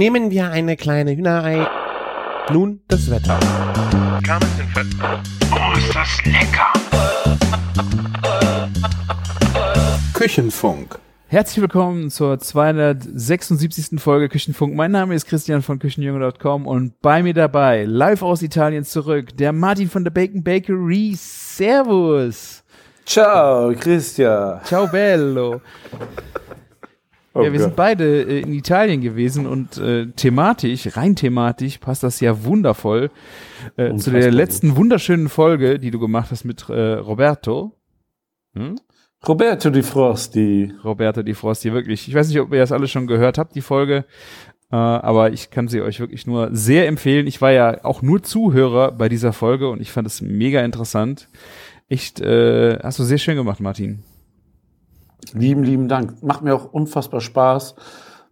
Nehmen wir eine kleine Hühnerei. Nun das Wetter. Oh, ist das lecker! Küchenfunk. Herzlich willkommen zur 276. Folge Küchenfunk. Mein Name ist Christian von Küchenjunge.com und bei mir dabei, live aus Italien zurück, der Martin von der Bacon Bakery. Servus. Ciao, Christian. Ciao bello. Oh ja, wir Gott. sind beide äh, in Italien gewesen und äh, thematisch, rein thematisch, passt das ja wundervoll äh, zu der letzten wunderschönen Folge, die du gemacht hast mit äh, Roberto. Hm? Roberto Di Frosti. Roberto Di Frosti, wirklich. Ich weiß nicht, ob ihr das alle schon gehört habt, die Folge, äh, aber ich kann sie euch wirklich nur sehr empfehlen. Ich war ja auch nur Zuhörer bei dieser Folge und ich fand es mega interessant. Echt, äh, hast du sehr schön gemacht, Martin. Lieben, lieben Dank. Macht mir auch unfassbar Spaß.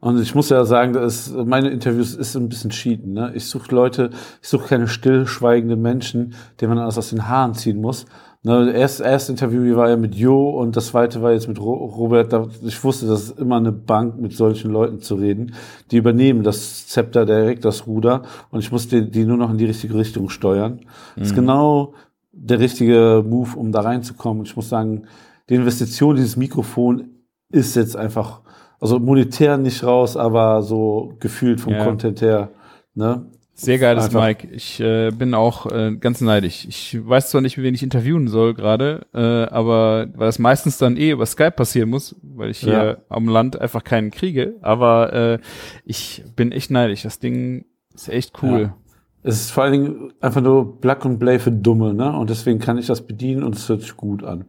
Und ich muss ja sagen, das ist, meine Interviews ist ein bisschen cheaten. Ne? Ich suche Leute, ich suche keine stillschweigenden Menschen, denen man alles aus den Haaren ziehen muss. Ne, erst erste Interview war ja mit Jo und das zweite war jetzt mit Ro Robert. Ich wusste, das ist immer eine Bank, mit solchen Leuten zu reden. Die übernehmen das Zepter direkt, das Ruder. Und ich musste die nur noch in die richtige Richtung steuern. Das ist genau der richtige Move, um da reinzukommen. Und ich muss sagen, die Investition dieses Mikrofon ist jetzt einfach, also monetär nicht raus, aber so gefühlt vom Ja. Content her, ne? Sehr geiles Einfach- Mike. Ich äh, bin auch äh, ganz neidisch. Ich weiß zwar nicht, wen ich interviewen soll gerade, äh, aber weil das meistens dann eh über Skype passieren muss, weil ich hier Ja. am Land einfach keinen kriege. Aber äh, ich bin echt neidisch. Das Ding ist echt cool. Ja. Es ist vor allen Dingen einfach nur Plug and Play für Dumme, ne? Und deswegen kann ich das bedienen und es hört sich gut an.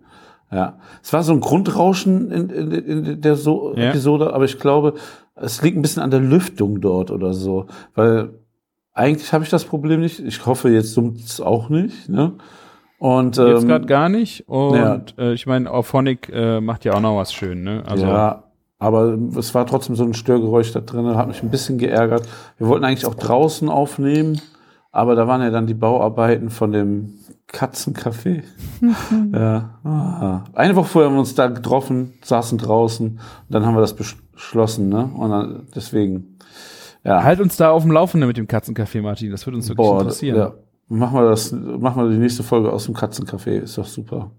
Ja. Es war so ein Grundrauschen in, in, in der so Ja. Episode, aber ich glaube, es liegt ein bisschen an der Lüftung dort oder so. Weil eigentlich habe ich das Problem nicht. Ich hoffe, jetzt summt es auch nicht, ne? Und Jetzt ähm, gerade gar nicht. Und ja. äh, ich meine, Auphonic äh, macht ja auch noch was schön, ne? Also ja, aber es war trotzdem so ein Störgeräusch da drin, hat mich ein bisschen geärgert. Wir wollten eigentlich auch draußen aufnehmen, aber da waren ja dann die Bauarbeiten von dem Katzencafé. ja. Ah. Eine Woche vorher haben wir uns da getroffen, saßen draußen und dann haben wir das beschlossen, ne? Und dann, deswegen, ja. halt uns da auf dem Laufenden mit dem Katzencafé, Martin. Das würde uns wirklich Boah, interessieren. ja. Machen wir das, machen wir die nächste Folge aus dem Katzencafé, ist doch super.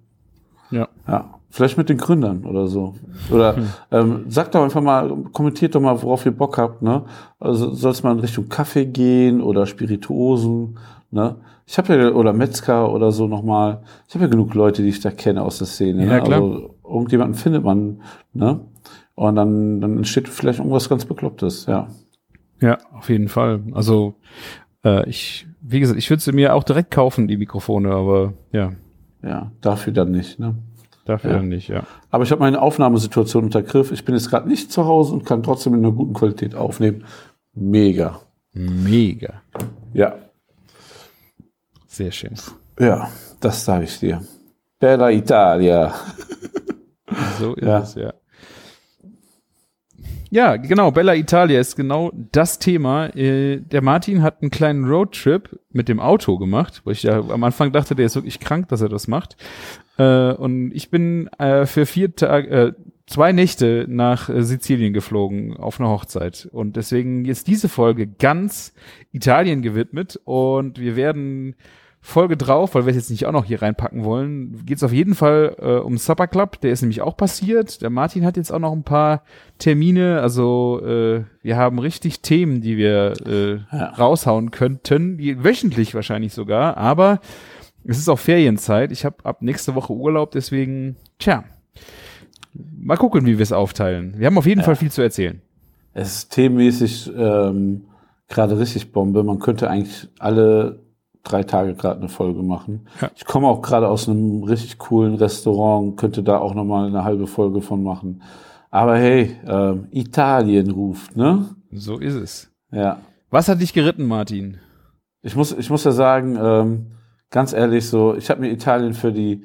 Ja. Ja, vielleicht mit den Gründern oder so. Oder ähm, sagt doch einfach mal, kommentiert doch mal, worauf ihr Bock habt. Ne? Also soll es mal in Richtung Kaffee gehen oder Spirituosen. Ne? Ich habe ja oder Metzger oder so nochmal. Ich habe ja genug Leute, die ich da kenne aus der Szene. Ja, ne? klar. Also irgendjemanden findet man. Ne? Und dann, dann entsteht vielleicht irgendwas ganz Beklopptes. Ja. Ja, auf jeden Fall. Also äh, ich, wie gesagt, ich würde sie mir auch direkt kaufen, die Mikrofone, aber ja, Ja, dafür dann nicht. Ne? dafür Ja. dann nicht, ja. Aber ich habe meine Aufnahmesituation unter Griff. Ich bin jetzt gerade nicht zu Hause und kann trotzdem in einer guten Qualität aufnehmen. Mega. Mega. Ja. Sehr schön. Ja, das sage ich dir. Bella Italia. So ist Ja. es, ja. Ja, genau, Bella Italia ist genau das Thema. Äh, der Martin hat einen kleinen Roadtrip mit dem Auto gemacht, wo ich ja am Anfang dachte, der ist wirklich krank, dass er das macht. Äh, und ich bin äh, für vier Tage, zwei Nächte nach Sizilien geflogen auf eine Hochzeit. Und deswegen ist diese Folge ganz Italien gewidmet und wir werden Folge drauf, weil wir es jetzt nicht auch noch hier reinpacken wollen, geht es auf jeden Fall äh, um Supper Club. Der ist nämlich auch passiert. Der Martin hat jetzt auch noch ein paar Termine. Also äh, wir haben richtig Themen, die wir äh, Ja. raushauen könnten, wöchentlich wahrscheinlich sogar. Aber es ist auch Ferienzeit. Ich habe ab nächste Woche Urlaub, deswegen, tja, mal gucken, wie wir es aufteilen. Wir haben auf jeden Fall viel zu erzählen. Es ist themenmäßig ähm, gerade richtig Bombe. Man könnte eigentlich alle drei Tage gerade eine Folge machen. Ja. Ich komme auch gerade aus einem richtig coolen Restaurant, könnte da auch nochmal eine halbe Folge von machen. Aber hey, ähm, Italien ruft, ne? So ist es. Ja. Was hat dich geritten, Martin? Ich muss, ich muss ja sagen, ähm, ganz ehrlich, so, ich habe mir Italien für die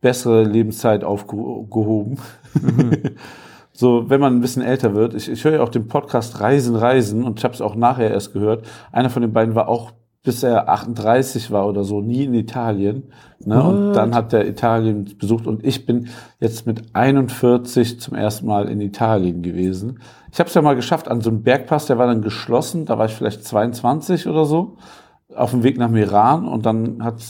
bessere Lebenszeit aufgehoben. so, wenn man ein bisschen älter wird. Ich, ich höre ja auch den Podcast Reisen, Reisen und ich habe es auch nachher erst gehört. Einer von den beiden war auch bis er 38 war oder so, nie in Italien. Ne? Und dann hat er Italien besucht und ich bin jetzt mit 41 zum ersten Mal in Italien gewesen. Ich habe es ja mal geschafft an so einem Bergpass, der war dann geschlossen, da war ich vielleicht 22 oder so, auf dem Weg nach Meran und dann hat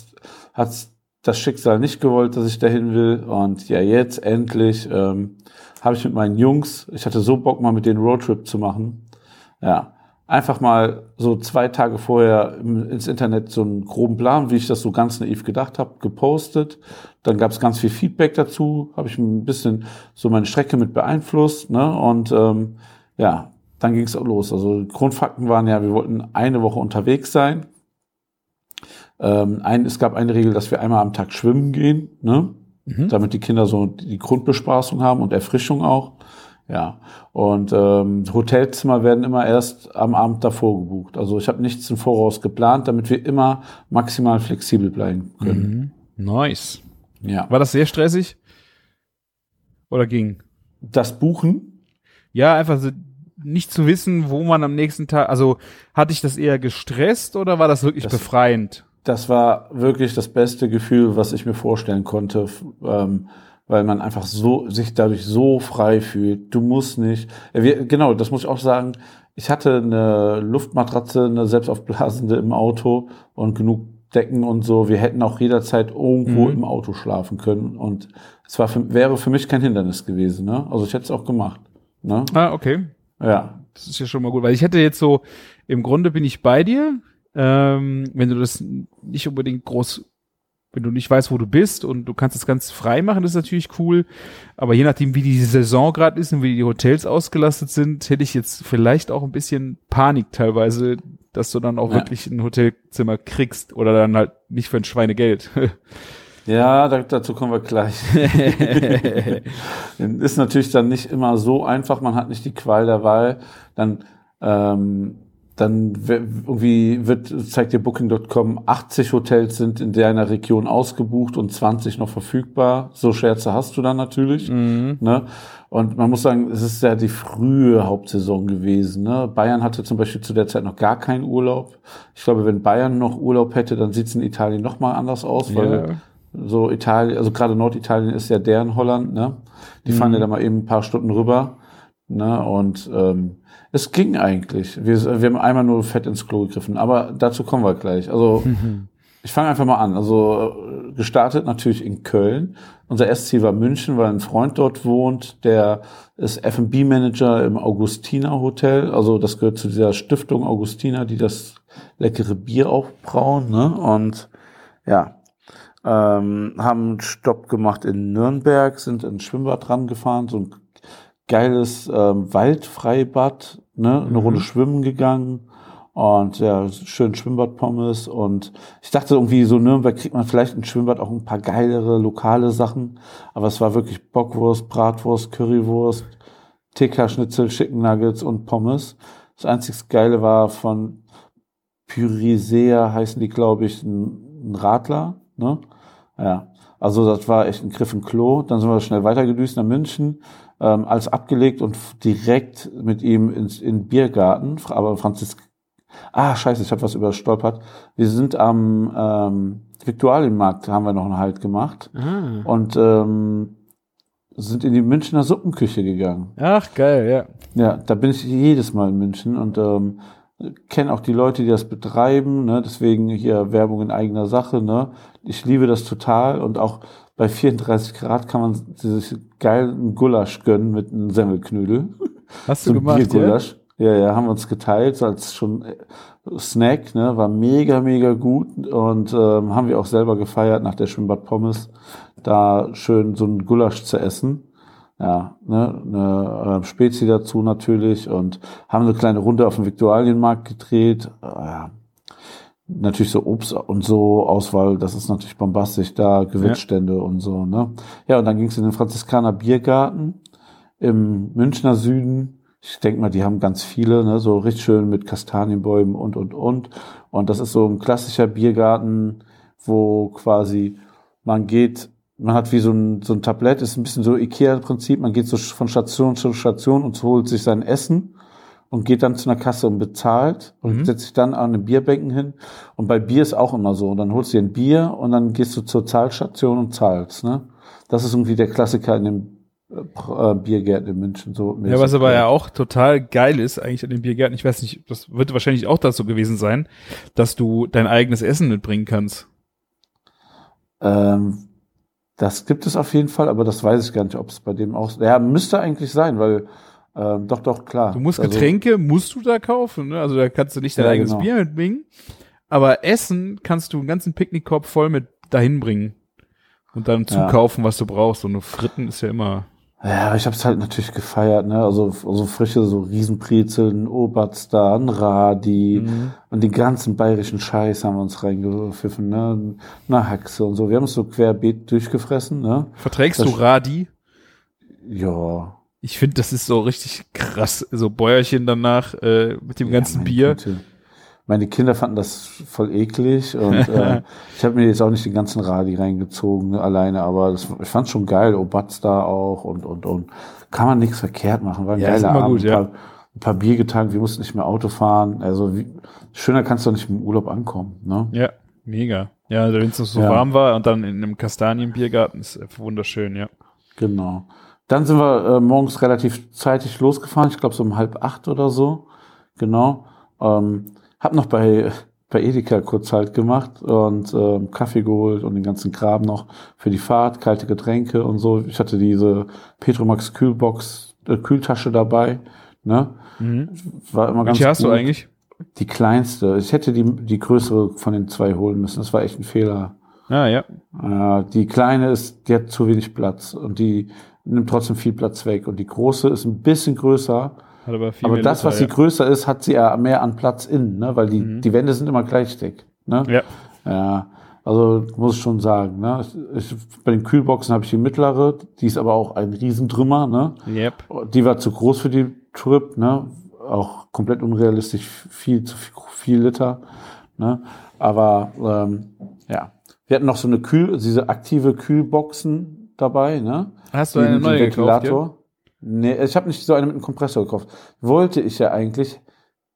hat's das Schicksal nicht gewollt, dass ich dahin will. Und ja, jetzt endlich ähm, habe ich mit meinen Jungs, ich hatte so Bock mal mit den Roadtrip zu machen. Ja, einfach mal so zwei Tage vorher ins Internet so einen groben Plan, wie ich das so ganz naiv gedacht habe, gepostet. Dann gab es ganz viel Feedback dazu, habe ich ein bisschen so meine Strecke mit beeinflusst. Ne? Und ähm, ja, dann ging es los. Also Grundfakten waren ja, wir wollten eine Woche unterwegs sein. Ähm, ein, es gab eine Regel, dass wir einmal am Tag schwimmen gehen, ne? Mhm. damit die Kinder so die Grundbespaßung haben und Erfrischung auch. Ja, und ähm, Hotelzimmer werden immer erst am Abend davor gebucht. Also ich habe nichts im Voraus geplant, damit wir immer maximal flexibel bleiben können. Mhm. Nice. Ja. War das sehr stressig? Oder ging? Das Buchen? Ja, einfach so nicht zu wissen, wo man am nächsten Tag, also hatte ich das eher gestresst oder war das wirklich Das- befreiend? Das war wirklich das beste Gefühl, was ich mir vorstellen konnte, ähm, weil man einfach so sich dadurch so frei fühlt. Du musst nicht. Ja, wir, genau, das muss ich auch sagen. Ich hatte eine Luftmatratze, eine selbstaufblasende im Auto und genug Decken und so. Wir hätten auch jederzeit irgendwo Mhm. im Auto schlafen können und es war für, wäre für mich kein Hindernis gewesen. Ne? Also ich hätte es auch gemacht. Ne? Ah, okay. Ja, Das ist ja schon mal gut, weil ich hätte jetzt so, im Grunde bin ich bei dir, ähm, wenn du das nicht unbedingt groß, wenn du nicht weißt, wo du bist und du kannst das ganz frei machen, das ist natürlich cool. Aber je nachdem, wie die Saison gerade ist und wie die Hotels ausgelastet sind, hätte ich jetzt vielleicht auch ein bisschen Panik teilweise, dass du dann auch Ja. wirklich ein Hotelzimmer kriegst oder dann halt nicht für ein Schweinegeld. Ja, da, dazu kommen wir gleich. ist natürlich dann nicht immer so einfach, man hat nicht die Qual der Wahl. Dann, ähm, dann irgendwie wird, zeigt dir Booking.com, 80 Hotels sind in deiner Region ausgebucht und 20 noch verfügbar. So Scherze hast du dann natürlich. Mhm. Ne? Und man muss sagen, es ist ja die frühe Hauptsaison gewesen. Ne? Bayern hatte zum Beispiel zu der Zeit noch gar keinen Urlaub. Ich glaube, wenn Bayern noch Urlaub hätte, dann sieht es in Italien noch mal anders aus, weil Ja. so Italien, also gerade Norditalien ist ja deren Holland, ne? Die fahren ja da mal eben ein paar Stunden rüber, ne? Und ähm, es ging eigentlich. Wir, wir haben einmal nur fett ins Klo gegriffen, aber dazu kommen wir gleich. Also ich fange einfach mal an. Also gestartet natürlich in Köln. Unser erstes Ziel war München, weil ein Freund dort wohnt, der ist F&B-Manager im Augustiner Hotel. Also das gehört zu dieser Stiftung Augustiner, die das leckere Bier aufbrauen. Ne? Und ja, ähm, haben einen Stopp gemacht in Nürnberg, sind ins Schwimmbad rangefahren, so ein geiles ähm, Waldfreibad, ne? eine Runde schwimmen gegangen und ja, schön Schwimmbadpommes und ich dachte irgendwie so Nürnberg kriegt man vielleicht im Schwimmbad auch ein paar geilere lokale Sachen, aber es war wirklich Bockwurst, Bratwurst, Currywurst, TK-Schnitzel, Chicken Nuggets und Pommes. Das einzig Geile war von Pyrisea heißen die, glaube ich, ein, ein Radler, ne? Ja, also das war echt ein Griff im Klo. Dann sind wir schnell weitergedüst nach München, ähm, alles abgelegt und direkt mit ihm ins in den Biergarten. Aber Franzisk, ah scheiße, ich habe was überstolpert. Wir sind am ähm, Viktualienmarkt, haben wir noch einen Halt gemacht Ah. und ähm, sind in die Münchner Suppenküche gegangen. Ach, geil, ja. Ja, da bin ich jedes Mal in München und ähm, kenne auch die Leute, die das betreiben. Ne? Deswegen hier Werbung in eigener Sache. Ne? Ich liebe das total und auch bei 34 Grad kann man sich geil einen Gulasch gönnen mit einem Semmelknödel. Hast So du ein gemacht, ja? Biergulasch. Ja, ja, haben wir uns geteilt, so als schon äh, Snack, ne, war mega, mega gut und ähm, haben wir auch selber gefeiert nach der Schwimmbad Pommes, da schön so ein Gulasch zu essen. Ja, ne, eine äh, Spezi dazu natürlich und haben eine kleine Runde auf dem Viktualienmarkt gedreht. Äh, ja. Natürlich so Obst und so Auswahl, das ist natürlich bombastisch da, Gewürzstände und so, ne. Ja, und dann ging es in den Franziskaner Biergarten im Münchner Süden. Ich denke mal, die haben ganz viele, ne, so richtig schön mit Kastanienbäumen und, und, und. Und das ist so ein klassischer Biergarten, wo quasi man geht, man hat wie so ein, so ein Tablett, ist ein bisschen so Ikea-Prinzip, man geht so von Station zu Station und holt sich sein Essen. Und geht dann zu einer Kasse und bezahlt und Mhm. setzt sich dann an den Bierbänken hin. Und bei Bier ist auch immer so. Und dann holst du dir ein Bier und dann gehst du zur Zahlstation und zahlst. Ne? Das ist irgendwie der Klassiker in den äh, äh, Biergärten in München. So Ja, was aber ja auch total geil ist, eigentlich an den Biergärten, ich weiß nicht, das wird wahrscheinlich auch das so gewesen sein, dass du dein eigenes Essen mitbringen kannst. Ähm, das gibt es auf jeden Fall, aber das weiß ich gar nicht, ob es bei dem auch. Ja, müsste eigentlich sein, weil ähm, doch, doch, klar. Du musst Also, Getränke, musst du da kaufen, ne? Also da kannst du nicht dein Ja, eigenes genau. Bier mitbringen. Aber Essen kannst du einen ganzen Picknickkorb voll mit dahin bringen. Und dann Ja. zukaufen, was du brauchst. So eine Fritten ist ja immer. Ja, ich habe es halt natürlich gefeiert, ne? Also so frische, so Riesenbrezeln, Oberster, ein Radi Mhm. und den ganzen bayerischen Scheiß haben wir uns reingepfiffen, ne? Eine Haxe und so. Wir haben es so querbeet durchgefressen, ne? Verträgst Das- du Radi? Ja. Ich finde, das ist so richtig krass. So Bäuerchen danach äh, mit dem ganzen meine Bier. Güte. Meine Kinder fanden das voll eklig und äh, ich habe mir jetzt auch nicht den ganzen Radi reingezogen ne, alleine, aber das, ich fand schon geil, Obatz da auch und und und kann man nichts verkehrt machen, war ein Ja, geiler Abend, gut, ja. ein, paar, ein paar Bier getankt, wir mussten nicht mehr Auto fahren, also wie, schöner kannst du nicht im Urlaub ankommen, ne? Ja, mega. Ja, wenn es noch so Ja. warm war und dann in einem Kastanienbiergarten ist wunderschön, ja. Genau. Dann sind wir äh, morgens relativ zeitig losgefahren, ich glaube so um halb acht oder so. Genau. Ähm, hab noch bei, bei Edeka kurz halt gemacht und ähm, Kaffee geholt und den ganzen Kram noch für die Fahrt, kalte Getränke und so. Ich hatte diese Petromax Kühlbox, äh, Kühltasche dabei. Ne? Mhm. War immer ganz Welche hast du gut. eigentlich? Die kleinste. Ich hätte die, die größere von den zwei holen müssen. Das war echt ein Fehler. Ah, ja. Äh, die kleine ist, die hat zu wenig Platz und die nimmt trotzdem viel Platz weg. Und die große ist ein bisschen größer, Hat aber viel aber das, Liter, was sie ja. größer ist, hat sie ja mehr an Platz innen, ne? weil die, Mhm. die Wände sind immer gleich dick. Ne? Ja. Ja, also muss ich schon sagen. Ne? Ich, bei den Kühlboxen habe ich die mittlere, die ist aber auch ein Riesentrümmer. Ne? Yep. Die war zu groß für die Trip, ne? auch komplett unrealistisch, viel zu viel, viel Liter. Ne? Aber ähm, ja, wir hatten noch so eine Kühl, diese aktive Kühlboxen dabei. Ne? Hast du eine neue gekauft? Ja? Ventilator. Nee, ich habe nicht so eine mit einem Kompressor gekauft. Wollte ich ja eigentlich.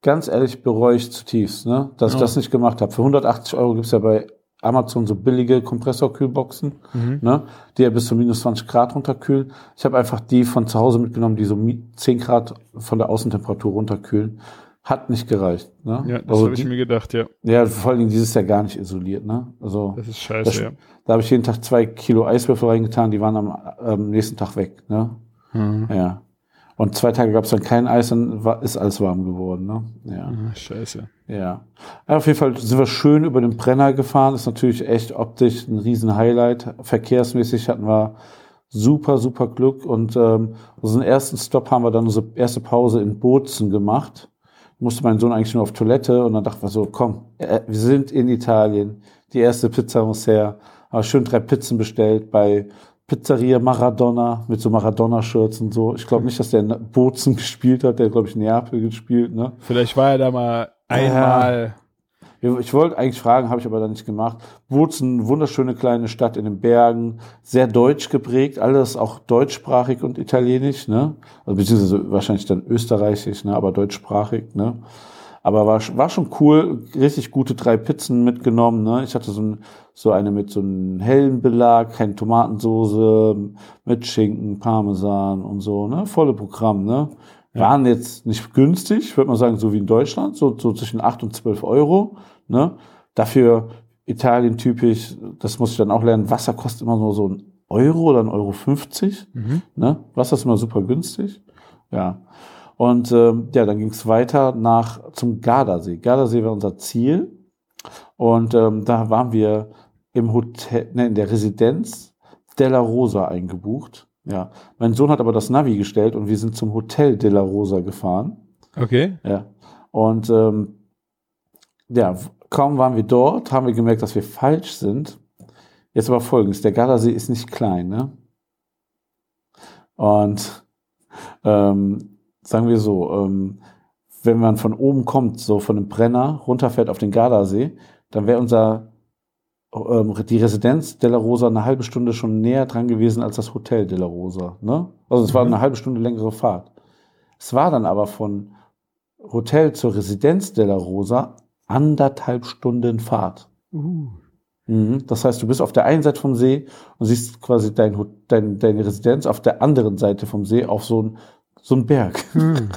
Ganz ehrlich bereue ich zutiefst, ne? dass ich Oh. das nicht gemacht habe. Für 180 Euro gibt's ja bei Amazon so billige Kompressorkühlboxen, Mhm. ne? die ja bis zu minus 20 Grad runterkühlen. Ich habe einfach die von zu Hause mitgenommen, die so mi- 10 Grad von der Außentemperatur runterkühlen. Hat nicht gereicht. Ne? Ja, das also habe ich mir gedacht, ja. ja, vor allen Dingen dieses Jahr gar nicht isoliert. Ne? Also Das ist scheiße, Das- ja. Da habe ich jeden Tag zwei Kilo Eiswürfel reingetan, die waren am ähm, nächsten Tag weg. Ne? Mhm. Ja. Und zwei Tage gab es dann kein Eis, dann war, ist alles warm geworden. Ne? Ja. Ah, Scheiße. ja. Ja, Auf jeden Fall sind wir schön über den Brenner gefahren. Ist natürlich echt optisch ein riesen Highlight. Verkehrsmäßig hatten wir super, super Glück. Und ähm, unseren ersten Stop haben wir dann unsere erste Pause in Bozen gemacht. Musste mein Sohn eigentlich nur auf Toilette und dann dachten wir so, komm, äh, wir sind in Italien. Die erste Pizza muss her. Aber schön drei Pizzen bestellt bei Pizzeria Maradona mit so Maradona-Shirts und so. Ich glaube nicht, dass der in Bozen gespielt hat. Der glaube ich, Neapel gespielt. Ne? Vielleicht war er da mal einmal. Ich wollte eigentlich fragen, habe ich aber dann nicht gemacht. Bozen, wunderschöne kleine Stadt in den Bergen, sehr deutsch geprägt, alles auch deutschsprachig und italienisch, ne? Also beziehungsweise wahrscheinlich dann österreichisch, ne? Aber deutschsprachig, ne? Aber war, war schon cool, richtig gute drei Pizzen mitgenommen, ne? Ich hatte so, ein, so eine mit so einem hellen Belag, keine Tomatensoße, mit Schinken, Parmesan und so, ne? Volle Programm, ne? Waren jetzt nicht günstig, würde mal sagen, so wie in Deutschland, so, so zwischen 8 und 12 Euro. Ne? Dafür Italien typisch, das muss ich dann auch lernen, Wasser kostet immer nur so ein Euro oder ein Euro 50. Mhm. Ne? Wasser ist immer super günstig. Ja. Und ähm, ja, dann ging es weiter nach zum Gardasee. Gardasee war unser Ziel. Und ähm, da waren wir im Hotel, ne, in der Residenz Della Rosa eingebucht. Ja. Mein Sohn hat aber das Navi gestellt und wir sind zum Hotel Della Rosa gefahren. Okay. Ja. Und ähm, ja, kaum waren wir dort, haben wir gemerkt, dass wir falsch sind. Jetzt aber folgendes: Der Gardasee ist nicht klein, ne? Und ähm, sagen wir so, ähm, wenn man von oben kommt, so von dem Brenner, runterfährt auf den Gardasee, dann wäre unser ähm, die Residenz Della Rosa eine halbe Stunde schon näher dran gewesen als das Hotel Della Rosa. Ne? Also es war Mhm. eine halbe Stunde längere Fahrt. Es war dann aber von Hotel zur Residenz della Rosa anderthalb Stunden Fahrt. Uh. Mhm. Das heißt, du bist auf der einen Seite vom See und siehst quasi dein, dein, deine Residenz auf der anderen Seite vom See auf so ein so ein Berg.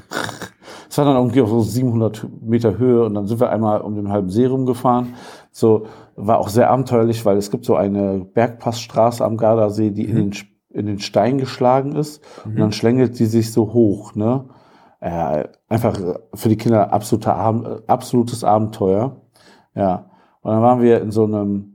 Es war dann irgendwie auf so 700 Meter Höhe und dann sind wir einmal um den halben See rumgefahren. So war auch sehr abenteuerlich, weil es gibt so eine Bergpassstraße am Gardasee, die in, den, in den Stein geschlagen ist und dann schlängelt sie sich so hoch. Ne? Äh, einfach für die Kinder absoluter, Ab- äh, absolutes Abenteuer. Ja. Und dann waren wir in so einem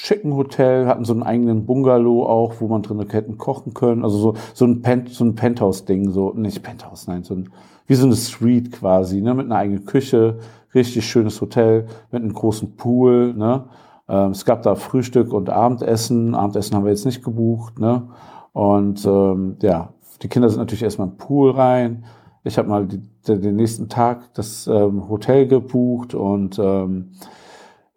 schicken Hotel, hatten so einen eigenen Bungalow auch, wo man drin hätten kochen können. Also so, so ein, Pent, so ein Penthouse-Ding, so, nicht Penthouse, nein, so ein, wie so eine Suite quasi, ne, mit einer eigenen Küche, richtig schönes Hotel, mit einem großen Pool, ne. Ähm, es gab da Frühstück und Abendessen. Abendessen haben wir jetzt nicht gebucht, ne. Und ähm, ja, die Kinder sind natürlich erstmal im Pool rein. Ich habe mal die, den nächsten Tag das ähm, Hotel gebucht und ähm,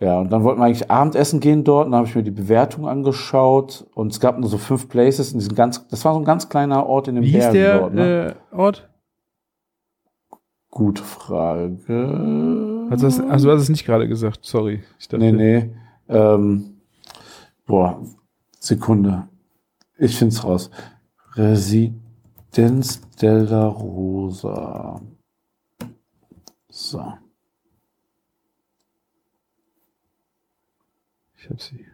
ja, und dann wollten wir eigentlich Abendessen gehen dort. Und dann habe ich mir die Bewertung angeschaut. Und es gab nur so fünf Places in diesem ganz, das war so ein ganz kleiner Ort in den Wie hieß Bergen der dort. Ne? äh, Ort? Gute Frage. Also, das, also du hast es nicht gerade gesagt, sorry. Ich dachte, nee, nee. Ähm, boah, Sekunde. Ich find's raus. Residenz della Rosa. So. Sie.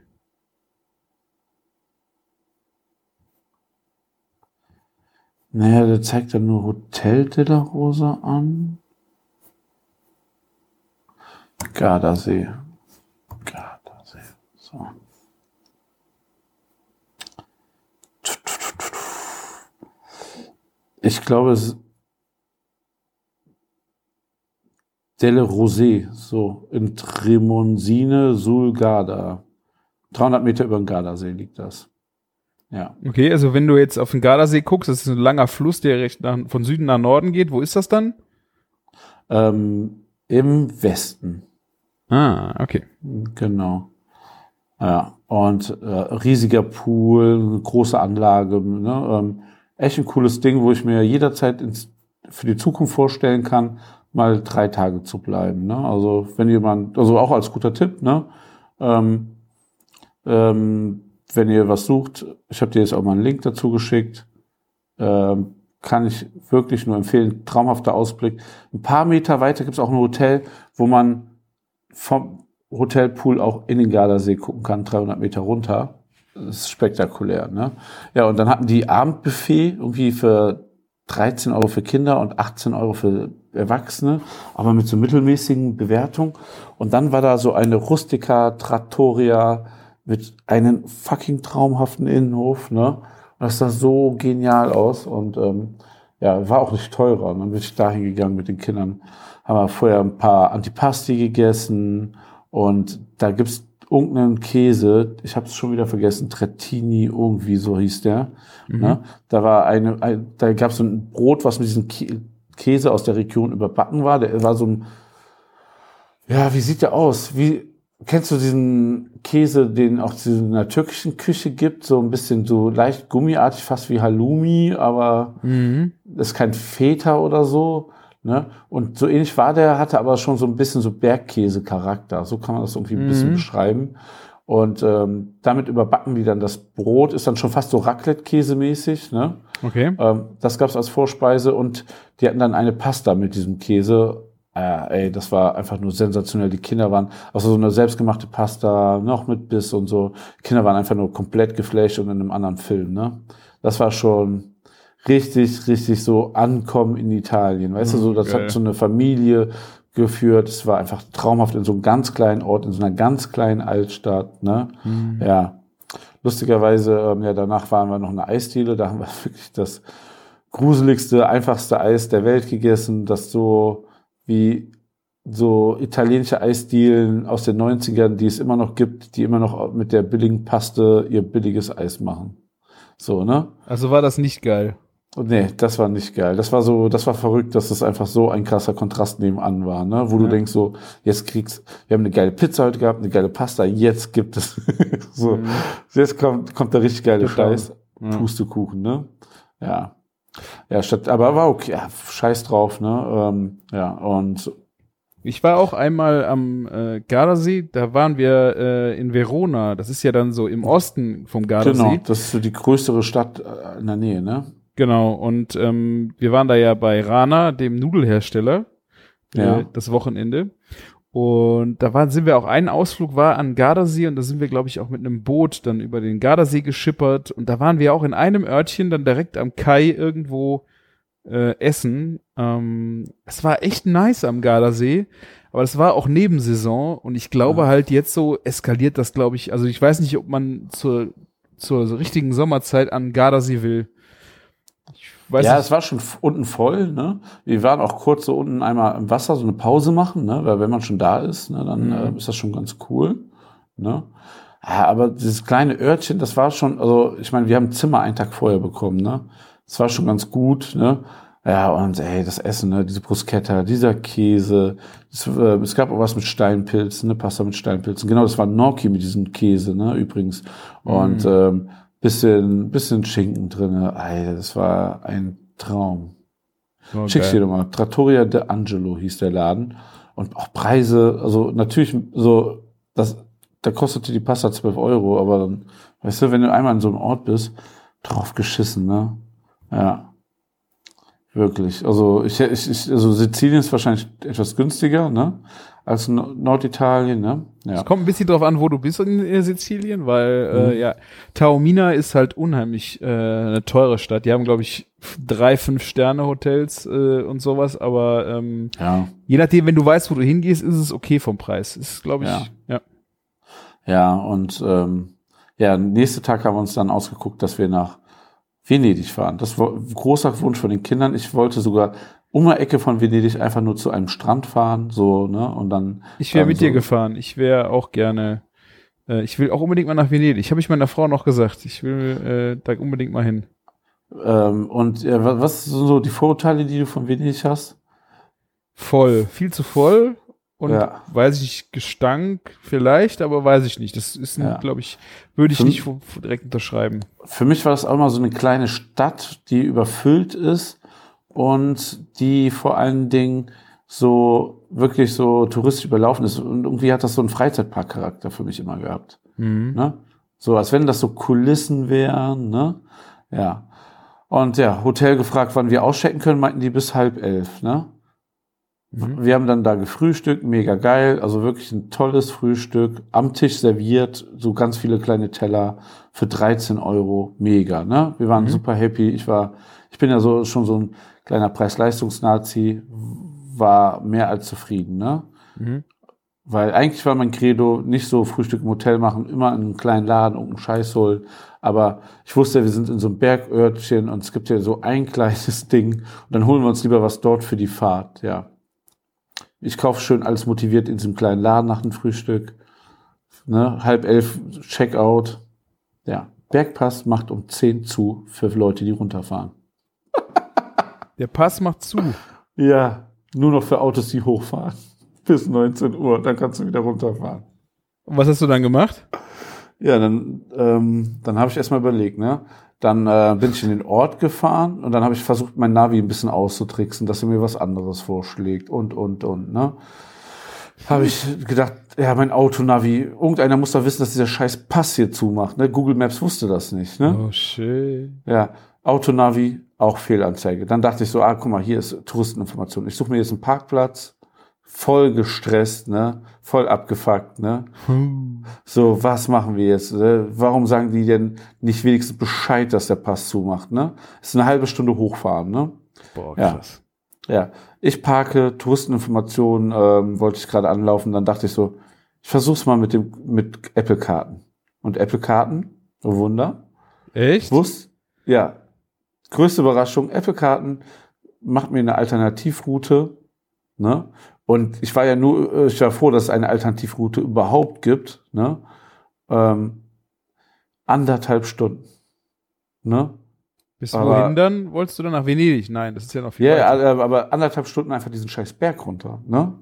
Naja, der zeigt dann nur Hotel della Rosa an. Gardasee. Gardasee. So. Ich glaube, es ist Delle Rosé, so in Tremonsine sul Garda. 300 Meter über dem Gardasee liegt das. Ja. Okay, also wenn du jetzt auf den Gardasee guckst, das ist ein langer Fluss, der recht nach, von Süden nach Norden geht. Wo ist das dann? Ähm, Im Westen. Ah, okay. Genau. Ja, und äh, riesiger Pool, große Anlage, ne? ähm, echt ein cooles Ding, wo ich mir jederzeit ins, für die Zukunft vorstellen kann, mal drei Tage zu bleiben. Ne? Also wenn jemand, also auch als guter Tipp, ne? ähm, ähm, wenn ihr was sucht, ich habe dir jetzt auch mal einen Link dazu geschickt, ähm, kann ich wirklich nur empfehlen, traumhafter Ausblick. Ein paar Meter weiter gibt es auch ein Hotel, wo man vom Hotelpool auch in den Gardasee gucken kann, 300 Meter runter. Das ist spektakulär, ne? Ja, und dann hatten die Abendbuffet irgendwie für 13 Euro für Kinder und 18 Euro für Erwachsene, aber mit so mittelmäßigen Bewertungen. Und dann war da so eine Rustica Trattoria mit einem fucking traumhaften Innenhof, ne? Und das sah so genial aus und ähm, ja, war auch nicht teurer. Und dann bin ich dahin gegangen mit den Kindern, haben wir vorher ein paar Antipasti gegessen und da gibt's irgendeinen Käse, ich habe es schon wieder vergessen, Trettini, irgendwie so hieß der. Ne? Da war eine, ein, da gab's so ein Brot, was mit diesem Kä Käse aus der Region überbacken war. Der war so ein, ja, wie sieht der aus? Wie, kennst du diesen Käse, den auch in der türkischen Küche gibt? So ein bisschen so leicht gummiartig, fast wie Halloumi, aber Mhm. ist kein Feta oder so. Ne? Und so ähnlich war der, hatte aber schon so ein bisschen so Bergkäse-Charakter. So kann man das irgendwie ein bisschen Mhm. beschreiben. Und ähm, damit überbacken die dann das Brot, ist dann schon fast so Raclette-Käse-mäßig. Ne? Okay. Ähm, das gab's als Vorspeise und die hatten dann eine Pasta mit diesem Käse. Äh, ey, das war einfach nur sensationell. Die Kinder waren, also so eine selbstgemachte Pasta, noch mit Biss und so. Die Kinder waren einfach nur komplett geflasht und in einem anderen Film. Ne? Das war schon richtig, richtig so ankommen in Italien. Weißt du, so das geil. hat so eine Familie geführt. Es war einfach traumhaft in so einem ganz kleinen Ort, in so einer ganz kleinen Altstadt. Ne? Ja. Lustigerweise, ähm, ja, danach waren wir noch eine Eisdiele. Da haben wir wirklich das gruseligste, einfachste Eis der Welt gegessen, das so wie so italienische Eisdielen aus den 90ern, die es immer noch gibt, die immer noch mit der billigen Paste ihr billiges Eis machen. So, ne? Also war das nicht geil. Und nee, das war nicht geil. Das war so, das war verrückt, dass es einfach so ein krasser Kontrast nebenan war, ne? Wo du Ja. denkst so, jetzt kriegst, wir haben eine geile Pizza heute gehabt, eine geile Pasta, jetzt gibt es so, Mhm. jetzt kommt, kommt der richtig geile. Scheiß, Ja. Pustekuchen, ne? Ja. Ja, statt, aber war okay, ja, scheiß drauf, ne? Ähm, ja, und Ich war auch einmal am äh, Gardasee, da waren wir äh, in Verona. Das ist ja dann so im Osten vom Gardasee. genau, das ist so die größere Stadt äh, in der Nähe, ne? Genau, und ähm, wir waren da ja bei Rana, dem Nudelhersteller, Ja. äh, das Wochenende. Und da waren, sind wir auch, ein Ausflug war an Gardasee und da sind wir, glaube ich, auch mit einem Boot dann über den Gardasee geschippert. Und da waren wir auch in einem Örtchen dann direkt am Kai irgendwo äh, essen. Ähm, es war echt nice am Gardasee, aber es war auch Nebensaison und ich glaube Ja. halt jetzt so eskaliert das, glaube ich. Also ich weiß nicht, ob man zur, zur richtigen Sommerzeit an Gardasee will. Weiß ja, es war schon unten voll, ne? Wir waren auch kurz so unten einmal im Wasser so eine Pause machen, ne? Weil wenn man schon da ist, ne, dann Mhm. äh, ist das schon ganz cool, ne? Ja, aber dieses kleine Örtchen, das war schon, also ich meine, wir haben ein Zimmer einen Tag vorher bekommen, ne? Das war schon ganz gut, ne? Ja, und ey, das Essen, ne? Diese Bruschetta, dieser Käse. Es, äh, es gab auch was mit Steinpilzen, ne? Pasta mit Steinpilzen. Genau, das war Gnocchi mit diesem Käse, ne? Übrigens. Und ähm, bisschen, bisschen Schinken drinne. Ey, das war ein Traum. Oh, Schick's dir nochmal. Trattoria de Angelo hieß der Laden. Und auch Preise, also natürlich so, das, da kostete die Pasta 12 Euro, aber dann, weißt du, wenn du einmal an so einem Ort bist, drauf geschissen, ne? Ja. Wirklich. Also ich, ich, ich also Sizilien ist wahrscheinlich etwas günstiger, ne? Als Nor- Norditalien, ne? Ja. Es kommt ein bisschen drauf an, wo du bist in äh, Sizilien, weil Mhm. äh, ja, Taormina ist halt unheimlich äh, eine teure Stadt. Die haben, glaube ich, drei, fünf Sterne Hotels äh, und sowas, aber ähm, Ja. je nachdem, wenn du weißt, wo du hingehst, ist es okay vom Preis. Ist, glaube ich, Ja. ja. Ja, und ähm, ja, nächste Tag haben wir uns dann ausgeguckt, dass wir nach Venedig fahren. Das war ein großer Wunsch von den Kindern. Ich wollte sogar Ecke von Venedig einfach nur zu einem Strand fahren, so, ne? Und dann. Ich wäre mit so, dir gefahren. Ich wäre auch gerne. Äh, ich will auch unbedingt mal nach Venedig. Ich habe ich meiner Frau noch gesagt. Ich will äh, da unbedingt mal hin. Ähm, und wa- was sind so die Vorurteile, die du von Venedig hast? Voll, viel zu voll und Ja. weiß ich nicht, Gestank vielleicht, aber weiß ich nicht. Das ist, Ja. glaube ich, würde ich Für- nicht direkt unterschreiben. Für mich war das auch immer so eine kleine Stadt, die überfüllt ist und die vor allen Dingen so wirklich so touristisch überlaufen ist. Und irgendwie hat das so einen Freizeitparkcharakter für mich immer gehabt. Mhm. Ne? So, als wenn das so Kulissen wären, ne? Ja. Und ja, Hotel gefragt, wann wir auschecken können, meinten die bis halb elf, ne? Mhm. Wir haben dann da gefrühstückt, mega geil, also wirklich ein tolles Frühstück, am Tisch serviert, so ganz viele kleine Teller für 13 Euro, mega, ne? Wir waren Mhm. super happy, ich war, ich bin ja so schon so ein kleiner Preis-Leistungs-Nazi, war mehr als zufrieden, ne? Mhm. Weil eigentlich war mein Credo nicht so Frühstück im Hotel machen, immer in einem kleinen Laden irgendeinen Scheiß holen. Aber ich wusste, wir sind in so einem Bergörtchen und es gibt ja so ein kleines Ding und dann holen wir uns lieber was dort für die Fahrt, ja. Ich kaufe schön alles motiviert in diesem kleinen Laden nach dem Frühstück. Ne, halb elf Checkout. Ja. Bergpass macht um 10 zu für Leute, die runterfahren. Der Pass macht zu. Ja, nur noch für Autos, die hochfahren. Bis 19 Uhr, dann kannst du wieder runterfahren. Und was hast du dann gemacht? Ja, dann, ähm, dann habe ich erstmal überlegt, ne? Dann äh, bin ich in den Ort gefahren und dann habe ich versucht, mein Navi ein bisschen auszutricksen, dass er mir was anderes vorschlägt und, und, und, ne? Habe ich gedacht, ja, mein Autonavi, irgendeiner muss doch wissen, dass dieser scheiß Pass hier zumacht, ne? Google Maps wusste das nicht, ne? Oh, schön. Ja, Autonavi, auch Fehlanzeige. Dann dachte ich so, ah, guck mal, hier ist Touristeninformation. Ich suche mir jetzt einen Parkplatz, voll gestresst, ne? Voll abgefuckt, ne? So, was machen wir jetzt? Ne? Warum sagen die denn nicht wenigstens Bescheid, dass der Pass zumacht, ne? Ist eine halbe Stunde hochfahren, ne? Boah, Ja. krass. Ja, ich parke, Touristeninformationen ähm, wollte ich gerade anlaufen, dann dachte ich so, ich versuch's mal mit dem mit Apple Karten. Und Apple Karten, oh Wunder, Echt? wusst, ja, größte Überraschung, Apple Karten macht mir eine Alternativroute, ne? Und ich war ja nur, äh, ich war froh, dass es eine Alternativroute überhaupt gibt, ne? Ähm, anderthalb Stunden, ne? Bis aber- wohin dann? Wolltest du dann nach Venedig? Nein, das ist ja noch viel Ja, weiter. ja, aber anderthalb Stunden einfach diesen scheiß Berg runter, ne?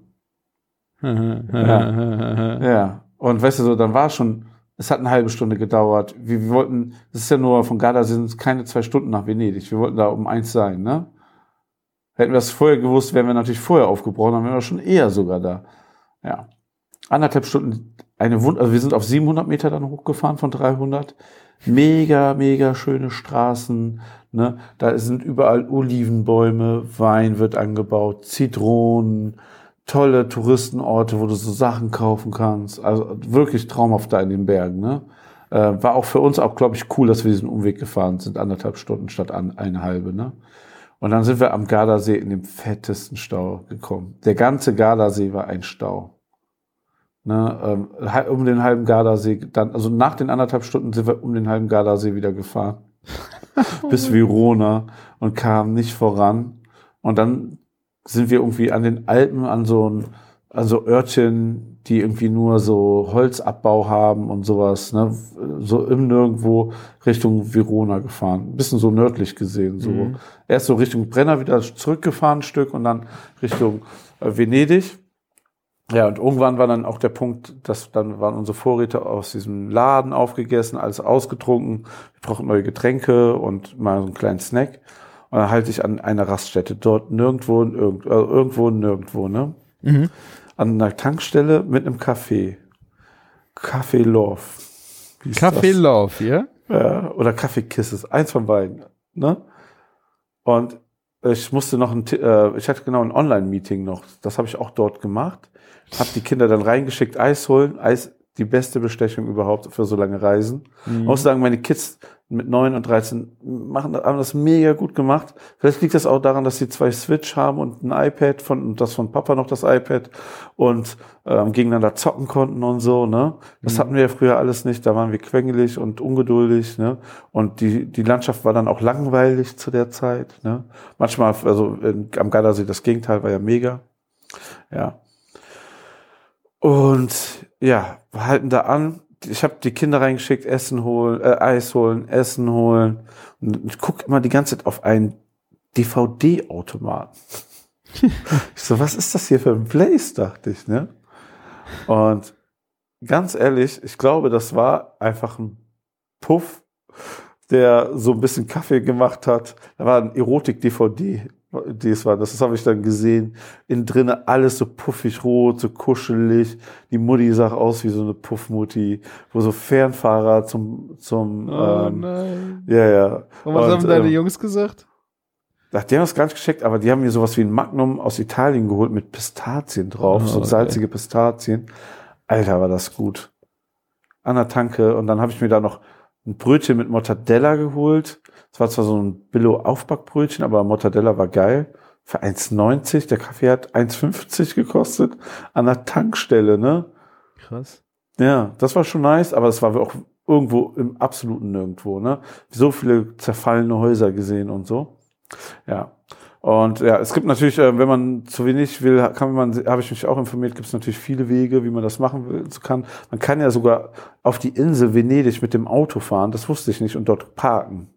ja. Ja. Und weißt du so, dann war schon Es hat eine halbe Stunde gedauert. Wir, wir wollten, das ist ja nur von Gardasee sind es keine zwei Stunden nach Venedig. Wir wollten da um eins sein, ne? Hätten wir das vorher gewusst, wären wir natürlich vorher aufgebrochen, dann wären wir schon eher sogar da. Ja. Anderthalb Stunden, eine Wund also wir sind auf 700 Meter dann hochgefahren von 300. Mega, mega schöne Straßen, ne? Da sind überall Olivenbäume, Wein wird angebaut, Zitronen, tolle Touristenorte, wo du so Sachen kaufen kannst. Also wirklich traumhaft da in den Bergen, ne? Äh, war auch für uns auch, glaube ich, cool, dass wir diesen Umweg gefahren sind, anderthalb Stunden statt an, eine halbe, ne? Und dann sind wir am Gardasee in dem fettesten Stau gekommen. Der ganze Gardasee war ein Stau. Ne, ähm, um den halben Gardasee, dann, also nach den anderthalb Stunden sind wir um den halben Gardasee wieder gefahren. bis Verona und kamen nicht voran. Und dann sind wir irgendwie an den Alpen, an so, ein, an so Örtchen, die irgendwie nur so Holzabbau haben und sowas, ne? so im Nirgendwo Richtung Verona gefahren. Ein bisschen so nördlich gesehen. So. Mhm. Erst so Richtung Brenner wieder zurückgefahren ein Stück und dann Richtung äh, Venedig. Ja, und irgendwann war dann auch der Punkt, dass dann waren unsere Vorräte aus diesem Laden aufgegessen, alles ausgetrunken. Wir brauchten neue Getränke und mal so einen kleinen Snack. Und dann halte ich an einer Raststätte dort nirgendwo, irgend, äh, irgendwo, nirgendwo, ne? Mhm. An einer Tankstelle mit einem Café. Café Love. Café das? Love, ja? Ja, oder Café Kisses, eins von beiden, ne? Und ich musste noch ein, äh, ich hatte genau ein Online-Meeting noch. Das habe ich auch dort gemacht. Hab die Kinder dann reingeschickt, Eis holen. Eis, die beste Bestechung überhaupt für so lange Reisen. Mhm. Ich muss sagen, meine Kids mit 9 und 13 machen, haben das mega gut gemacht. Vielleicht liegt das auch daran, dass sie zwei Switch haben und ein iPad von, und das von Papa noch das iPad und ähm, gegeneinander zocken konnten und so, ne? Das mhm. hatten wir ja früher alles nicht. Da waren wir quengelig und ungeduldig, ne? Und die, die Landschaft war dann auch langweilig zu der Zeit, ne? Manchmal, also in, am Gardasee, das Gegenteil war ja mega. Ja. Und ja, wir halten da an. Ich habe die Kinder reingeschickt, Essen holen, äh, Eis holen, Essen holen. Und ich gucke immer die ganze Zeit auf einen DVD-Automaten. ich so, was ist das hier für ein Place, dachte ich, ne? Und ganz ehrlich, ich glaube, das war einfach ein Puff, der so ein bisschen Kaffee gemacht hat. Da war ein Erotik-DVD dies war. Das habe ich dann gesehen. Innen drinnen alles so puffig rot, so kuschelig. Die Mutti sah aus wie so eine Puffmutti, wo so Fernfahrer zum, zum, oh, ähm, nein. ja, ja. Und was Und, haben deine ähm, Jungs gesagt? Ach, die haben das gar nicht gescheckt, aber die haben mir sowas wie ein Magnum aus Italien geholt mit Pistazien drauf, oh, so salzige. Pistazien. Alter, war das gut. An der Tanke. Und dann habe ich mir da noch ein Brötchen mit Mortadella geholt. Es war zwar so ein Billo-Aufbackbrötchen, aber Mortadella war geil. Für 1,90. Der Kaffee hat 1,50 gekostet. An der Tankstelle, ne? Krass. Ja, das war schon nice, aber es war auch irgendwo im absoluten Nirgendwo, ne? So viele zerfallene Häuser gesehen und so. Ja. Und ja, es gibt natürlich, äh, wenn man zu wenig will, kann man, habe ich mich auch informiert, gibt es natürlich viele Wege, wie man das machen will, kann. Man kann ja sogar auf die Insel Venedig mit dem Auto fahren, das wusste ich nicht, und dort parken.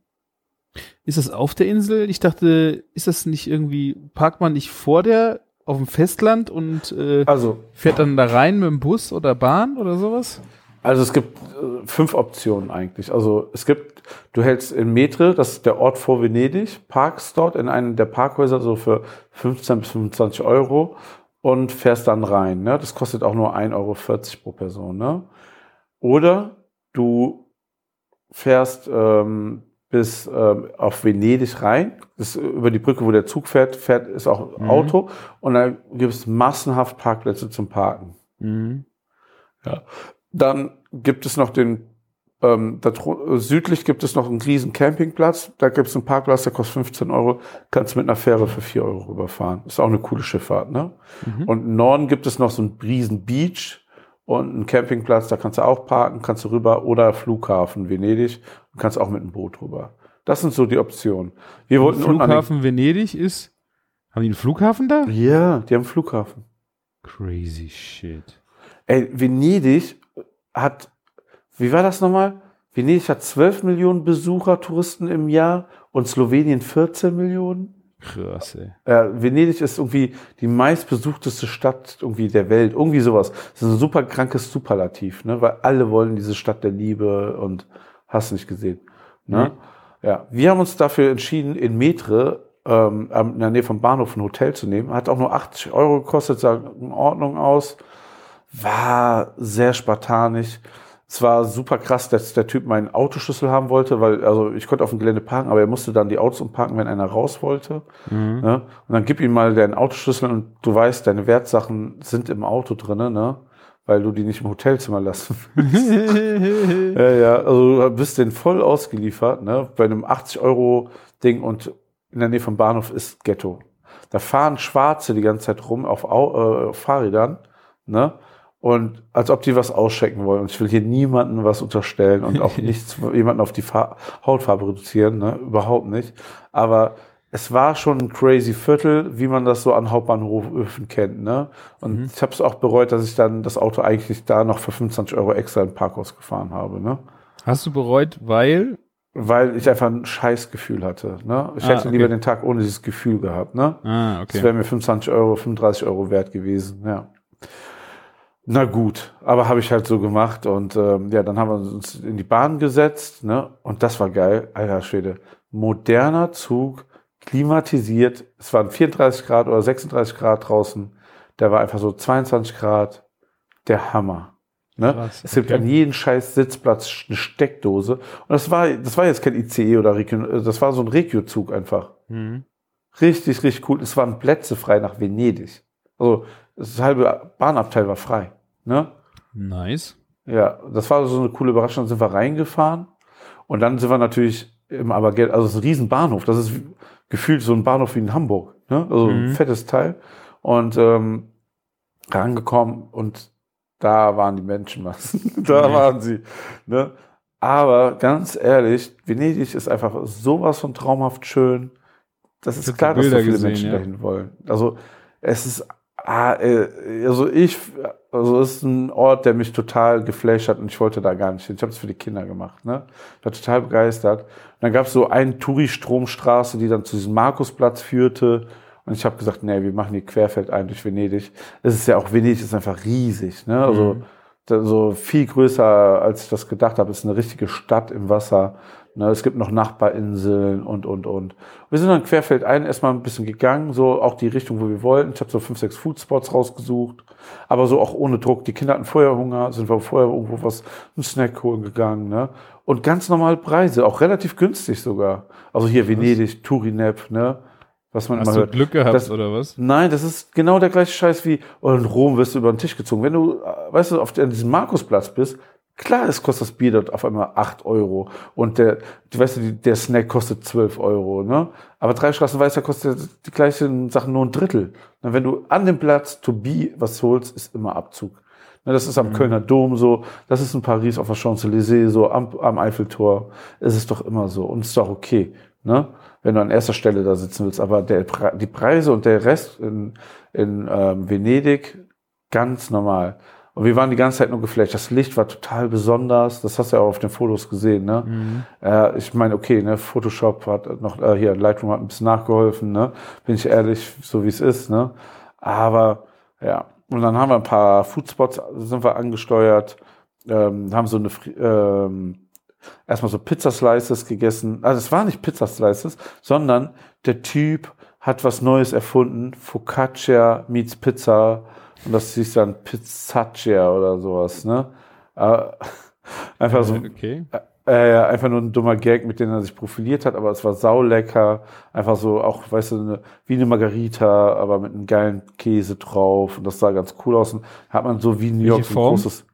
Ist das auf der Insel? Ich dachte, ist das nicht irgendwie, parkt man nicht vor der auf dem Festland und äh, also, fährt dann da rein mit dem Bus oder Bahn oder sowas? Also es gibt äh, fünf Optionen eigentlich. Also es gibt, du hältst in Metre, das ist der Ort vor Venedig, parkst dort in einem der Parkhäuser so für 15 bis 25 Euro und fährst dann rein. Ne? Das kostet auch nur 1,40 Euro pro Person. Ne? Oder du fährst ähm, bis ähm, auf Venedig rein. Das ist über die Brücke, wo der Zug fährt, fährt ist auch mhm. Auto. Und dann gibt es massenhaft Parkplätze zum Parken. Mhm. Ja. Dann gibt es noch den, ähm, da, südlich gibt es noch einen riesen Campingplatz. Da gibt es einen Parkplatz, der kostet 15 Euro. Kannst mit einer Fähre für 4 Euro rüberfahren. Ist auch eine coole Schifffahrt, ne? Mhm. Und im Norden gibt es noch so einen riesen Beach und einen Campingplatz, da kannst du auch parken, kannst du rüber oder Flughafen Venedig kannst auch mit einem Boot rüber. Das sind so die Optionen. Wir wollten Flughafen Venedig ist, haben die einen Flughafen da? Ja, die haben einen Flughafen. Crazy shit. Ey, Venedig hat, wie war das nochmal? Venedig hat 12 Millionen Besucher, Touristen im Jahr und Slowenien 14 Millionen. Krass, ey. Äh, Venedig ist irgendwie die meistbesuchteste Stadt irgendwie der Welt. Irgendwie sowas. Das ist ein super krankes Superlativ, ne? Weil alle wollen diese Stadt der Liebe und hast nicht gesehen. Ne? Ja. Wir haben uns dafür entschieden, in Metre ähm, in der Nähe vom Bahnhof ein Hotel zu nehmen. Hat auch nur 80 Euro gekostet, sah in Ordnung aus. War sehr spartanisch. Es war super krass, dass der Typ meinen Autoschlüssel haben wollte, weil, also ich konnte auf dem Gelände parken, aber er musste dann die Autos umparken, wenn einer raus wollte. Mhm. Ne? Und dann gib ihm mal deinen Autoschlüssel und du weißt, deine Wertsachen sind im Auto drinne, ne? Weil du die nicht im Hotelzimmer lassen willst. ja, ja, also du bist den voll ausgeliefert, ne? Bei einem 80 Euro Ding und in der Nähe vom Bahnhof ist Ghetto. Da fahren Schwarze die ganze Zeit rum auf, Au äh, Fahrrädern, ne? Und als ob die was auschecken wollen. Und ich will hier niemanden was unterstellen und auch nichts jemanden auf die Fa Hautfarbe reduzieren, ne? Überhaupt nicht. Aber es war schon ein crazy Viertel, wie man das so an Hauptbahnhöfen kennt, ne? Und Mhm. ich habe es auch bereut, dass ich dann das Auto eigentlich da noch für 25 Euro extra im Parkhaus gefahren habe, ne? Hast du bereut, weil? Weil ich einfach ein Scheißgefühl hatte, ne? Ich Ah, hätte okay. lieber den Tag ohne dieses Gefühl gehabt, ne? Ah, Das wäre mir 25 Euro, 35 Euro wert gewesen, ja. Na gut, aber habe ich halt so gemacht und ähm, ja, dann haben wir uns in die Bahn gesetzt, ne? Und das war geil, alter Schwede. Moderner Zug, klimatisiert. Es waren 34 Grad oder 36 Grad draußen. Der war einfach so 22 Grad. Der Hammer. Ne? Krass, es gibt okay. an jedem scheiß Sitzplatz eine Steckdose. Und das war, das war jetzt kein ICE oder Regio, das war so ein Regio-Zug einfach. Mhm. Richtig, richtig cool. Es waren Plätze frei nach Venedig. Also das halbe Bahnabteil war frei. Ne? Nice. Ja, das war so eine coole Überraschung. Dann sind wir reingefahren und dann sind wir natürlich im Abergeld, also es ist ein riesen Bahnhof. Das ist gefühlt so ein Bahnhof wie in Hamburg. Ne? Also ein Mhm. fettes Teil. Und ähm, rangekommen und da waren die Menschenmassen. da waren sie. Ne? Aber ganz ehrlich, Venedig ist einfach sowas von traumhaft schön. Das Ich ist klar, dass so viele gesehen, Menschen ja. dahin wollen. Also es ist, ah, äh, also ich, also es ist ein Ort, der mich total geflasht hat und ich wollte da gar nicht hin. Ich habe es für die Kinder gemacht. Ne? Ich war total begeistert. Dann gab es so eine Touri-Stromstraße, die dann zu diesem Markusplatz führte. Und ich habe gesagt, nee, wir machen die querfeld ein durch Venedig. Es ist ja auch, Venedig ist einfach riesig. Ne? Also Mhm. so viel größer, als ich das gedacht habe. Es ist eine richtige Stadt im Wasser. Ne? Es gibt noch Nachbarinseln und, und, und. Wir sind dann querfeld ein erstmal ein bisschen gegangen, so auch die Richtung, wo wir wollten. Ich habe so fünf, sechs Foodspots rausgesucht, aber so auch ohne Druck. Die Kinder hatten vorher Hunger, sind wir vorher irgendwo was, einen Snack holen gegangen. Ne? Und ganz normale Preise, auch relativ günstig sogar. Also hier Venedig, Turinep, ne? was man Hast immer du hört. Glück gehabt Das- oder was? Nein, das ist genau der gleiche Scheiß wie oh, in Rom wirst du über den Tisch gezogen. Wenn du, äh, weißt du, auf diesem Markusplatz bist, klar, es kostet das Bier dort auf einmal 8 Euro und der, du weißt die- der Snack kostet 12 Euro, ne? Aber drei Straßen weiter kostet die gleichen Sachen nur ein Drittel. Na, wenn du an dem Platz to be was holst, ist immer Abzug. Das ist am Kölner Dom so, das ist in Paris auf der Champs-Élysées so, am, am Eiffeltor. Es ist doch immer so und ist doch okay, ne? Wenn du an erster Stelle da sitzen willst. Aber der, die Preise und der Rest in, in ähm, Venedig ganz normal. Und wir waren die ganze Zeit nur geflasht. Das Licht war total besonders. Das hast du ja auch auf den Fotos gesehen, ne? Mhm. Äh, ich meine, okay, ne, Photoshop hat noch, äh, hier, Lightroom hat ein bisschen nachgeholfen, ne? Bin ich ehrlich, so wie es ist, ne? Aber, ja. Und dann haben wir ein paar Foodspots, sind wir angesteuert, ähm, haben so eine, ähm, erstmal so Pizzaslices gegessen. Also es war nicht Pizzaslices, sondern der Typ hat was Neues erfunden. Focaccia meets Pizza. Und das hieß dann Pizzaccia oder sowas, ne? Äh, einfach so, Okay. äh, ja, einfach nur ein dummer Gag, mit dem er sich profiliert hat, aber es war saulecker. Einfach so, auch, weißt du, eine, wie eine Margarita, aber mit einem geilen Käse drauf. Und das sah ganz cool aus. Und hat man so wie in New York so ein großes,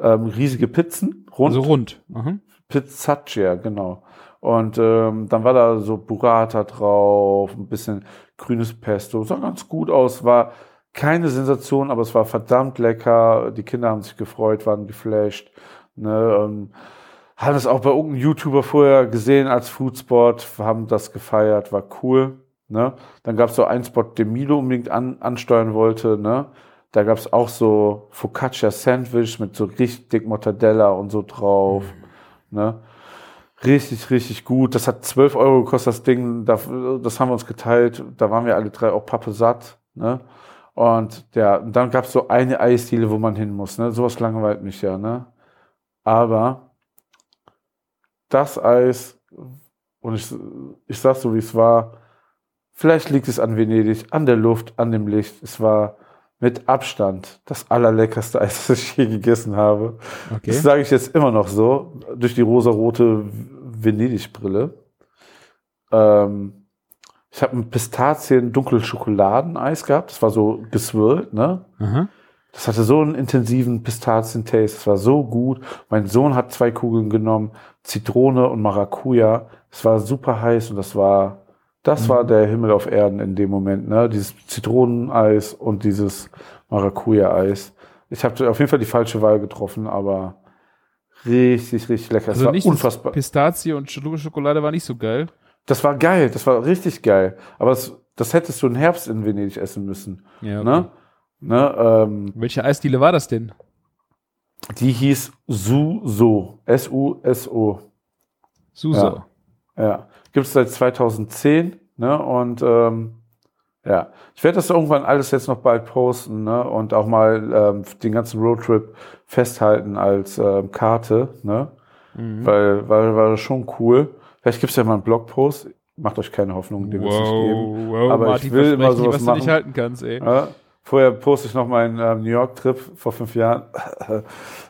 ähm, riesige Pizzen, rund. Also rund. Mhm. Pizzaccia, genau. Und ähm, dann war da so Burrata drauf, ein bisschen grünes Pesto. Sah ganz gut aus, war keine Sensation, aber es war verdammt lecker. Die Kinder haben sich gefreut, waren geflasht. Ne, und haben es auch bei irgendeinem YouTuber vorher gesehen als Foodspot, haben das gefeiert, war cool. Ne? Dann gab es so einen Spot, den Milo unbedingt an, ansteuern wollte. Ne? Da gab es auch so Focaccia Sandwich mit so richtig dick Mortadella und so drauf. Ne? Richtig, richtig gut. Das hat 12 Euro gekostet, das Ding. Das haben wir uns geteilt. Da waren wir alle drei auch pappe satt. Ne? Und ja, dann gab es so eine Eisdiele, wo man hin muss. Ne? Sowas langweilt mich ja. Ne? Aber das Eis, und ich, ich sag so, wie es war, vielleicht liegt es an Venedig, an der Luft, an dem Licht. Es war mit Abstand das allerleckerste Eis, das ich je gegessen habe. Okay. Das sage ich jetzt immer noch so, durch die rosarote Venedig-Brille. Ähm, ich habe ein Pistazien-Dunkelschokoladeneis gehabt. Das war so geswirlt, ne? Mhm. Das hatte so einen intensiven Pistazien-Taste. Das war so gut. Mein Sohn hat zwei Kugeln genommen. Zitrone und Maracuja. Es war super heiß und das war, das mhm. war der Himmel auf Erden in dem Moment, ne? Dieses Zitroneneis und dieses Maracuja-Eis. Ich habe auf jeden Fall die falsche Wahl getroffen, aber richtig, richtig lecker. Also es war nicht unfassbar. Pistazie und Schokolade war nicht so geil. Das war geil, das war richtig geil. Aber das, das hättest du im Herbst in Venedig essen müssen. Ja, okay. ne? Ne, ähm, Welche Eisdiele war das denn? Die hieß Suso. S-U-S-O. Suso. Ja. ja. Gibt es seit 2010. Ne? Und ähm, ja, ich werde das irgendwann alles jetzt noch bald posten ne? und auch mal ähm, den ganzen Roadtrip festhalten als ähm, Karte, ne? Mhm. Weil, weil war das schon cool. Vielleicht gibt es ja mal einen Blogpost. Macht euch keine Hoffnung, den wow, wird es nicht geben. Wow, Aber Martin, ich will immer sowas was machen. du nicht halten kannst, ey. Ja? Vorher poste ich noch meinen ähm, New York-Trip vor fünf Jahren.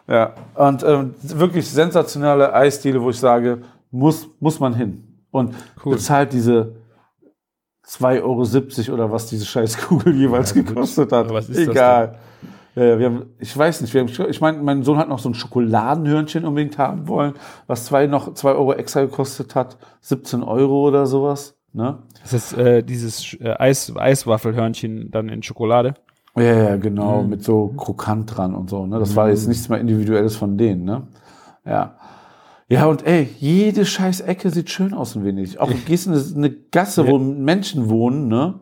ja, und ähm, wirklich sensationelle Eisdiele, wo ich sage, muss, muss man hin. Und cool. bezahlt diese 2,70 Euro oder was diese Scheißkugel jeweils ja, gekostet hat. Egal. Ja, wir haben, ich weiß nicht, wir haben, ich meine, mein Sohn hat noch so ein Schokoladenhörnchen unbedingt haben wollen, was zwei noch zwei Euro extra gekostet hat, 17 Euro oder sowas. Ne? Das ist äh, dieses äh, Eis, Eiswaffelhörnchen dann in Schokolade. Ja, ja, genau, mhm. mit so krokant dran und so. Ne? Das mhm. war jetzt nichts mehr Individuelles von denen. Ne? Ja. Ja, und ey, jede scheiß Ecke sieht schön aus in Venedig. Auch du gehst in eine Gasse, wo Menschen wohnen, ne?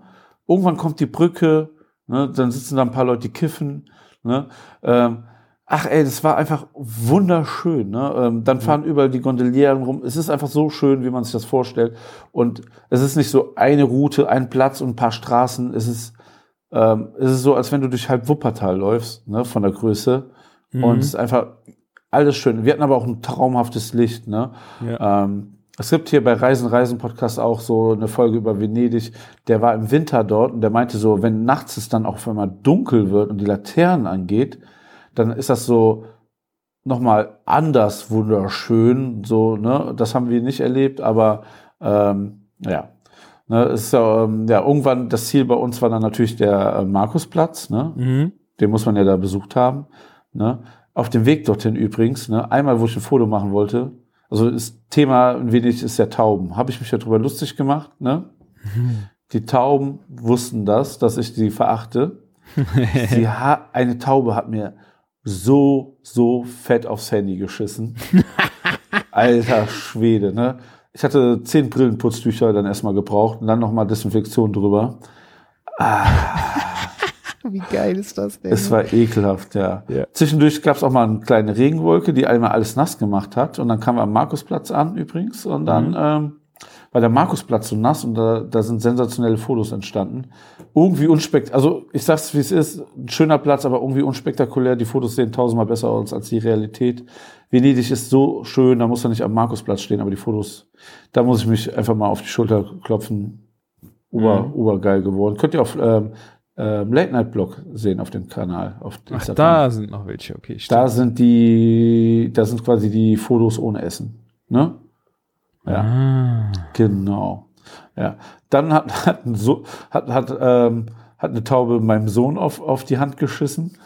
Irgendwann kommt die Brücke, ne? dann sitzen da ein paar Leute, die kiffen. Ne? Ähm, ach ey, das war einfach wunderschön. Ne? Ähm, dann fahren überall die Gondolieren rum. Es ist einfach so schön, wie man sich das vorstellt. Und es ist nicht so eine Route, ein Platz und ein paar Straßen. Es ist, ähm, es ist so, als wenn du durch halb Wuppertal läufst, ne? von der Größe. Mhm. Und es ist einfach alles schön. Wir hatten aber auch ein traumhaftes Licht. Ne? Ja. Ähm, es gibt hier bei Reisen, Reisen Podcast auch so eine Folge über Venedig. Der war im Winter dort und der meinte so, wenn nachts es dann auch einmal dunkel wird und die Laternen angeht, dann ist das so nochmal anders wunderschön. So, ne, das haben wir nicht erlebt, aber ähm, ja. Ne, ist ja, ähm, ja, irgendwann das Ziel bei uns war dann natürlich der äh, Markusplatz, ne? Mhm. Den muss man ja da besucht haben. Ne? Auf dem Weg dorthin übrigens, ne, einmal, wo ich ein Foto machen wollte, also das Thema ein wenig ist ja Tauben, habe ich mich ja drüber lustig gemacht, ne? Mhm. Die Tauben wussten das, dass ich die verachte. sie ha eine Taube hat mir so, so fett aufs Handy geschissen. Alter Schwede, ne? Ich hatte zehn Brillenputztücher dann erstmal gebraucht und dann nochmal Desinfektion drüber. Ah. Wie geil ist das denn? Es war ekelhaft, ja. ja. Zwischendurch gab es auch mal eine kleine Regenwolke, die einmal alles nass gemacht hat. Und dann kamen wir am Markusplatz an übrigens. Und dann mhm. ähm, war der Markusplatz so nass und da, da sind sensationelle Fotos entstanden. Irgendwie unspektakulär, also ich sag's wie es ist, ein schöner Platz, aber irgendwie unspektakulär. Die Fotos sehen tausendmal besser aus als die Realität. Venedig ist so schön, da muss er nicht am Markusplatz stehen, aber die Fotos, da muss ich mich einfach mal auf die Schulter klopfen. Ober, mhm. Obergeil geworden. Könnt ihr auf ähm, ähm, Late Night Blog sehen auf dem Kanal. Auf Ach, da sind noch welche, okay. Stimmt. Da sind die, da sind quasi die Fotos ohne Essen. Ne? Ja. Ah. Genau. Ja. Dann hat, hat, so, hat, hat, ähm, hat eine Taube meinem Sohn auf, auf die Hand geschissen.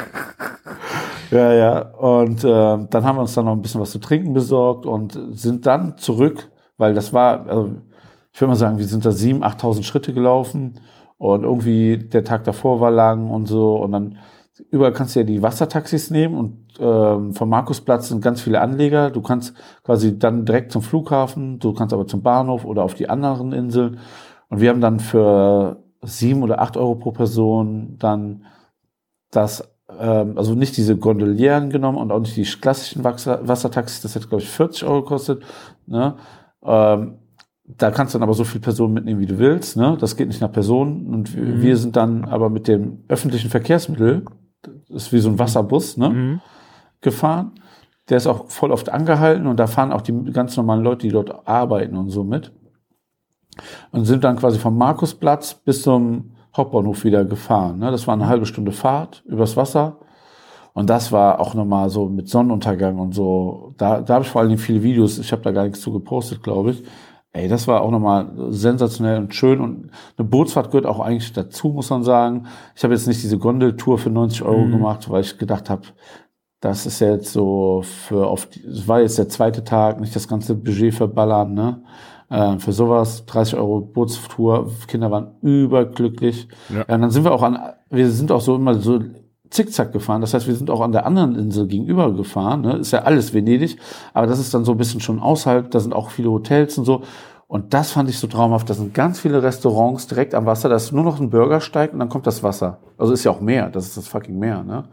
ja, ja. Und äh, dann haben wir uns dann noch ein bisschen was zu trinken besorgt und sind dann zurück, weil das war, also, ich würde mal sagen, wir sind da sieben, achttausend Schritte gelaufen und irgendwie der Tag davor war lang und so. Und dann überall kannst du ja die Wassertaxis nehmen und ähm, vom Markusplatz sind ganz viele Anleger. Du kannst quasi dann direkt zum Flughafen, du kannst aber zum Bahnhof oder auf die anderen Inseln. Und wir haben dann für sieben oder acht Euro pro Person dann das ähm, also nicht diese Gondolieren genommen und auch nicht die klassischen Wasser Wassertaxis, das hätte, glaube ich, 40 Euro gekostet. Ne? Ähm, da kannst du dann aber so viele Personen mitnehmen, wie du willst. Ne? Das geht nicht nach Personen. Und Mhm. wir sind dann aber mit dem öffentlichen Verkehrsmittel, das ist wie so ein Wasserbus, ne? Mhm. gefahren. Der ist auch voll oft angehalten und da fahren auch die ganz normalen Leute, die dort arbeiten und so mit. Und sind dann quasi vom Markusplatz bis zum Hauptbahnhof wieder gefahren. Ne? Das war eine halbe Stunde Fahrt übers Wasser. Und das war auch nochmal so mit Sonnenuntergang und so. Da, da habe ich vor allen Dingen viele Videos, ich habe da gar nichts zu gepostet, glaube ich. Ey, das war auch nochmal sensationell und schön. Und eine Bootsfahrt gehört auch eigentlich dazu, muss man sagen. Ich habe jetzt nicht diese Gondeltour für 90 Euro Mhm. gemacht, weil ich gedacht habe, das ist jetzt so für auf es war jetzt der zweite Tag, nicht das ganze Budget verballern, ne? Äh, für sowas, 30 Euro Bootstour, Kinder waren überglücklich. Ja. Ja. und dann sind wir auch an, wir sind auch so immer so zickzack gefahren. Das heißt, wir sind auch an der anderen Insel gegenüber gefahren. Ne? Ist ja alles Venedig, aber das ist dann so ein bisschen schon außerhalb. Da sind auch viele Hotels und so. Und das fand ich so traumhaft. Da sind ganz viele Restaurants direkt am Wasser. Da ist nur noch ein Bürgersteig und dann kommt das Wasser. Also ist ja auch Meer. Das ist das fucking Meer. Ne?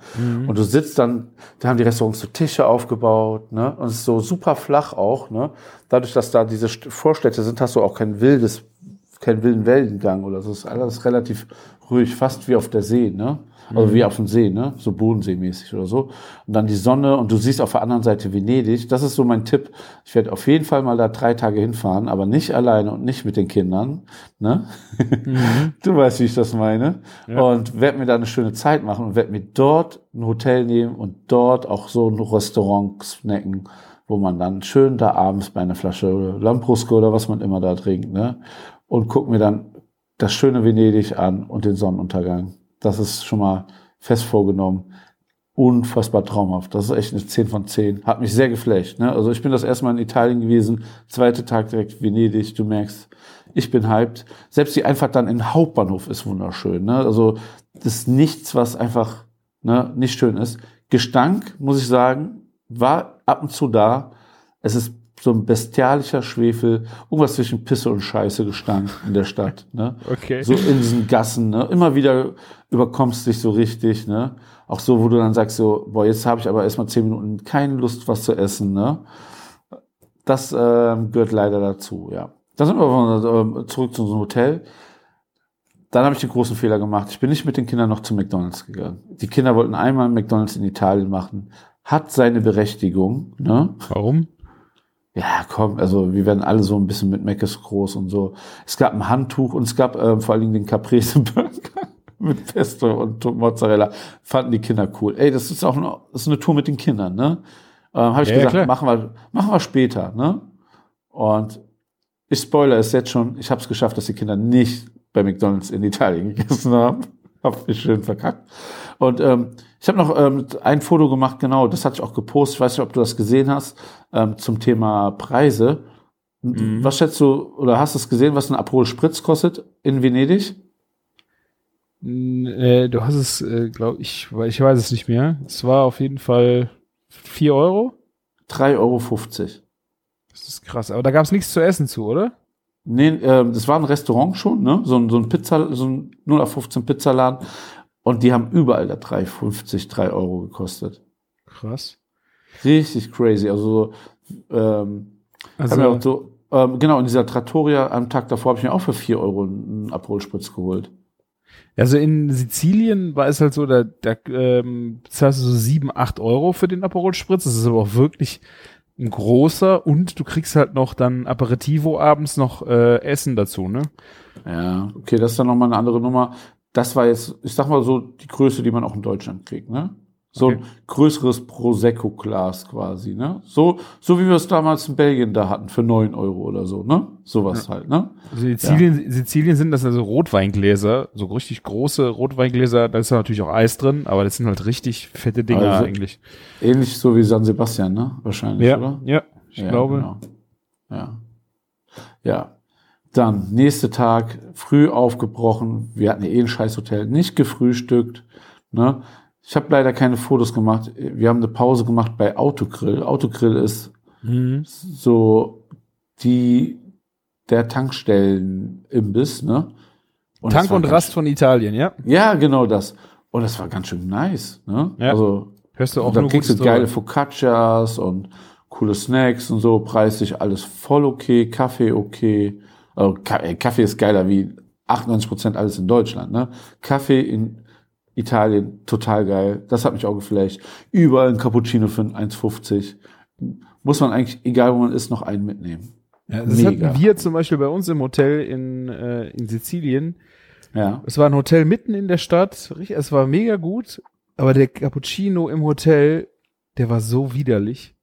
Und du sitzt dann, da haben die Restaurants so Tische aufgebaut. Ne? Und es ist so super flach auch. Ne? Dadurch, dass da diese St- Vorstädte sind, hast du auch kein wildes, keinen wilden Wellengang oder so. Es ist alles relativ ruhig, fast wie auf der See. Ne? Also wie auf dem See, ne? So Bodenseemäßig oder so. Und dann die Sonne und du siehst auf der anderen Seite Venedig. Das ist so mein Tipp. Ich werde auf jeden Fall mal da drei Tage hinfahren, aber nicht alleine und nicht mit den Kindern. Ne? Du weißt, wie ich das meine. Ja. Und werde mir da eine schöne Zeit machen und werde mir dort ein Hotel nehmen und dort auch so ein Restaurant snacken, wo man dann schön da abends bei einer Flasche Lambrusco oder was man immer da trinkt, ne? Und guck mir dann das schöne Venedig an und den Sonnenuntergang. Das ist schon mal fest vorgenommen. Unfassbar traumhaft. Das ist echt eine 10 von 10. Hat mich sehr geflasht. Ne? Also ich bin das erste Mal in Italien gewesen. Zweiter Tag direkt Venedig. Du merkst, ich bin hyped. Selbst die Einfahrt dann in den Hauptbahnhof ist wunderschön. Ne? Also das ist nichts, was einfach ne, nicht schön ist. Gestank, muss ich sagen, war ab und zu da. Es ist so ein bestialischer Schwefel, irgendwas zwischen Pisse und Scheiße gestank in der Stadt. Ne? Okay. So in diesen Gassen, ne? Immer wieder überkommst dich so richtig, ne? Auch so, wo du dann sagst so, boah, jetzt habe ich aber erstmal zehn Minuten keine Lust, was zu essen, ne? Das ähm, gehört leider dazu, ja. Dann sind wir aber, ähm, zurück zu unserem Hotel. Dann habe ich den großen Fehler gemacht. Ich bin nicht mit den Kindern noch zu McDonalds gegangen. Die Kinder wollten einmal McDonalds in Italien machen. Hat seine Berechtigung, ne? Warum? Ja, komm, also wir werden alle so ein bisschen mit Meckes groß und so. Es gab ein Handtuch und es gab ähm, vor allen Dingen den Caprese Burger mit Pesto und Mozzarella. Fanden die Kinder cool. Ey, das ist auch eine, das ist eine Tour mit den Kindern, ne? Ähm, Habe ich Ja, ja, gesagt, klar. machen wir, machen wir später, ne? Und ich spoiler es jetzt schon, ich habe es geschafft, dass die Kinder nicht bei McDonalds in Italien gegessen haben. Hab mich schön verkackt. Und ähm, ich habe noch ähm, ein Foto gemacht, genau, das hatte ich auch gepostet, ich weiß nicht, ob du das gesehen hast, ähm, zum Thema Preise. Mhm. Was schätzt du, oder hast du es gesehen, was ein Aperol Spritz kostet in Venedig? N- Äh, du hast es, äh, glaube ich, ich weiß es nicht mehr. Es war auf jeden Fall 4 Euro. 3,50 Euro. Das ist krass. Aber da gab es nichts zu essen zu, oder? Nee, ähm, das war ein Restaurant schon, ne? So ein, so ein Pizza, so ein 0 auf 15 Pizzaladen. Und die haben überall da 3,50, 3 Euro gekostet. Krass. Richtig crazy. Also, ähm, Also, auch so, ähm, genau, in dieser Trattoria am Tag davor habe ich mir auch für 4 Euro einen Aperol Spritz geholt. also in Sizilien war es halt so, da, da ähm, zahlst du so 7, 8 Euro für den Aperol Spritz. Das ist aber auch wirklich ein großer und du kriegst halt noch dann Aperitivo abends noch äh, Essen dazu, ne? Ja, okay, das ist dann nochmal eine andere Nummer. Das war jetzt, ich sag mal so, die Größe, die man auch in Deutschland kriegt, ne? So Okay. ein größeres Prosecco-Glas quasi, ne? So, so wie wir es damals in Belgien da hatten, für 9 Euro oder so, ne? Sowas halt, ne? Also Sizilien, Sizilien sind das also Rotweingläser, so richtig große Rotweingläser, da ist ja natürlich auch Eis drin, aber das sind halt richtig fette Dinger Also- eigentlich. Ähnlich so wie San Sebastian, ne? Wahrscheinlich, Ja, oder? ja, ich Ja, glaube. Genau. Ja. Ja. Dann, nächste Tag, früh aufgebrochen. Wir hatten ja eh ein Scheißhotel, nicht gefrühstückt. Ne? Ich habe leider keine Fotos gemacht. Wir haben eine Pause gemacht bei Autogrill. Autogrill ist Mhm. so die der Tankstellen-Imbiss, ne? Tank das war und Rast von Italien, ja? ja, genau das. Und das war ganz schön nice. Ne? Ja. Also Hörst du auch da kriegst du geile. Focaccias und coole Snacks und so, preislich alles voll okay, Kaffee okay. Ey, Kaffee ist geiler wie 98% alles in Deutschland. Ne? Kaffee in Italien, total geil. Das hat mich auch geflasht. Überall ein Cappuccino für ein 1,50. Muss man eigentlich, egal wo man ist, noch einen mitnehmen. Ja, das Mega. hatten wir zum Beispiel bei uns im Hotel in, äh, in Sizilien. Ja. Es war ein Hotel mitten in der Stadt. Es war mega gut. Aber der Cappuccino im Hotel, der war so widerlich.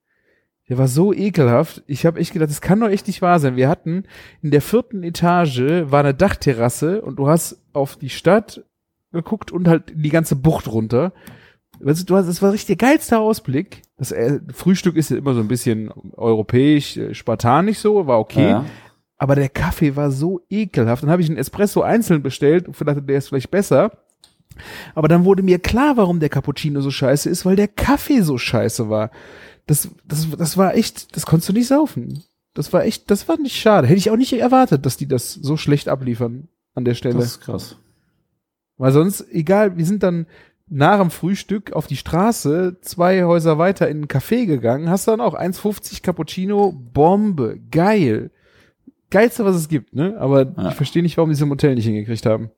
Der war so ekelhaft. Ich habe echt gedacht, das kann doch echt nicht wahr sein. Wir hatten in der vierten Etage war eine Dachterrasse und du hast auf die Stadt geguckt und halt die ganze Bucht runter. Weißt du, du hast, es war richtig der geilste Ausblick. Das äh, Frühstück ist ja immer so ein bisschen europäisch, äh, spartanisch so, war okay. Ja. Aber der Kaffee war so ekelhaft. Dann habe ich einen Espresso einzeln bestellt und dachte, der ist vielleicht besser. Aber dann wurde mir klar, warum der Cappuccino so scheiße ist, weil der Kaffee so scheiße war. Das, das, das war echt, das konntest du nicht saufen. Das war echt, das war nicht schade. Hätte ich auch nicht erwartet, dass die das so schlecht abliefern an der Stelle. Das ist krass. Weil sonst, egal, wir sind dann nach dem Frühstück auf die Straße, zwei Häuser weiter in ein Café gegangen, hast dann auch 1,50 Cappuccino, Bombe, geil. Geilste, was es gibt, ne? Aber Ja. ich verstehe nicht, warum die es im Hotel nicht hingekriegt haben.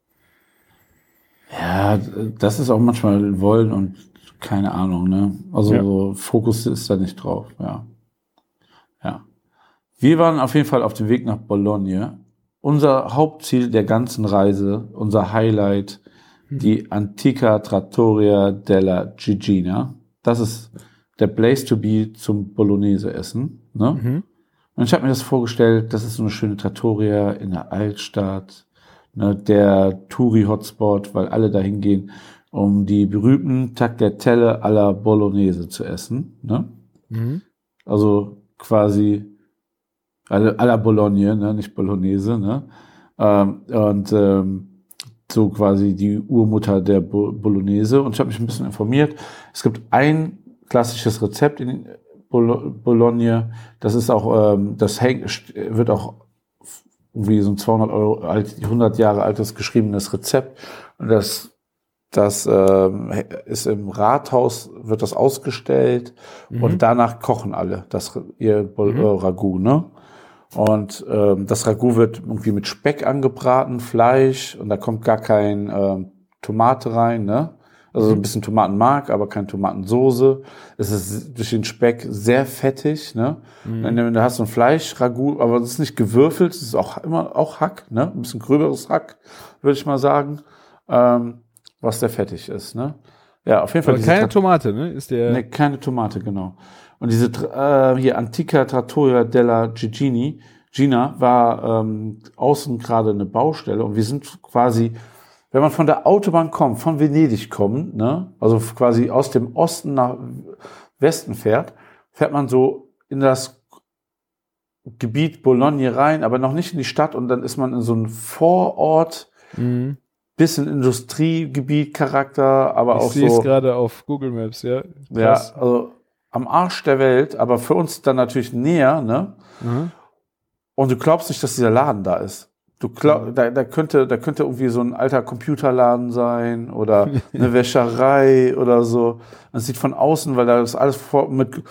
Ja, das ist auch manchmal Wollen und keine Ahnung, ne? Also Ja. so Fokus ist da nicht drauf, ja. Ja. Wir waren auf jeden Fall auf dem Weg nach Bologna. Unser Hauptziel der ganzen Reise, unser Highlight, die Antica Trattoria della Gigina. Das ist der Place to be zum Bolognese essen, ne? Und ich habe mir das vorgestellt, das ist so eine schöne Trattoria in der Altstadt, ne, der Touri-Hotspot, weil alle dahin gehen, um die berühmten Tagliatelle alla Bolognese zu essen. Ne? Also quasi alla, alla Bologna, ne, nicht Bolognese. Ne? Ähm, und ähm, so quasi die Urmutter der Bo Bolognese. Und ich habe mich ein bisschen informiert. Es gibt ein klassisches Rezept in Bolo Bologna. Das ist auch, ähm, das hängt, wird auch irgendwie so ein 200 Euro alt, 100 Jahre altes geschriebenes Rezept. Und das, das ähm, ist im Rathaus, wird das ausgestellt und danach kochen alle das ihr Bol äh, Ragout, ne? Und ähm, das Ragout wird irgendwie mit Speck angebraten, Fleisch und da kommt gar kein ähm, Tomate rein, ne? Also ein bisschen Tomatenmark, aber keine Tomatensoße. Es ist durch den Speck sehr fettig, ne? Mhm. Wenn du, du hast so ein Fleisch-Ragout, aber es ist nicht gewürfelt, es ist auch immer auch Hack, ne? Ein bisschen gröberes Hack, würde ich mal sagen, ähm, was sehr fettig ist, ne? Ja, auf jeden Fall. Aber keine Tra- Tomate, ne? Ist der. Ne, keine Tomate, genau. Und diese äh, hier Antica Trattoria della Gigini, Gina, war ähm, außen gerade eine Baustelle und wir sind quasi, wenn man von der Autobahn kommt, von Venedig kommt, ne, also quasi aus dem Osten nach Westen fährt, fährt man so in das Gebiet Bologna rein, aber noch nicht in die Stadt und dann ist man in so einem Vorort, Mhm. Bisschen Industriegebiet Charakter, aber Ich auch sehe so. es gerade auf Google Maps, ja. Ja, Krass. also am Arsch der Welt, aber für uns dann natürlich näher, ne? Mhm. Und du glaubst nicht, dass dieser Laden da ist. Du glaub, da, da könnte, da könnte irgendwie so ein alter Computerladen sein oder eine Wäscherei oder so. Das sieht von außen, weil da das alles mit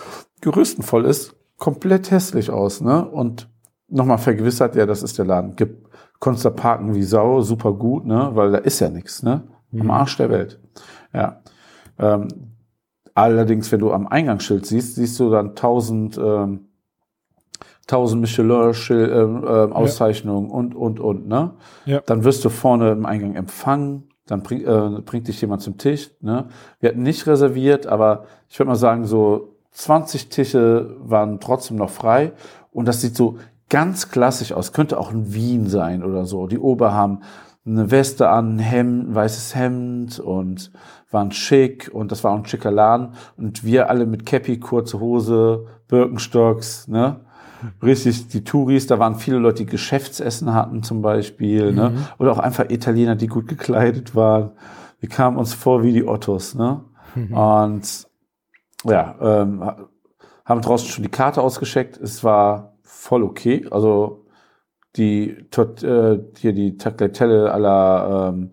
Gerüsten voll ist, komplett hässlich aus, ne? Und nochmal vergewissert, ja, das ist der Laden. Gibt, konntest da parken wie Sau, super gut, ne? Weil da ist ja nichts, ne? Am Arsch der Welt. Ja. Ähm, allerdings, wenn du am Eingangsschild siehst, siehst du dann tausend, ähm, tausend Michelin-Auszeichnungen und, und, und, ne? Ja. Dann wirst du vorne im Eingang empfangen, dann bring, äh, bringt dich jemand zum Tisch, ne? Wir hatten nicht reserviert, aber ich würde mal sagen, so 20 Tische waren trotzdem noch frei und das sieht so ganz klassisch aus. Könnte auch in Wien sein oder so. Die Ober haben eine Weste an, ein Hemd, ein weißes Hemd und waren schick und das war auch ein schicker Laden und wir alle mit Cappy, kurze Hose, Birkenstocks, ne? Richtig, die Touris, da waren viele Leute, die Geschäftsessen hatten zum Beispiel, ne? Oder auch einfach Italiener, die gut gekleidet waren. Wir kamen uns vor wie die Ottos, ne? Und ja, ähm, ha- haben draußen schon die Karte ausgeschickt. Es war voll okay. Also die Tot, äh, hier die Tagliatelle alla ähm,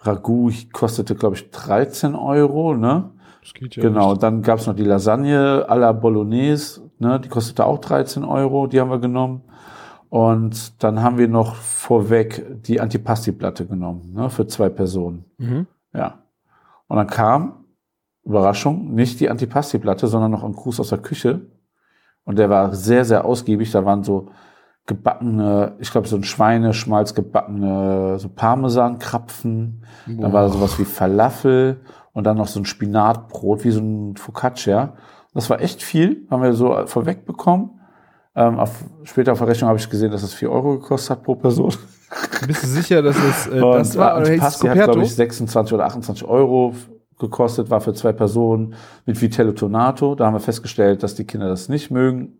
Ragout kostete, glaube ich, 13 Euro, ne? Das geht ja Genau, dann gab's noch die Lasagne à la Bolognese, ne? Die kostete auch 13 Euro, die haben wir genommen. Und dann haben wir noch vorweg die Antipasti-Platte genommen, ne? Für zwei Personen. Mhm. Ja. Und dann kam, Überraschung, nicht die Antipasti-Platte, sondern noch ein Gruß aus der Küche. Und der war sehr, sehr ausgiebig. Da waren so gebackene, ich glaube, so ein Schweineschmalz gebackene, so Parmesankrapfen. Dann war da sowas wie Falafel und dann noch so ein Spinatbrot, wie so ein Focaccia. Das war echt viel, haben wir so vorweg bekommen. Ähm, auf, später auf der Rechnung habe ich gesehen, dass es 4 Euro gekostet hat pro Person. Bist du sicher, dass es äh, Und das war? äh, Oder es Pasti hat, glaube ich, 26 oder 28 Euro gekostet, war für zwei Personen mit Vitello Tonato. Da haben wir festgestellt, dass die Kinder das nicht mögen.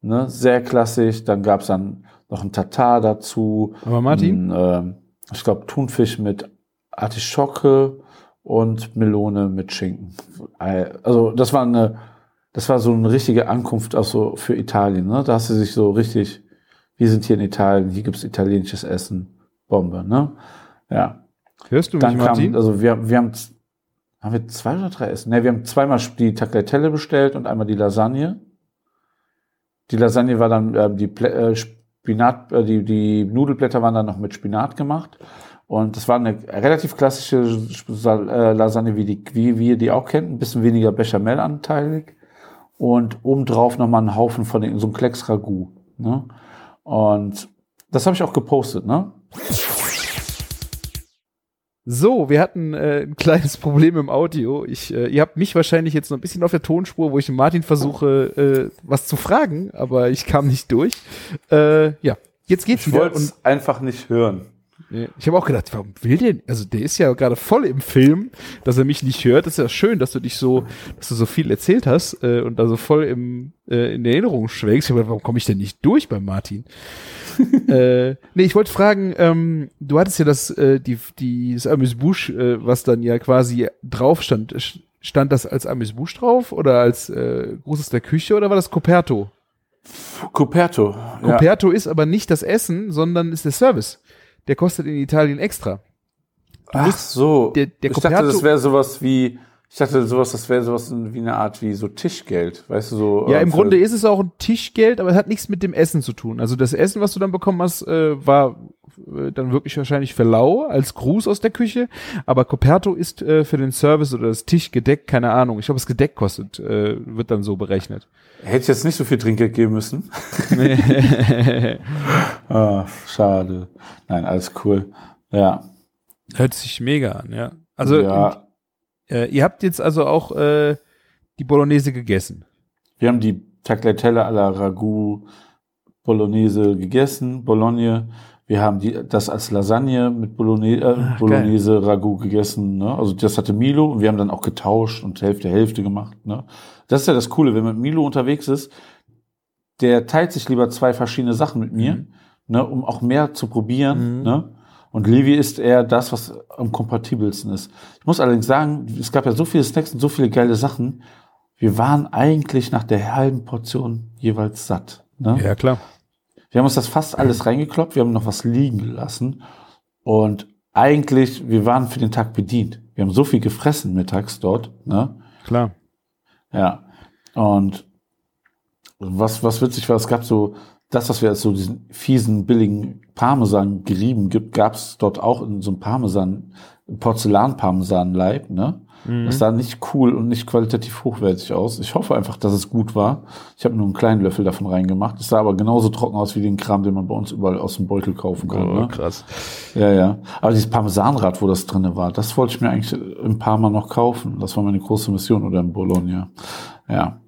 Ne? Sehr klassisch. Dann gab's dann noch ein Tatar dazu. Aber Martin? Ein, ähm, ich glaube, Thunfisch mit Artischocke und Melone mit Schinken. Also das war eine, das war so eine richtige Ankunft auch so für Italien. Ne? Da hast du sich so richtig, wir sind hier in Italien, hier gibt's italienisches Essen, Bombe. Ne? Ja. Hörst du mich, Dann Martin? kam, also wir, wir haben, haben wir zwei oder drei Essen? Ne, wir haben zweimal die Tagliatelle bestellt und einmal die Lasagne. Die Lasagne war dann, ähm, die Plä äh, Spinat, äh, die, die Nudelblätter waren dann noch mit Spinat gemacht. Und das war eine relativ klassische äh, Lasagne, wie, die, wie wir die auch kennen. Ein bisschen weniger Bechamel-anteilig. Und obendrauf nochmal einen Haufen von den, so ein Klecks Ragout. Ne? Und das habe ich auch gepostet, ne? So, wir hatten äh, ein kleines Problem im Audio. Ich, äh, ihr habt mich wahrscheinlich jetzt noch ein bisschen auf der Tonspur, wo ich Martin versuche, äh, was zu fragen, aber ich kam nicht durch. Äh, ja, jetzt geht's Ich wieder. wollte Und es einfach nicht hören. Ich habe auch gedacht, warum will der? Also der ist ja gerade voll im Film, dass er mich nicht hört. Das ist ja schön, dass du dich so, dass du so viel erzählt hast äh, und da so voll im äh, in Erinnerung schwelgst. Ich hab gedacht, warum komme ich denn nicht durch bei Martin? äh, nee, ich wollte fragen, ähm, du hattest ja das, äh, die, die, das Amüs-Bouche, äh, was dann ja quasi drauf stand. Stand das als Amüs-Bouche drauf oder als äh, Großes der Küche oder war das Coperto? Coperto. Ja. Coperto ist aber nicht das Essen, sondern ist der Service. Der kostet in Italien extra. Ach so. der- der ich dachte, Coperto- das wäre sowas wie, ich dachte sowas, das wäre sowas wie eine Art wie so Tischgeld, weißt du so. Ja, äh, im für- Grunde ist es auch ein Tischgeld, aber es hat nichts mit dem Essen zu tun. Also das Essen, was du dann bekommen hast, äh, war äh, dann wirklich wahrscheinlich für lau als Gruß aus der Küche. Aber Coperto ist äh, für den Service oder das Tischgedeck, keine Ahnung. Ich glaube, das Gedeck kostet, äh, wird dann so berechnet. Hätte ich jetzt nicht so viel Trinkgeld geben müssen. ah, schade. Nein, alles cool. Ja. Hört sich mega an, ja. Also ja. Äh, ihr habt jetzt also auch äh, die Bolognese gegessen. Wir haben die Tagliatelle alla Ragout Bolognese gegessen, Bologna. Wir haben die, das als Lasagne mit Bolognese, äh, Ah, Bolognese Ragout gegessen. Ne? Also das hatte Milo und wir haben dann auch getauscht und Hälfte Hälfte gemacht. Ne? Das ist ja das Coole, wenn man mit Milo unterwegs ist, der teilt sich lieber zwei verschiedene Sachen mit mir, Mhm. ne, um auch mehr zu probieren. Mhm. Ne? Und Levi ist eher das, was am kompatibelsten ist. Ich muss allerdings sagen, es gab ja so viele Snacks und so viele geile Sachen. Wir waren eigentlich nach der halben Portion jeweils satt. Ne? Ja, klar. Wir haben uns das fast alles reingekloppt, wir haben noch was liegen gelassen. Und eigentlich, wir waren für den Tag bedient. Wir haben so viel gefressen mittags dort. Ne? Klar. Ja. Und was, was witzig war, es gab so, das, was wir als so diesen fiesen, billigen Parmesan gerieben gibt, gab es dort auch in so einem Parmesan, Porzellan-Parmesan-Leib, ne? Das sah nicht cool und nicht qualitativ hochwertig aus. Ich hoffe einfach, dass es gut war. Ich habe nur einen kleinen Löffel davon reingemacht. Es sah aber genauso trocken aus wie den Kram, den man bei uns überall aus dem Beutel kaufen kann. Oh, ne? krass. Ja, ja. Aber dieses Parmesanrad, wo das drinne war, das wollte ich mir eigentlich im Parma noch kaufen. Das war meine große Mission oder in Bologna. Ja.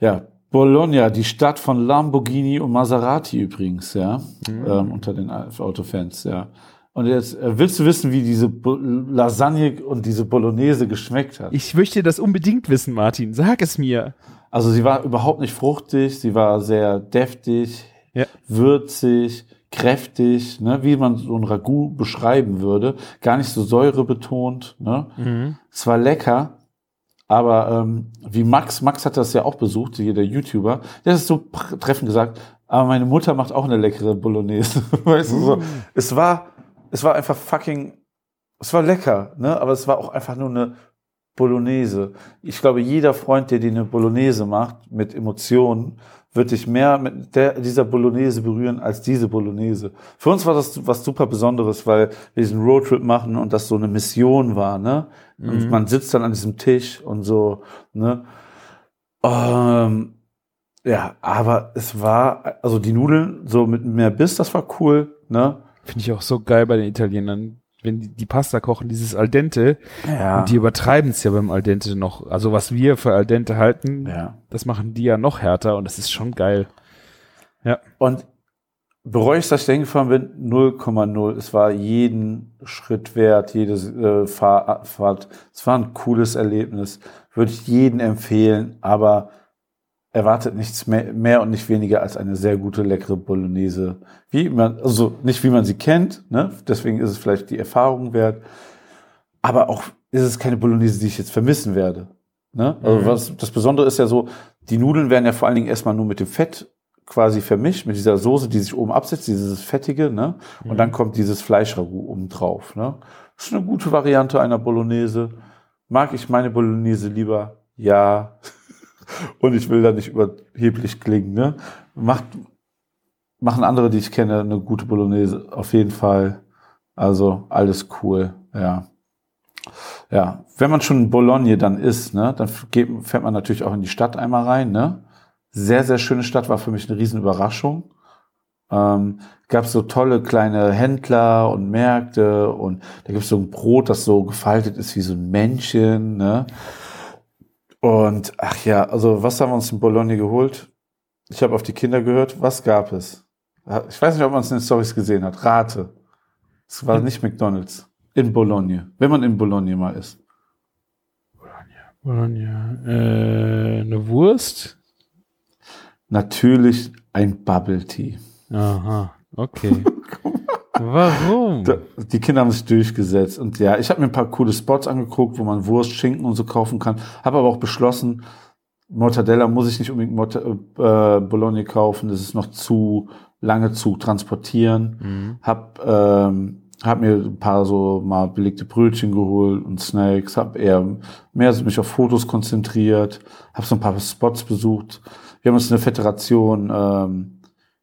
Ja. Bologna, die Stadt von Lamborghini und Maserati übrigens, ja. Ähm, unter den Autofans, ja. Und jetzt äh, willst du wissen, wie diese Bo Lasagne und diese Bolognese geschmeckt hat? Ich möchte das unbedingt wissen, Martin. Sag es mir. Also sie war überhaupt nicht fruchtig, sie war sehr deftig, Ja. würzig, kräftig, ne, wie man so ein Ragout beschreiben würde. Gar nicht so säurebetont. Ne. Es war lecker, aber ähm, wie Max, Max hat das ja auch besucht, hier der YouTuber, der ist so pr- treffend gesagt, aber meine Mutter macht auch eine leckere Bolognese. weißt du, so. Es war, es war einfach fucking es war lecker, ne? aber es war auch einfach nur eine Bolognese. Ich glaube, jeder Freund, der dir eine Bolognese macht mit Emotionen, wird dich mehr mit der, dieser Bolognese berühren als diese Bolognese. Für uns war das was super Besonderes, weil wir diesen Roadtrip machen und das so eine Mission war, ne? Und Mhm. man sitzt dann an diesem Tisch und so, ne? Ähm, ja, aber es war, also die Nudeln so mit mehr Biss, das war cool, ne? Finde ich auch so geil bei den Italienern. Wenn die, die Pasta kochen, dieses Al dente, Ja. und die übertreiben es ja beim Al dente noch. Also was wir für Al dente halten, ja. das machen die ja noch härter und das ist schon geil. Und bereue ich, dass ich dahin gefahren bin? 0,0. Es war jeden Schritt wert, jede äh, Fahr Fahrt. Es war ein cooles Erlebnis. Würde ich jedem empfehlen, aber erwartet nichts mehr, mehr und nicht weniger als eine sehr gute, leckere Bolognese. Wie man, also nicht wie man sie kennt, ne? deswegen ist es vielleicht die Erfahrung wert, aber auch ist es keine Bolognese, die ich jetzt vermissen werde. Ne? Also Mhm. was, das Besondere ist ja so, die Nudeln werden ja vor allen Dingen erstmal nur mit dem Fett quasi vermischt, mit dieser Soße, die sich oben absetzt, dieses Fettige, ne? Und dann kommt dieses Fleischragout oben drauf, ne? Das ist eine gute Variante einer Bolognese. Mag ich meine Bolognese lieber? Ja. Und ich will da nicht überheblich klingen, ne? Macht, machen andere, die ich kenne, eine gute Bolognese. Auf jeden Fall. Also, alles cool, ja. Ja, wenn man schon in Bologna dann ist, ne, dann geht, fährt man natürlich auch in die Stadt einmal rein, ne? Sehr, sehr schöne Stadt, war für mich eine riesen Überraschung. Ähm, gab so tolle kleine Händler und Märkte und da gibt es so ein Brot, das so gefaltet ist wie so ein Männchen, ne? Und ach ja, also was haben wir uns in Bologna geholt? Ich habe auf die Kinder gehört. Was gab es? Ich weiß nicht, ob man es in den Stories gesehen hat. Rate. Es war nicht McDonald's. In Bologna. Wenn man in Bologna mal ist. Bologna. Äh, eine Wurst? Natürlich ein Bubble Tea. Aha, okay. Warum? Die Kinder haben sich durchgesetzt. Und ja, ich habe mir ein paar coole Spots angeguckt, wo man Wurst, Schinken und so kaufen kann. Habe aber auch beschlossen, Mortadella muss ich nicht unbedingt Mort äh, Bologna kaufen. Das ist noch zu lange zu transportieren. Mhm. Hab, ähm, hab mir ein paar so mal belegte Brötchen geholt und Snacks. Hab eher mehr so mich auf Fotos konzentriert. Hab so ein paar Spots besucht. Wir haben uns eine Föderation ähm,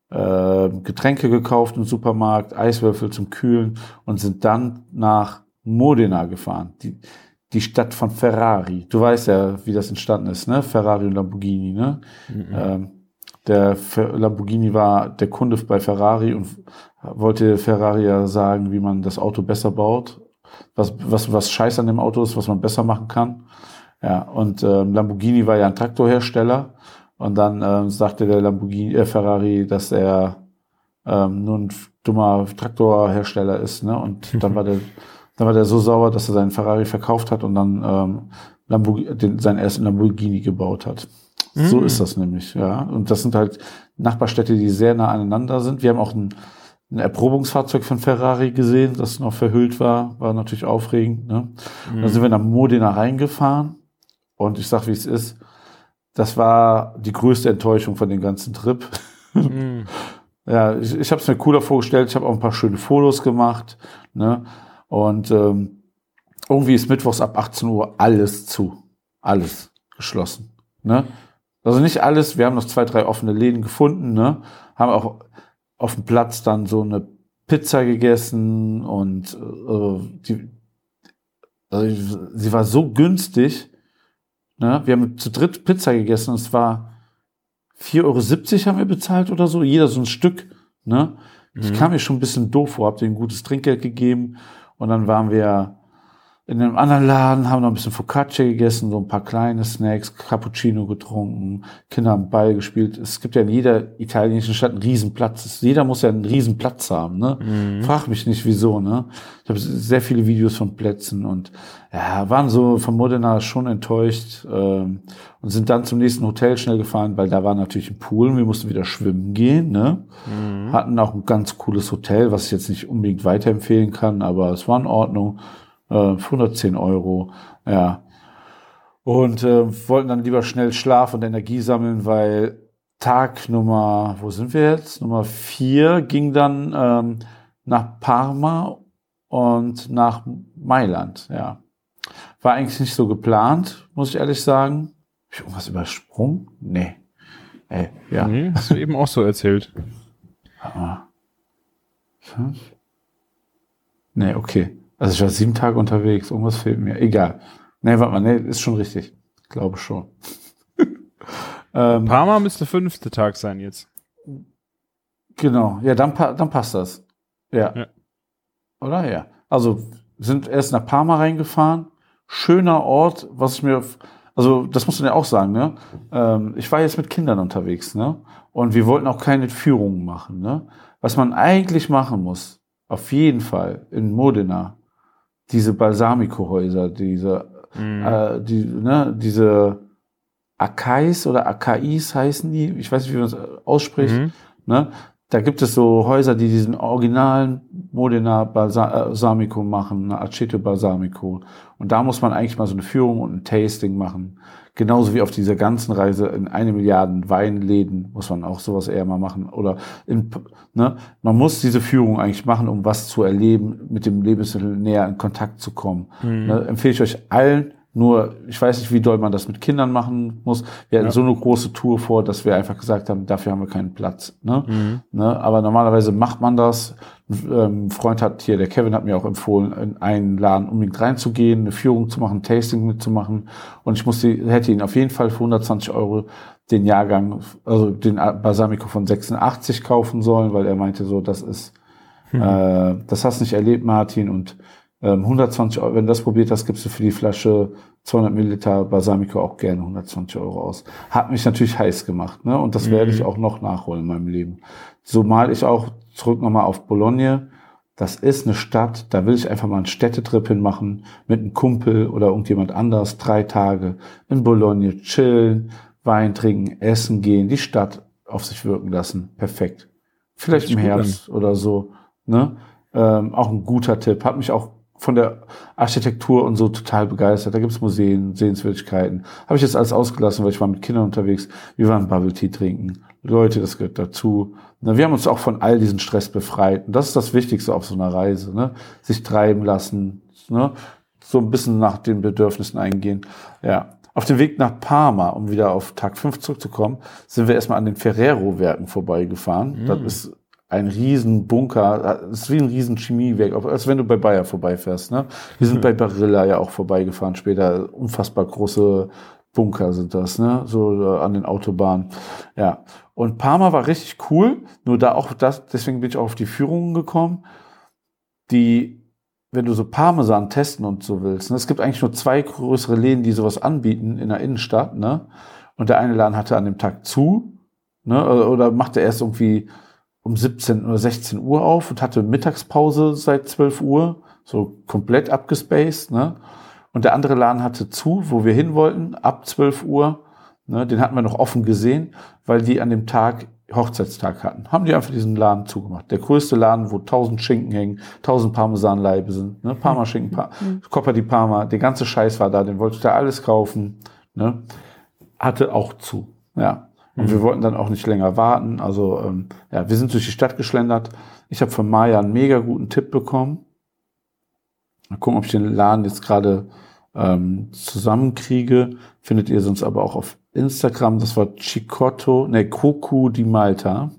äh, Getränke gekauft im Supermarkt, Eiswürfel zum Kühlen und sind dann nach Modena gefahren. Die, die Stadt von Ferrari. Du weißt ja, wie das entstanden ist, ne? Ferrari und Lamborghini, ne? Ähm, der Fer Lamborghini war der Kunde bei Ferrari und wollte Ferrari ja sagen, wie man das Auto besser baut, was, was, was scheiß an dem Auto ist, was man besser machen kann. Ja, und ähm, Lamborghini war ja ein Traktorhersteller und dann ähm, sagte der Lamborghini, äh, Ferrari, dass er ähm, nur ein dummer Traktorhersteller ist, ne? Und dann war der, dann war der so sauer, dass er seinen Ferrari verkauft hat und dann ähm, Lamborghini, den, seinen ersten Lamborghini gebaut hat. So Mm. ist das nämlich, ja. Und das sind halt Nachbarstädte, die sehr nah aneinander sind. Wir haben auch ein, ein Erprobungsfahrzeug von Ferrari gesehen, das noch verhüllt war, war natürlich aufregend. Ne? Dann sind wir nach Modena reingefahren und ich sag, wie es ist. Das war die größte Enttäuschung von dem ganzen Trip. Mhm. Ja, ich, ich habe es mir cooler vorgestellt. Ich habe auch ein paar schöne Fotos gemacht. Ne? Und ähm, irgendwie ist mittwochs ab 18 Uhr alles zu. Alles geschlossen. Ne? Also nicht alles. Wir haben noch zwei, drei offene Läden gefunden. Ne? Haben auch auf dem Platz dann so eine Pizza gegessen und äh, die, also sie war so günstig. Ne? Wir haben zu dritt Pizza gegessen und es war 4,70 Euro haben wir bezahlt oder so, jeder so ein Stück. Ne? Ich Mhm. kam mir schon ein bisschen doof vor, hab denen gutes Trinkgeld gegeben und dann waren wir in einem anderen Laden, haben noch ein bisschen Focaccia gegessen, so ein paar kleine Snacks, Cappuccino getrunken, Kinder haben Ball gespielt. Es gibt ja in jeder italienischen Stadt einen Riesenplatz. Jeder muss ja einen Riesenplatz haben. Ne? Mhm. Frag mich nicht, wieso. Ne? Ich habe sehr viele Videos von Plätzen und ja, waren so von Modena schon enttäuscht ähm, und sind dann zum nächsten Hotel schnell gefahren, weil da war natürlich ein Pool und wir mussten wieder schwimmen gehen. Ne? Mhm. Hatten auch ein ganz cooles Hotel, was ich jetzt nicht unbedingt weiterempfehlen kann, aber es war in Ordnung. Äh, für 110 Euro, ja. Und äh, wollten dann lieber schnell Schlaf und Energie sammeln, weil Tag Nummer, wo sind wir jetzt? Nummer vier ging dann ähm, nach Parma und nach Mailand, ja. War eigentlich nicht so geplant, muss ich ehrlich sagen. Hab ich irgendwas übersprungen? Nee. Ey, ja. Nee, hast du eben auch so erzählt. Warte mal. Fünf? Nee, okay. Also ich war sieben Tage unterwegs, irgendwas fehlt mir. Egal. Nee, warte mal, nee, ist schon richtig. Ich glaube schon. ähm, Parma müsste fünfte Tag sein jetzt. Genau, ja, dann, dann passt das. Ja. Ja. Oder? Ja. Also sind erst nach Parma reingefahren. Schöner Ort, was ich mir, also das muss man ja auch sagen, ne? Ähm, ich war jetzt mit Kindern unterwegs, ne? Und wir wollten auch keine Führungen machen, ne? Was man eigentlich machen muss, auf jeden Fall in Modena, diese Balsamico-Häuser, diese, äh, die, ne, diese Akais oder Akais heißen die, ich weiß nicht, wie man es ausspricht, Mhm. Ne? Da gibt es so Häuser, die diesen originalen Modena Balsamico machen, ne? Aceto Balsamico. Und da muss man eigentlich mal so eine Führung und ein Tasting machen. Genauso wie auf dieser ganzen Reise in eine Milliarden Weinläden muss man auch sowas eher mal machen. Oder in, ne? man muss diese Führung eigentlich machen, um was zu erleben, mit dem Lebensmittel näher in Kontakt zu kommen. Ne? Empfehle ich euch allen, nur, ich weiß nicht, wie doll man das mit Kindern machen muss. Wir hatten Ja. so eine große Tour vor, dass wir einfach gesagt haben, dafür haben wir keinen Platz. Ne? Mhm. Ne? Aber normalerweise macht man das. Ähm, Freund hat hier, der Kevin hat mir auch empfohlen, in einen Laden unbedingt reinzugehen, eine Führung zu machen, Tasting mitzumachen. Und ich musste, hätte ihn auf jeden Fall für 120 Euro den Jahrgang, also den Balsamico von 86 kaufen sollen, weil er meinte so, das ist, äh, das hast du nicht erlebt, Martin, und ähm, 120 Euro, wenn du das probiert hast, gibst du für die Flasche 200 Milliliter Balsamico auch gerne 120 Euro aus. Hat mich natürlich heiß gemacht, ne? Und das werde ich auch noch nachholen in meinem Leben. So mal ich auch zurück nochmal auf Bologna. Das ist eine Stadt, da will ich einfach mal einen Städtetrip hinmachen mit einem Kumpel oder irgendjemand anders, drei Tage in Bologna chillen, Wein trinken, essen gehen, die Stadt auf sich wirken lassen. Perfekt. Vielleicht im Herbst oder so. Ne? Ähm, auch ein guter Tipp. Hat mich auch von der Architektur und so total begeistert. Da gibt's Museen, Sehenswürdigkeiten. Habe ich jetzt alles ausgelassen, weil ich war mit Kindern unterwegs. Wir waren Bubble Tea trinken. Leute, das gehört dazu. Wir haben uns auch von all diesen Stress befreit. Und das ist das Wichtigste auf so einer Reise. Ne? Sich treiben lassen. Ne? So ein bisschen nach den Bedürfnissen eingehen. Ja. Auf dem Weg nach Parma, um wieder auf Tag 5 zurückzukommen, sind wir erstmal an den Ferrero-Werken vorbeigefahren. Das ist ein riesen Bunker, das ist wie ein riesen Chemiewerk, als wenn du bei Bayer vorbeifährst. Ne? Wir sind bei Barilla ja auch vorbeigefahren später. Unfassbar große Bunker sind das, ne? so äh, an den Autobahnen. Ja, und Parma war richtig cool, nur da auch das, deswegen bin ich auch auf die Führungen gekommen, die wenn du so Parmesan testen und so willst, ne, es gibt eigentlich nur zwei größere Läden, die sowas anbieten in der Innenstadt, ne? Und der eine Laden hatte an dem Tag zu, ne? Oder, machte erst irgendwie um 17 oder 16 Uhr auf und hatte Mittagspause seit 12 Uhr, so komplett abgespaced, ne? Und der andere Laden hatte zu, wo wir hin wollten, ab 12 Uhr. Ne, den hatten wir noch offen gesehen, weil die an dem Tag Hochzeitstag hatten. Haben die einfach diesen Laden zugemacht. Der größte Laden, wo tausend Schinken hängen, tausend Parmesanleibe sind, ne? Parma-Schinken, pa Coppa di Parma, der ganze Scheiß war da, den wollte ich da alles kaufen. Ne? Hatte auch zu. Ja. Und wir wollten dann auch nicht länger warten. Also ähm, ja, wir sind durch die Stadt geschlendert. Ich habe von Maya einen mega guten Tipp bekommen. Mal gucken, ob ich den Laden jetzt gerade ähm, zusammenkriege. Findet ihr sonst aber auch auf Instagram. Das war Chicotto, ne, Coco di Malta.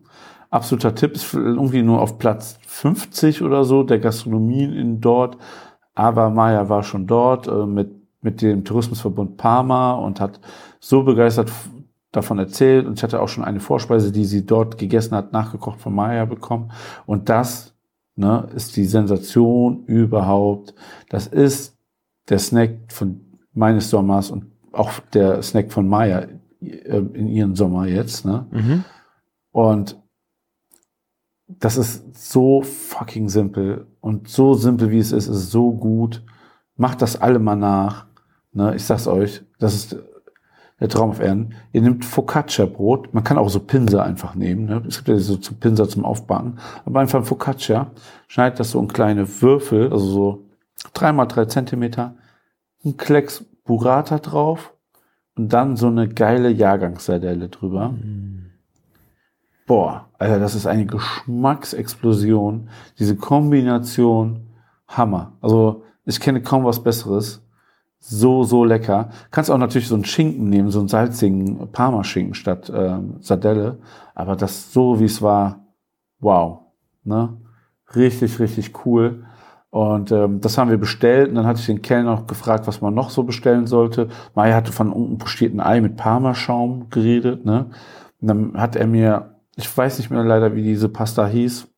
Absoluter Tipp. Ist irgendwie nur auf Platz 50 oder so der Gastronomien in dort. Aber Maya war schon dort äh, mit, mit dem Tourismusverbund Parma und hat so begeistert davon erzählt. Und ich hatte auch schon eine Vorspeise, die sie dort gegessen hat, nachgekocht von Maya bekommen. Und das ne, ist die Sensation überhaupt. Das ist der Snack von meines Sommers und auch der Snack von Maya äh, in ihren Sommer jetzt. Ne? Mhm. Und das ist so fucking simpel. Und so simpel wie es ist, ist so gut. Macht das alle mal nach. Ne, ich sag's euch, das ist der Traum auf Erden. Ihr nehmt Focaccia-Brot. Man kann auch so Pinsa einfach nehmen. Ne? Es gibt ja so zum Pinsa zum Aufbacken. Aber einfach ein Focaccia. Schneidet das so in kleine Würfel, also so drei mal drei Zentimeter. Ein Klecks Burrata drauf. Und dann so eine geile Jahrgangssardelle drüber. Boah, Alter, das ist eine Geschmacksexplosion. Diese Kombination Hammer. Also ich kenne kaum was Besseres. So, so lecker. Kannst auch natürlich so einen Schinken nehmen, so einen salzigen Parmaschinken statt ähm, Sardelle. Aber das so, wie es war, wow. Ne? Richtig, richtig cool. Und ähm, das haben wir bestellt. Und dann hatte ich den Kellner noch gefragt, was man noch so bestellen sollte. Maya hatte von einem postierten Ei mit Parmaschaum geredet. Ne? Und dann hat er mir, ich weiß nicht mehr leider, wie diese Pasta hieß.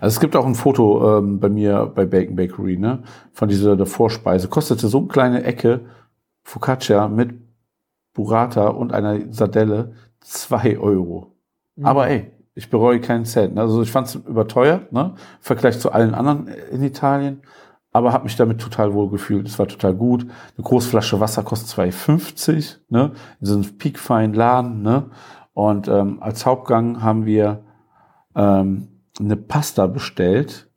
Also es gibt auch ein Foto ähm, bei mir bei Bacon Bakery, ne? Von dieser der Vorspeise. Kostete so eine kleine Ecke Focaccia mit Burrata und einer Sardelle zwei Euro. Mhm. Aber ey, ich bereue keinen Cent. Ne? Also ich fand es überteuert, ne? Im Vergleich zu allen anderen in Italien. Aber habe mich damit total wohl gefühlt. Es war total gut. Eine große Flasche Wasser kostet 2,50, ne? In so einem piekfeinen Laden, ne? Und ähm, als Hauptgang haben wir ähm, eine Pasta bestellt.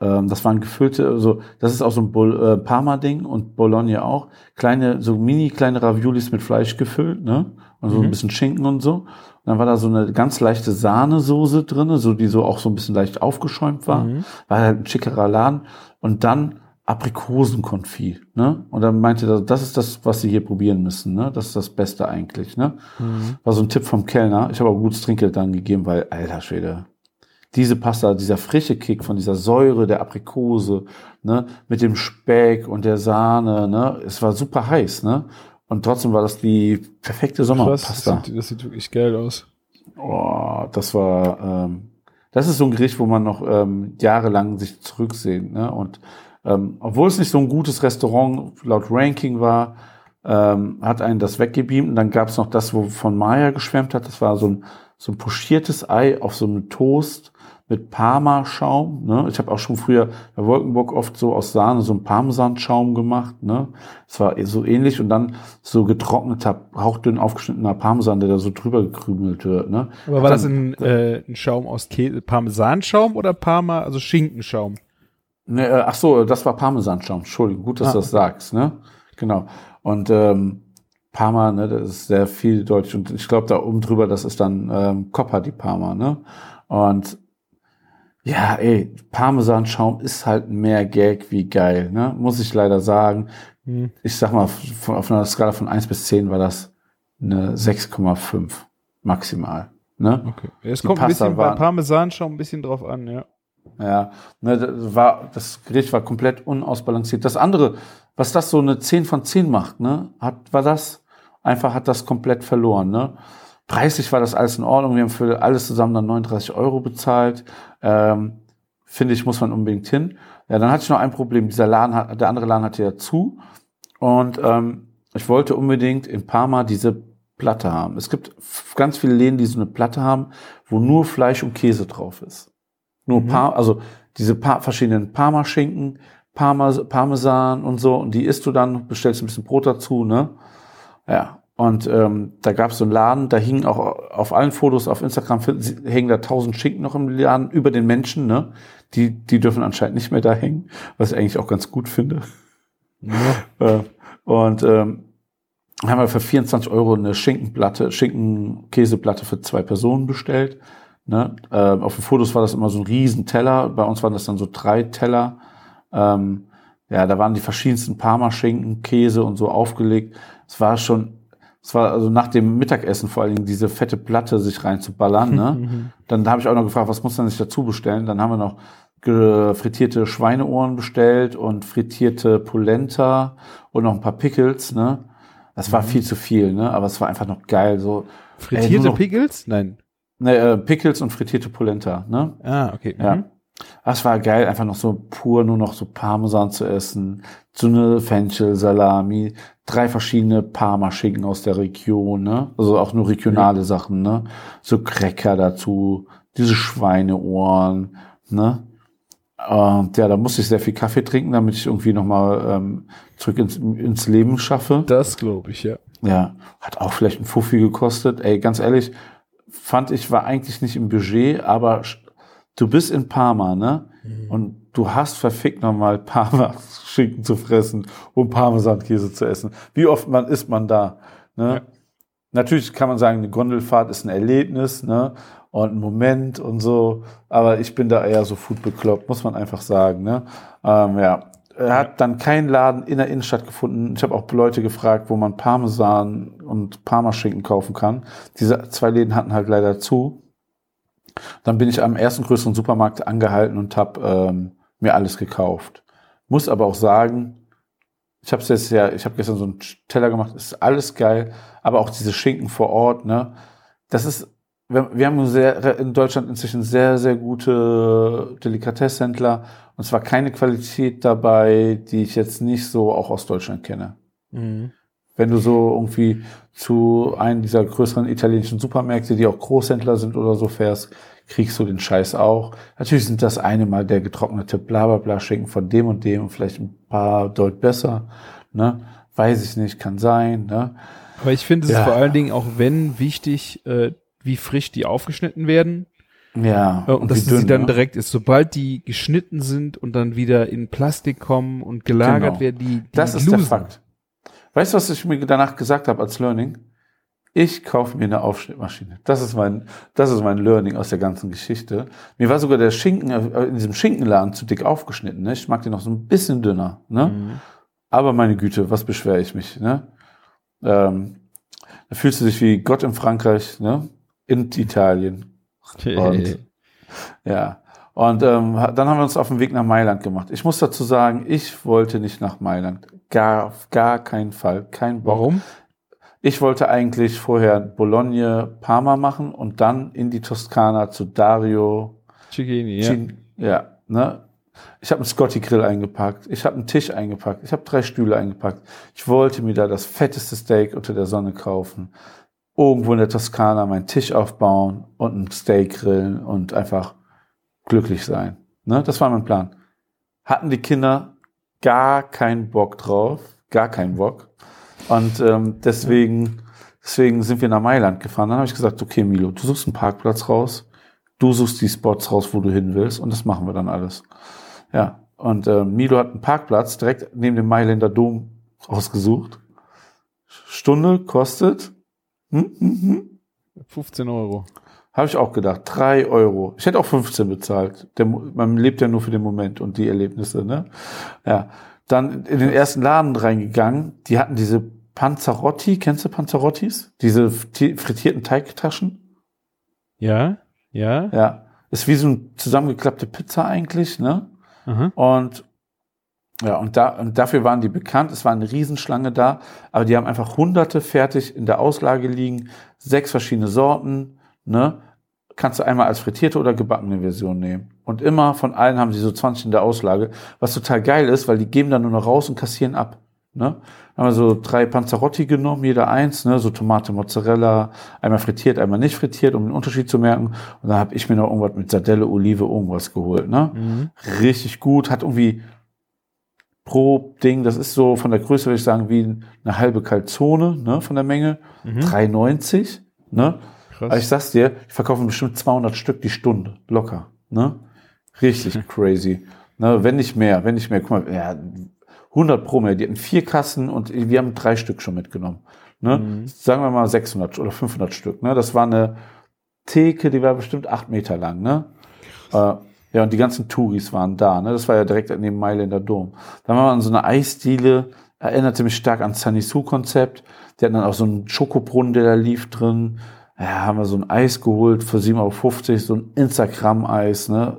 Ähm, das waren gefüllte, also das ist auch so ein Bol äh, Parma-Ding und Bologna auch. Kleine, so mini kleine Raviolis mit Fleisch gefüllt, ne? Und so mhm. ein bisschen Schinken und so. Dann war da so eine ganz leichte Sahnesoße drinne, so die so auch so ein bisschen leicht aufgeschäumt war. Mhm. War halt ein schickerer Laden. Und dann Aprikosenkonfit, ne? Und dann meinte er, das ist das, was sie hier probieren müssen, ne? Das ist das Beste eigentlich, ne? Mhm. War so ein Tipp vom Kellner. Ich habe auch gutes Trinkgeld dann gegeben, weil, alter Schwede, diese Pasta, dieser frische Kick von dieser Säure der Aprikose, ne, mit dem Speck und der Sahne, ne, es war super heiß, ne, und trotzdem war das die perfekte Sommerpasta. Das sieht, das sieht wirklich geil aus. Oh, das war, ähm, das ist so ein Gericht, wo man noch ähm, jahrelang sich zurücksehen, ne, und ähm, obwohl es nicht so ein gutes Restaurant laut Ranking war, ähm, hat einen das weggebeamt. Und dann gab es noch das, wo von Maya geschwärmt hat. Das war so ein, so ein pochiertes Ei auf so einem Toast mit Parmaschaum. Ne? Ich habe auch schon früher bei Wolkenburg oft so aus Sahne so einen Parmesanschaum gemacht. Ne? Es war so ähnlich und dann so getrockneter, hauchdünn aufgeschnittener Parmesan, der da so drüber gekrümelt wird. Ne? Aber war dann, das ein, äh, ein Schaum aus Käse, Parmesanschaum oder Parma, also Schinkenschaum? Ne, äh, ach so, das war Parmesanschaum. Entschuldigung, gut, dass ah. du das sagst. Ne? Genau. Und ähm, Parma, ne, das ist sehr vieldeutig und ich glaube da oben drüber, das ist dann ähm, Coppa di Parma, ne? Und ja, ey, Parmesanschaum ist halt mehr Gag wie geil, ne? Muss ich leider sagen. Hm. Ich sag mal, von, auf einer Skala von eins bis zehn war das eine 6,5 maximal. Ne? Okay. Es kommt ein bisschen bei Parmesanschaum ein bisschen drauf an, ja. Ja, ne, das, war, das Gericht war komplett unausbalanciert. Das andere, was das so eine 10 von 10 macht, ne, hat, war das, einfach hat das komplett verloren, ne. Preislich war das alles in Ordnung. Wir haben für alles zusammen dann 39 Euro bezahlt. Ähm, Finde ich, muss man unbedingt hin. Ja, dann hatte ich noch ein Problem. Dieser Laden hat, der andere Laden hatte ja zu. Und ähm, ich wollte unbedingt in Parma diese Platte haben. Es gibt ganz viele Läden, die so eine Platte haben, wo nur Fleisch und Käse drauf ist. Nur mhm. Par also diese paar verschiedenen Parmaschinken, Parma Parmesan und so. Und die isst du dann, bestellst ein bisschen Brot dazu, ne? Ja. Und ähm, da gab es so einen Laden, da hingen auch auf allen Fotos auf Instagram hängen da tausend Schinken noch im Laden über den Menschen, ne? Die, die dürfen anscheinend nicht mehr da hängen, was ich eigentlich auch ganz gut finde. Ja. Äh, und ähm, haben wir für 24 Euro eine Schinkenplatte, Schinken-Käseplatte für zwei Personen bestellt. Ne? Äh, auf den Fotos war das immer so ein Riesenteller, bei uns waren das dann so drei Teller. Ähm, ja, da waren die verschiedensten Parmaschinken, Käse und so aufgelegt. Es war schon es war also nach dem Mittagessen vor allen Dingen diese fette Platte sich reinzuballern. Ne? dann habe ich auch noch gefragt, was muss man sich dazu bestellen? Dann haben wir noch frittierte Schweineohren bestellt und frittierte Polenta und noch ein paar Pickles. Ne? Das war mhm. viel zu viel, ne? aber es war einfach noch geil. So frittierte ey, Pickles? Nein. Ne, äh, Pickles und frittierte Polenta. Ne? Ah, okay. Ja. Das war geil, einfach noch so pur, nur noch so Parmesan zu essen, so eine Fenchel, Salami, drei verschiedene Parmaschinken aus der Region, ne? Also auch nur regionale ja. Sachen, ne? So Cracker dazu, diese Schweineohren, ne? Und ja, da musste ich sehr viel Kaffee trinken, damit ich irgendwie nochmal ähm, zurück ins, ins Leben schaffe. Das glaube ich, ja. Ja, hat auch vielleicht ein Fuffi gekostet. Ey, ganz ehrlich, fand ich, war eigentlich nicht im Budget, aber du bist in Parma, ne? Mhm. Und du hast verfickt nochmal Parma-Schinken zu fressen und Parmesankäse zu essen. Wie oft man isst man da, ne? Ja. Natürlich kann man sagen, eine Gondelfahrt ist ein Erlebnis, ne? Und ein Moment und so. Aber ich bin da eher so food bekloppt, muss man einfach sagen, ne? Ähm, ja. Er hat dann keinen Laden in der Innenstadt gefunden. Ich habe auch Leute gefragt, wo man Parmesan und Parmaschinken kaufen kann. Diese zwei Läden hatten halt leider zu. Dann bin ich am ersten größeren Supermarkt angehalten und habe ähm, mir alles gekauft. Muss aber auch sagen, ich habe jetzt ja, ich habe gestern so einen Teller gemacht, ist alles geil, aber auch diese Schinken vor Ort, ne, das ist, wir, wir haben sehr, in Deutschland inzwischen sehr, sehr gute Delikatesshändler und zwar keine Qualität dabei, die ich jetzt nicht so auch aus Deutschland kenne. Mhm. Wenn du so irgendwie zu einem dieser größeren italienischen Supermärkte, die auch Großhändler sind oder so fährst, kriegst du den Scheiß auch. Natürlich sind das eine mal der getrocknete Blablabla Schinken von dem und dem und vielleicht ein paar deut besser, ne? Weiß ich nicht, kann sein, ne? Aber ich finde es Ja. vor allen Dingen auch wenn wichtig, äh, wie frisch die aufgeschnitten werden. Ja. Äh, und, dass wie sie dann ne? direkt ist, sobald die geschnitten sind und dann wieder in Plastik kommen und gelagert Genau. werden, die, die Das ist der. Fakt. Weißt du, was ich mir danach gesagt habe als Learning? Ich kaufe mir eine Aufschnittmaschine. Das ist mein, das ist mein Learning aus der ganzen Geschichte. Mir war sogar der Schinken äh, in diesem Schinkenladen zu dick aufgeschnitten. Ne? Ich mag den noch so ein bisschen dünner. Ne? Mhm. Aber meine Güte, was beschwere ich mich? Ne? Ähm, da fühlst du dich wie Gott in Frankreich, ne? in Italien. Und, ja. Und ähm, dann haben wir uns auf den Weg nach Mailand gemacht. Ich muss dazu sagen, ich wollte nicht nach Mailand. Gar, auf gar keinen Fall. Kein Bock. Warum? Ich wollte eigentlich vorher Bologna, Parma machen und dann in die Toskana zu Dario. Cicchini, ja. Cin- ja ne? Ich habe einen Scotty Grill eingepackt. Ich habe einen Tisch eingepackt. Ich habe drei Stühle eingepackt. Ich wollte mir da das fetteste Steak unter der Sonne kaufen. Irgendwo in der Toskana meinen Tisch aufbauen und ein Steak grillen und einfach glücklich sein. Ne? Das war mein Plan. Hatten die Kinder gar keinen Bock drauf. Gar keinen Bock. Und ähm, deswegen, deswegen sind wir nach Mailand gefahren. Dann habe ich gesagt, okay, Milo, du suchst einen Parkplatz raus, du suchst die Spots raus, wo du hin willst, und das machen wir dann alles. Ja. Und äh, Milo hat einen Parkplatz direkt neben dem Mailänder Dom ausgesucht. Stunde kostet, hm, hm, hm, 15 Euro. Habe ich auch gedacht, drei Euro. Ich hätte auch 15 bezahlt. Der, man lebt ja nur für den Moment und die Erlebnisse, ne? Ja. Dann in den ersten Laden reingegangen. Die hatten diese Panzerotti. Kennst du Panzerottis? Diese frittierten Teigtaschen? Ja, ja. Ja. Ist wie so eine zusammengeklappte Pizza eigentlich, ne? Aha. Und ja, und, da, und dafür waren die bekannt. Es war eine Riesenschlange da, aber die haben einfach hunderte fertig in der Auslage liegen, sechs verschiedene Sorten, ne? Kannst du einmal als frittierte oder gebackene Version nehmen. Und immer von allen haben sie so 20 in der Auslage, was total geil ist, weil die geben dann nur noch raus und kassieren ab. Ne? Dann haben wir so drei Panzerotti genommen, jeder eins, ne? so Tomate, Mozzarella, einmal frittiert, einmal nicht frittiert, um den Unterschied zu merken. Und dann habe ich mir noch irgendwas mit Sardelle, Olive, irgendwas geholt. Ne? Mhm. richtig gut, hat irgendwie pro Ding, das ist so von der Größe, würde ich sagen, wie eine halbe Calzone, ne, von der Menge, Mhm. 3,90, ne. Krass. Aber ich sag's dir, ich verkaufe bestimmt 200 Stück die Stunde, locker, ne. Richtig crazy, ne, wenn nicht mehr, wenn nicht mehr, guck mal, ja, 100 pro mehr, die hatten vier Kassen und wir haben drei Stück schon mitgenommen, ne. Mhm. Sagen wir mal 600 oder 500 Stück, ne, das war eine Theke, die war bestimmt acht Meter lang, ne. Äh, ja, und die ganzen Touris waren da, ne? Das war ja direkt neben Mailänder Dom. Dann waren wir in so einer Eisdiele, erinnerte mich stark an Sanisu-Konzept. Die hatten dann auch so einen Schokobrunnen, der da lief drin. Ja, haben wir so ein Eis geholt für 7,50 Euro, so ein Instagram-Eis, ne?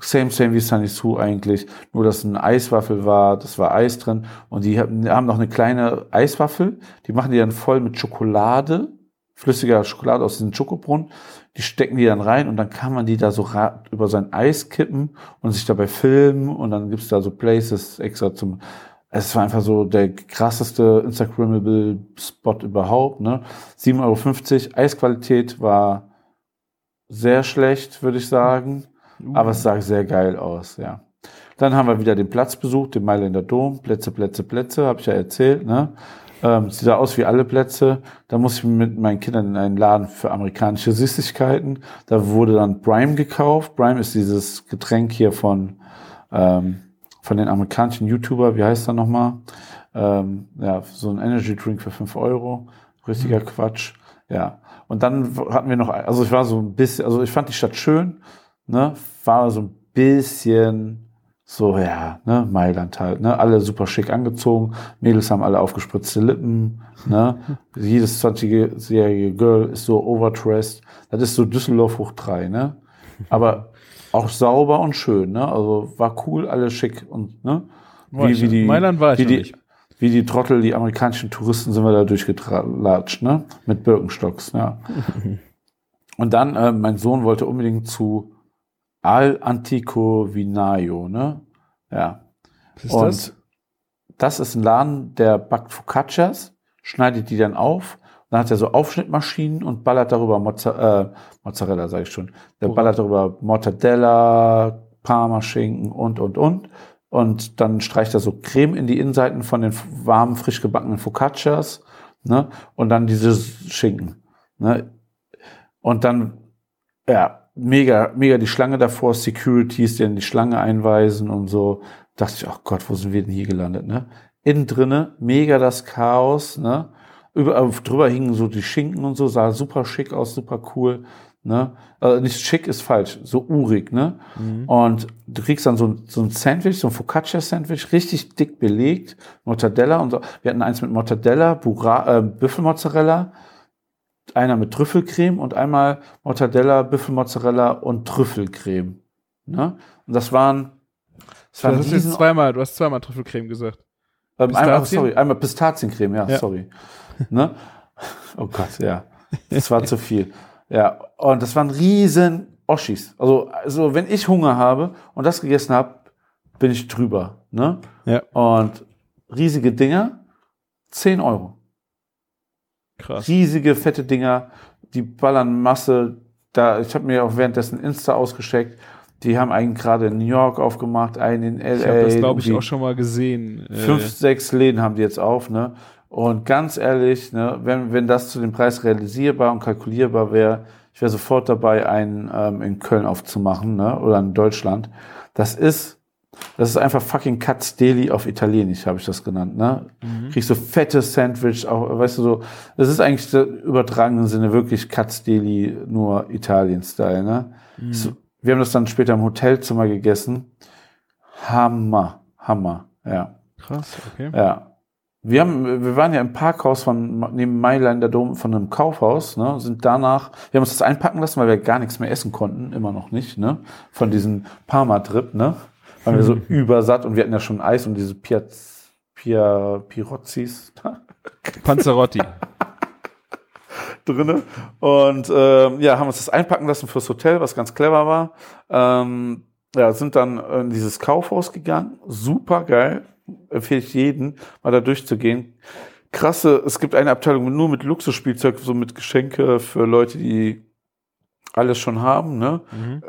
Same, same wie Sanisu eigentlich. Nur, dass ein Eiswaffel war, das war Eis drin. Und die haben, noch eine kleine Eiswaffel. Die machen die dann voll mit Schokolade, flüssiger Schokolade aus diesem Schokobrunnen. Die stecken die dann rein und dann kann man die da so über sein Eis kippen und sich dabei filmen. Und dann gibt's da so Places extra zum, es war einfach so der krasseste Instagrammable Spot überhaupt, ne? 7,50 Euro. Eisqualität war sehr schlecht, würde ich sagen. Aber es sah sehr geil aus, ja. Dann haben wir wieder den Platz besucht, den Mailänder Dom. Plätze, Plätze, Plätze, habe ich ja erzählt. Ne? Ähm, sieht da aus wie alle Plätze. Da muss ich mit meinen Kindern in einen Laden für amerikanische Süßigkeiten. Da wurde dann Brime gekauft. Brime ist dieses Getränk hier von, ähm, von den amerikanischen YouTuber. Wie heißt er nochmal? Ähm, ja, so ein Energy Drink für 5 Euro. Richtiger Quatsch. Ja. Und dann hatten wir noch, also ich war so ein bisschen, also ich fand die Stadt schön, ne, war so ein bisschen so, ja, ne, Mailand halt, ne, alle super schick angezogen, Mädels haben alle aufgespritzte Lippen, ne, jedes 20-jährige Girl ist so overdressed, das ist so Düsseldorf hoch drei, ne, aber auch sauber und schön, ne, also war cool, alle schick und, ne, War ich- Mailand war ich wie die, nicht. wie die Trottel, die amerikanischen Touristen sind wir da durchgelatscht, ne? Mit Birkenstocks, ja. Und dann, äh, mein Sohn wollte unbedingt zu Al Antico Vinaio, ne? Ja. Was ist Und das? das ist ein Laden, der backt Focaccias, schneidet die dann auf. Dann hat er so Aufschnittmaschinen und ballert darüber Mozza äh, Mozzarella, sage ich schon. Der Oh. ballert darüber Mortadella, Parmaschinken und, und, und. Und dann streicht er so Creme in die Innenseiten von den warmen, frisch gebackenen Focaccias. Ne? Und dann diese Schinken. Ne? Und dann, ja, mega, mega die Schlange davor, Securities, die dann die Schlange einweisen und so. Dachte ich, ach Gott, wo sind wir denn hier gelandet, ne? Innen drinne, mega das Chaos, ne? Überall drüber hingen so die Schinken und so, sah super schick aus, super cool, ne? Also nicht schick ist falsch, so urig, ne? Und du kriegst dann so, ein- so ein Sandwich, so ein Focaccia-Sandwich, richtig dick belegt, Mortadella und so. Wir hatten eins mit Mortadella, Bura, äh, Büffelmozzarella, einer mit Trüffelcreme und einmal Mortadella, Büffelmozzarella und Trüffelcreme. Ne? Und das waren, das Du waren hast jetzt riesen, zweimal, du hast zweimal Trüffelcreme gesagt. ähm, einmal, sorry, einmal Pistaziencreme, ja, Ja. sorry. ne? Oh Gott, ja. Das war zu viel. Ja, und das waren riesen Oschis. Also, also wenn ich Hunger habe und das gegessen habe, bin ich drüber. Ne? Ja. Und riesige Dinger, 10 Euro. Krass. riesige, fette Dinger, die ballern Masse. Da, ich habe mir auch währenddessen Insta ausgecheckt. Die haben einen gerade in New York aufgemacht, einen in LA. Ich habe das, glaube ich, auch schon mal gesehen. Äh, Fünf, sechs Läden haben die jetzt auf, ne? Und ganz ehrlich, ne, wenn, wenn das zu dem Preis realisierbar und kalkulierbar wäre, ich wäre sofort dabei, einen ähm, in Köln aufzumachen, ne? Oder in Deutschland. Das ist, das ist einfach fucking Katz Deli auf Italienisch, habe ich das genannt, ne? Kriegst so fettes Sandwich, auch, weißt du so, das ist eigentlich der übertragenen Sinne wirklich Katz Deli, nur Italien-Style, ne? So, wir haben das dann später im Hotelzimmer gegessen. Hammer, Hammer, ja. Krass, okay. Ja. Wir haben, wir waren ja im Parkhaus von neben Mailänder Dom von einem Kaufhaus, ne, sind danach, wir haben uns das einpacken lassen, weil wir gar nichts mehr essen konnten, immer noch nicht, ne, von diesem Parma-Trip, ne, waren wir so übersatt und wir hatten ja schon Eis und diese Piaz, Pia, Pirozzis Panzerotti. drinne. Und ähm, ja, haben uns das einpacken lassen fürs Hotel, was ganz clever war. Ähm, ja, sind dann in dieses Kaufhaus gegangen, super geil, empfehle ich jeden, mal da durchzugehen. Krasse, es gibt eine Abteilung nur mit Luxusspielzeug, so mit Geschenke für Leute, die alles schon haben, ne?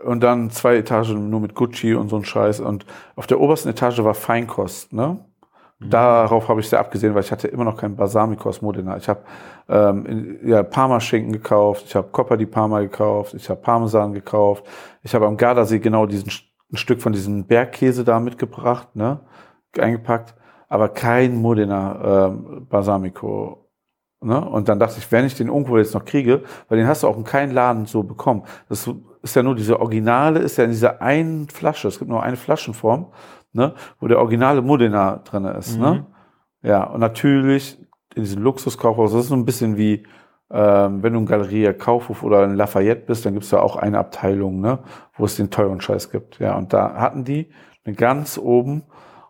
Und dann zwei Etagen nur mit Gucci und so ein Scheiß. Und auf der obersten Etage war Feinkost, ne? Darauf habe ich sehr abgesehen, weil ich hatte immer noch keinen Balsamicos Modena. Ich habe ähm, in- ja, Parmaschinken gekauft, ich habe Coppa di Parma gekauft, ich habe Parmesan gekauft, ich habe am Gardasee genau diesen ein Stück von diesem Bergkäse da mitgebracht, ne, eingepackt, aber kein Modena ähm, Balsamico. Ne? Und dann dachte ich, wenn ich den irgendwo jetzt noch kriege, weil den hast du auch in keinem Laden so bekommen. Das ist ja nur diese Originale, ist ja in dieser einen Flasche. Es gibt nur eine Flaschenform, ne? wo der originale Modena drin ist. Ne? Ja, und natürlich in diesem Luxuskaufhaus, das ist so ein bisschen wie, ähm, wenn du in Galeria Kaufhof oder in Lafayette bist, dann gibt's da auch eine Abteilung, ne, wo es den teuren Scheiß gibt. Ja, und da hatten die eine ganz oben,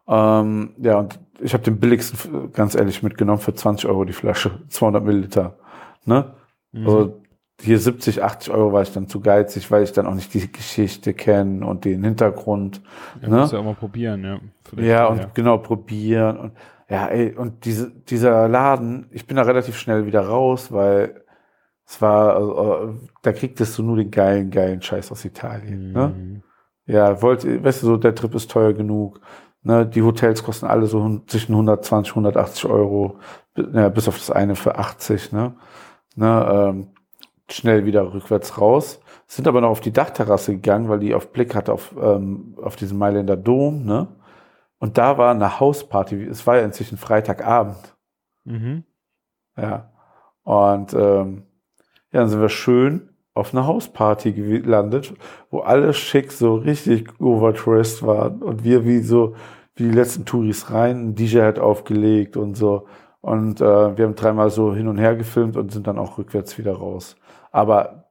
ähm, ja, und ich habe den billigsten, ganz ehrlich, mitgenommen für 20 Euro die Flasche, 200 Milliliter. Ne? Also hier 70, 80 Euro war ich dann zu geizig, weil ich dann auch nicht die Geschichte kenne und den Hintergrund. Ja, ne? musst ja auch mal probieren, ja. Vielleicht, Ja, und genau probieren und ja, ey, und diese, dieser Laden, ich bin da relativ schnell wieder raus, weil es war, also, äh, da kriegtest du nur den geilen, geilen Scheiß aus Italien. Ne? Mhm. Ja, wollt, weißt du, so, der Trip ist teuer genug. Ne? Die Hotels kosten alle so zwischen 120, 180 Euro, ja, bis auf das eine für 80. Ne? Ne? Ähm, schnell wieder rückwärts raus. Sind aber noch auf die Dachterrasse gegangen, weil die auf Blick hatte auf, ähm, auf diesen Mailänder Dom. Ne? Und da war eine Hausparty. Es war ja inzwischen Freitagabend. Mhm. Ja. Und ähm, ja, dann sind wir schön auf einer Hausparty gelandet, wo alle schick so richtig overdressed waren und wir wie so wie die letzten Touris rein, ein DJ hat aufgelegt und so und äh, wir haben dreimal so hin und her gefilmt und sind dann auch rückwärts wieder raus. Aber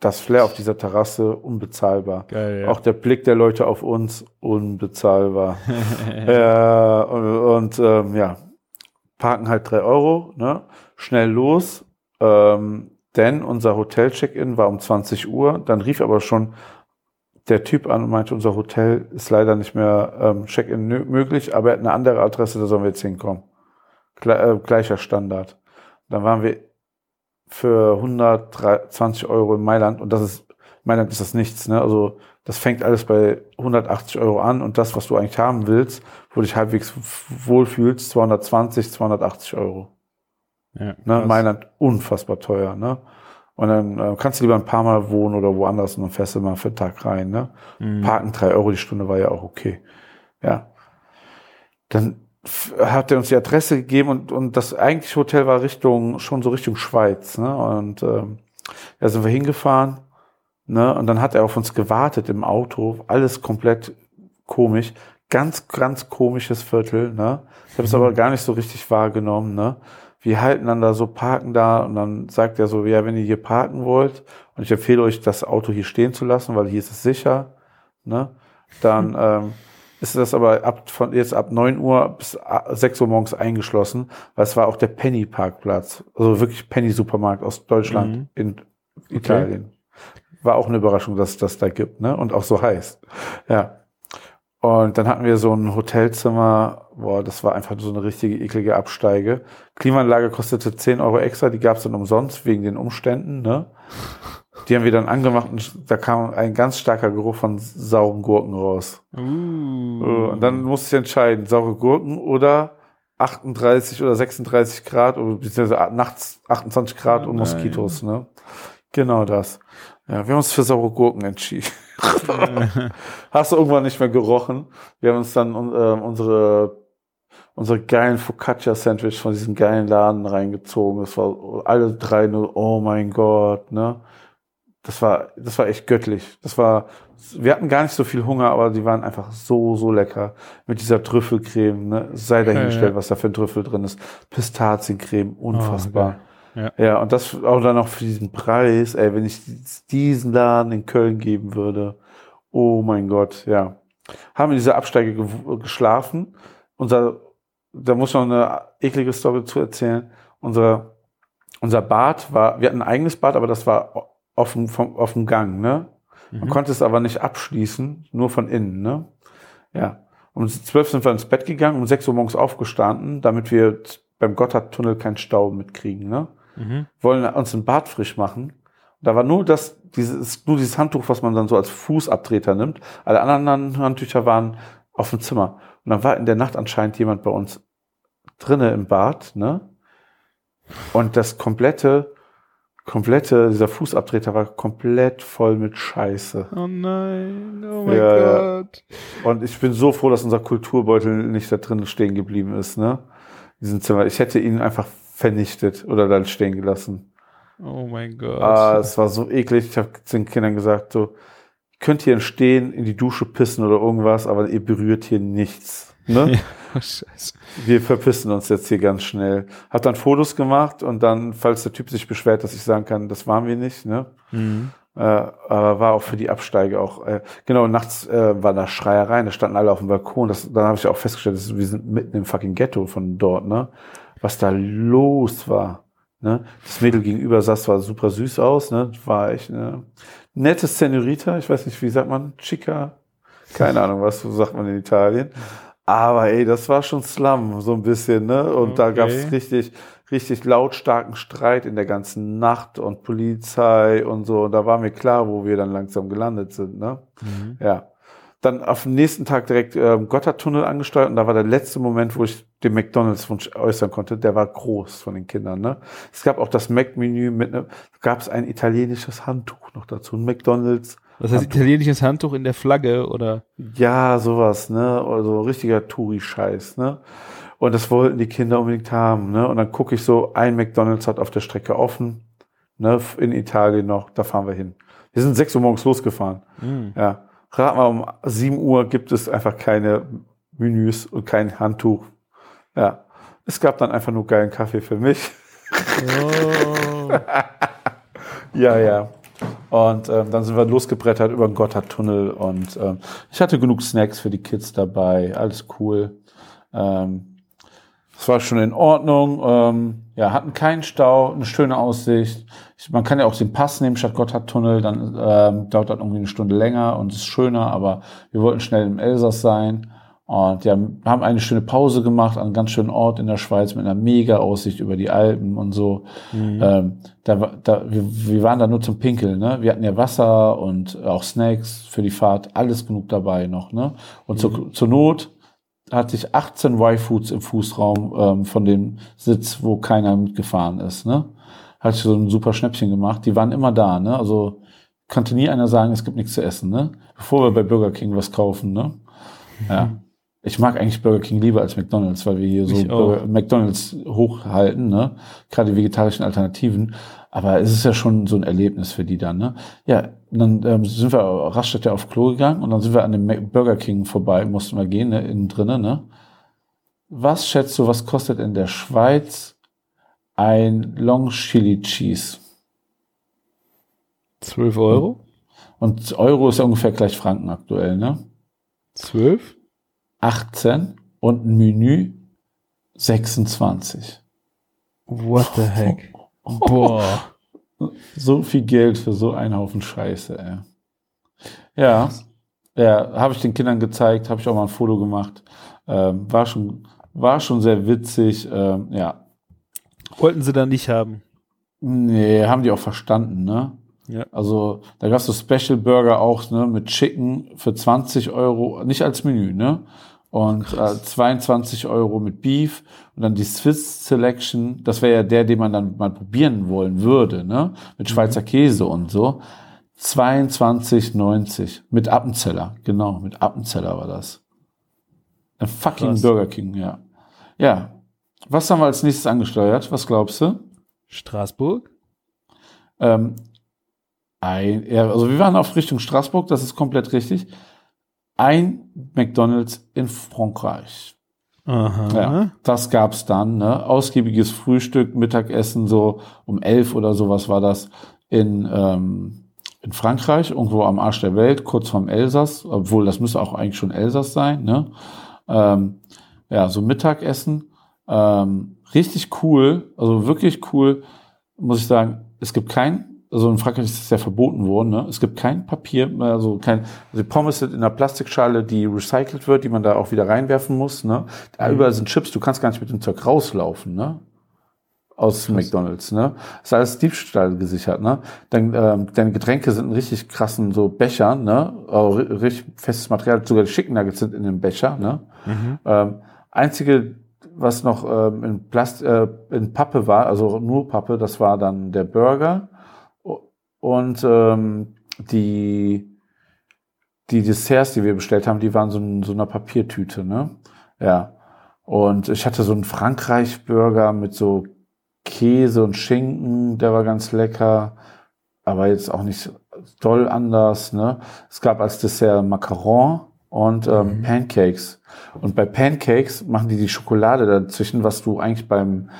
das Flair auf dieser Terrasse unbezahlbar. Geil, ja. Auch der Blick der Leute auf uns unbezahlbar. ja, und, und ähm, ja, parken halt drei Euro, ne? schnell los. Ähm, denn unser Hotel-Check-In war um 20 Uhr. Dann rief aber schon der Typ an und meinte, unser Hotel ist leider nicht mehr ähm, Check-In möglich, aber er hat eine andere Adresse, da sollen wir jetzt hinkommen. Gle äh, gleicher Standard. Dann waren wir für 120 Euro in Mailand und das ist, Mailand ist das nichts, ne? Also das fängt alles bei 180 Euro an und das, was du eigentlich haben willst, wo du dich halbwegs wohlfühlst, 220, 280 Euro. Ja, Ne? Mailand unfassbar teuer, ne? Und dann äh, kannst du lieber ein paar Mal wohnen oder woanders und dann fährst du mal für den Tag rein, ne? Mhm. Parken drei Euro die Stunde war ja auch okay. Ja. Dann hat er uns die Adresse gegeben und, und das eigentliche Hotel war Richtung, schon so Richtung Schweiz, ne? Und ähm, da sind wir hingefahren, ne? Und dann hat er auf uns gewartet im Auto, alles komplett komisch. Ganz, ganz komisches Viertel, ne? Ich habe es aber gar nicht so richtig wahrgenommen, ne? Wir halten dann da so, parken da und dann sagt er so, ja, wenn ihr hier parken wollt und ich empfehle euch, das Auto hier stehen zu lassen, weil hier ist es sicher, ne? Dann ähm, ist das aber ab von jetzt ab 9 Uhr bis a- 6 Uhr morgens eingeschlossen, weil es war auch der Penny Parkplatz, also wirklich Penny Supermarkt aus Deutschland Mhm. in Italien. War auch eine Überraschung, dass es das da gibt, ne? Und auch so heißt. Ja. Und dann hatten wir so ein Hotelzimmer, boah, das war einfach so eine richtige eklige Absteige. Klimaanlage kostete 10 Euro extra, die gab es dann umsonst wegen den Umständen, ne? Die haben wir dann angemacht und da kam ein ganz starker Geruch von sauren Gurken raus. Uh. Äh, Und dann musste ich entscheiden, saure Gurken oder 38 oder 36 Grad oder beziehungsweise nachts 28 Grad Oh und nein. Moskitos, ne? Genau das. Ja, wir haben uns für saure Gurken entschieden. Hast du irgendwann nicht mehr gerochen? Wir haben uns dann ähm, unsere unsere geilen Focaccia-Sandwich von diesem geilen Laden reingezogen. Das war alle drei nur, oh mein Gott, ne? Das war, das war echt göttlich. Das war, wir hatten gar nicht so viel Hunger, aber die waren einfach so, so lecker. Mit dieser Trüffelcreme, ne? Sei dahingestellt, Ja, ja. was da für ein Trüffel drin ist. Pistaziencreme, unfassbar. Oh, geil. Ja, und das auch dann noch für diesen Preis, ey, wenn ich diesen Laden in Köln geben würde, oh mein Gott, ja. Haben in dieser Absteige geschlafen. Unser, da muss noch eine eklige Story zu erzählen. Unser, unser Bad war, wir hatten ein eigenes Bad, aber das war auf dem, vom, auf dem Gang, ne? Man Mhm. konnte es aber nicht abschließen, nur von innen, ne? Ja. Um zwölf sind wir ins Bett gegangen, um sechs Uhr morgens aufgestanden, damit wir beim Gotthardtunnel keinen Stau mitkriegen, ne? Mhm. wollen uns ein Bad frisch machen. Da war nur das, dieses, nur dieses Handtuch, was man dann so als Fußabtreter nimmt. Alle anderen Handtücher waren auf dem Zimmer. Und dann war in der Nacht anscheinend jemand bei uns drinne im Bad, ne? Und das komplette, komplette, dieser Fußabtreter war komplett voll mit Scheiße. Oh nein, oh mein Ja, ja. Gott. Und ich bin so froh, dass unser Kulturbeutel nicht da drin stehen geblieben ist, ne? In diesem Zimmer. Ich hätte ihn einfach vernichtet oder dann stehen gelassen. Oh mein Gott. Ah, es war so eklig. Ich habe den Kindern gesagt, so, ihr könnt hier stehen, in die Dusche pissen oder irgendwas, aber ihr berührt hier nichts. Ne? Ja, oh, scheiße. Wir verpissen uns jetzt hier ganz schnell. Hat dann Fotos gemacht und dann, falls der Typ sich beschwert, dass ich sagen kann, das waren wir nicht, ne? Mhm. Äh, aber war auch für die Absteige auch, äh, genau, nachts äh, war da Schreiereien, da standen alle auf dem Balkon. Das, dann habe ich auch festgestellt, dass wir sind mitten im fucking Ghetto von dort, ne? Was da los war. Ne? Das Mädel gegenüber saß zwar super süß aus, ne? War echt eine nette Senorita, ich weiß nicht, wie sagt man, Chica? Keine Ahnung, was so sagt man in Italien. Aber ey, das war schon Slum, so ein bisschen, ne? Und da Okay. gab's richtig, richtig lautstarken Streit in der ganzen Nacht und Polizei und so. Und da war mir klar, wo wir dann langsam gelandet sind, ne? Mhm. Ja. Dann auf den nächsten Tag direkt ähm, Gotthardtunnel angesteuert und da war der letzte Moment, wo ich den McDonalds-Wunsch äußern konnte. Der war groß von den Kindern. Ne? Es gab auch das Mac-Menü mit ne, gab es ein italienisches Handtuch noch dazu. Ein McDonalds. Das heißt italienisches Handtuch in der Flagge oder? Ja, sowas, ne? Also richtiger Touri-Scheiß, ne? Und das wollten die Kinder unbedingt haben. Ne? Und dann gucke ich so, ein McDonalds hat auf der Strecke offen. Ne? In Italien noch, da fahren wir hin. Wir sind 6 Uhr morgens losgefahren. Mhm. Ja. Rat mal, um 7 Uhr gibt es einfach keine Menüs und kein Handtuch. Ja. Es gab dann einfach nur geilen Kaffee für mich. Oh. Ja, ja. Und ähm, dann sind wir losgebrettert über den Gotthardtunnel und ähm, ich hatte genug Snacks für die Kids dabei, alles cool. Ähm, es war schon in Ordnung. Ähm, ja, hatten keinen Stau, eine schöne Aussicht. Ich, man kann ja auch den Pass nehmen statt Gotthardtunnel, dann ähm, dauert das irgendwie eine Stunde länger und ist schöner, aber wir wollten schnell im Elsass sein. Und ja, haben eine schöne Pause gemacht an einem ganz schönen Ort in der Schweiz mit einer mega Aussicht über die Alpen und so. Ähm, da, da, wir, wir waren da nur zum Pinkeln, ne? Wir hatten ja Wasser und auch Snacks für die Fahrt, alles genug dabei noch, ne? Und zur, zur Not hatte ich 18 Y-Foods im Fußraum ähm, von dem Sitz, wo keiner mitgefahren ist, ne? Hatte ich so ein super Schnäppchen gemacht. Die waren immer da, ne? Also konnte nie einer sagen, es gibt nichts zu essen, ne? Bevor wir bei Burger King was kaufen, ne? Ja. Ich mag eigentlich Burger King lieber als McDonalds, weil wir hier so. Burger, McDonalds hochhalten, ne? Gerade die vegetarischen Alternativen. Aber es ist ja schon so ein Erlebnis für die dann, ne? Ja, dann ähm, sind wir Raststätte auf Klo gegangen und dann sind wir an dem Burger King vorbei, mussten wir gehen, ne? Innen drinnen, ne? Was schätzt du, was kostet in der Schweiz ein Long Chili Cheese? 12 Euro? Und Euro ist ja ungefähr gleich Franken aktuell, ne? 12? 18 und ein Menü 26. What the heck? Boah. So viel Geld für so einen Haufen Scheiße, ey. Ja, ja, habe ich den Kindern gezeigt, habe ich auch mal ein Foto gemacht. Ähm, war schon, war schon sehr witzig. Ähm, ja, Wollten sie da nicht haben. nee, haben die auch verstanden, ne? Ja. Also da gab's so Special Burger auch, ne, mit Chicken für 20 Euro, nicht als Menü, ne? Und äh, 22 Euro mit Beef und dann die Swiss Selection, das wäre ja der, den man dann mal probieren wollen würde, ne? Mit Schweizer Käse und so. 22,90 mit Appenzeller, genau, mit Appenzeller war das. Ein fucking Krass. Burger King, ja. Ja. Was haben wir als nächstes angesteuert? Was glaubst du? Straßburg? Ähm, ein, ja, also wir waren auf Richtung Straßburg, das ist komplett richtig. Ein McDonalds in Frankreich. Aha. Ja, das gab's dann. Ne? Ausgiebiges Frühstück, Mittagessen, so um elf oder sowas war das in, ähm, in Frankreich, irgendwo am Arsch der Welt, kurz vorm Elsass, obwohl das müsste auch eigentlich schon Elsass sein. Ne? Ähm, ja, so Mittagessen. Ähm, richtig cool, also wirklich cool, muss ich sagen. Es gibt kein, also in Frankreich ist es ja verboten worden, ne? Es gibt kein Papier, also kein, also die Pommes sind in einer Plastikschale, die recycelt wird, die man da auch wieder reinwerfen muss, ne? Da überall sind Chips, du kannst gar nicht mit dem Zeug rauslaufen, ne? Aus McDonalds, ne? Ist alles Diebstahl gesichert, ne? Dann, ähm, deine Getränke sind in richtig krassen so Bechern, ne? Auch ri- richtig festes Material, sogar die Chicken Nuggets sind in dem Becher, ne? Ähm, einzige, was noch ähm, in, Plast äh, in Pappe war, also nur Pappe, das war dann der Burger und ähm, die die Desserts, die wir bestellt haben, die waren so in so einer Papiertüte, ne? Ja. Und ich hatte so einen Frankreich-Burger mit so Käse und Schinken, der war ganz lecker, aber jetzt auch nicht doll anders, ne? Es gab als Dessert Macaron und ähm, Pancakes. Und bei Pancakes machen die die Schokolade dazwischen, was du eigentlich beim,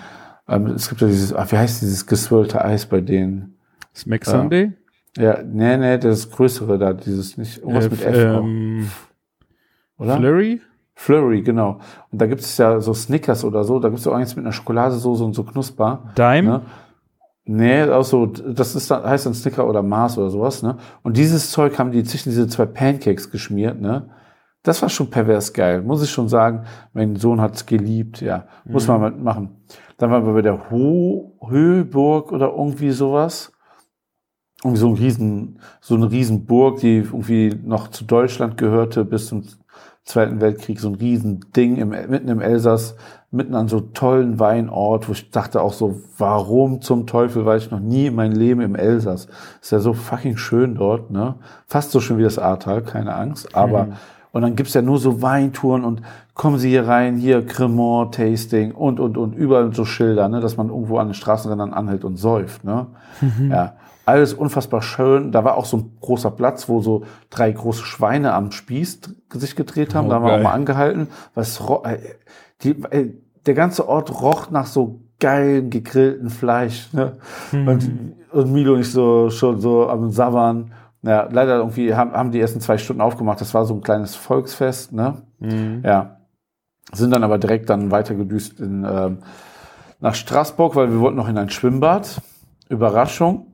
ähm, es gibt ja dieses, ach, wie heißt dieses geswirlte Eis bei denen? Smack Sunday? Ja, nee, nee, das größere da, dieses nicht, irgendwas Äh, mit F, ähm, oder? Flurry? Flurry, genau. Und da gibt es ja so Snickers oder so, da gibt es auch eins mit einer Schokoladesoße und so knusper. Dime? Ne? Nee, auch so, das ist dann, heißt dann Snicker oder Mars oder sowas, ne? Und dieses Zeug haben die zwischen diese zwei Pancakes geschmiert, ne? Das war schon pervers geil, muss ich schon sagen. Mein Sohn hat's geliebt, ja. Muss man mal machen. Dann waren wir bei der Ho Höheburg oder irgendwie sowas. Irgendwie so ein riesen, so eine riesen Burg, die irgendwie noch zu Deutschland gehörte bis zum Zweiten Weltkrieg, so ein riesen Ding im, mitten im Elsass, mitten an so tollen Weinort, wo ich dachte auch so, warum zum Teufel war ich noch nie in meinem Leben im Elsass? Ist ja so fucking schön dort, ne? Fast so schön wie das Ahrtal, keine Angst, aber, Und dann gibt's ja nur so Weintouren und kommen Sie hier rein, hier Cremant, Tasting und, und, und, überall so Schilder, ne, dass man irgendwo an den Straßenrändern anhält und säuft. Ne? Ja, alles unfassbar schön. Da war auch so ein großer Platz, wo so drei große Schweine am Spieß sich gedreht haben. Oh, da haben wir geil. auch mal angehalten. Was, äh, die, äh, der ganze Ort roch nach so geilen gegrillten Fleisch. Ne? Und, und Milo nicht so schon so am Savern. Ja, leider irgendwie haben, haben die ersten zwei Stunden aufgemacht. Das war so ein kleines Volksfest. Ne? Ja. Sind dann aber direkt dann weitergedüst in, ähm, nach Straßburg, weil wir wollten noch in ein Schwimmbad. Überraschung.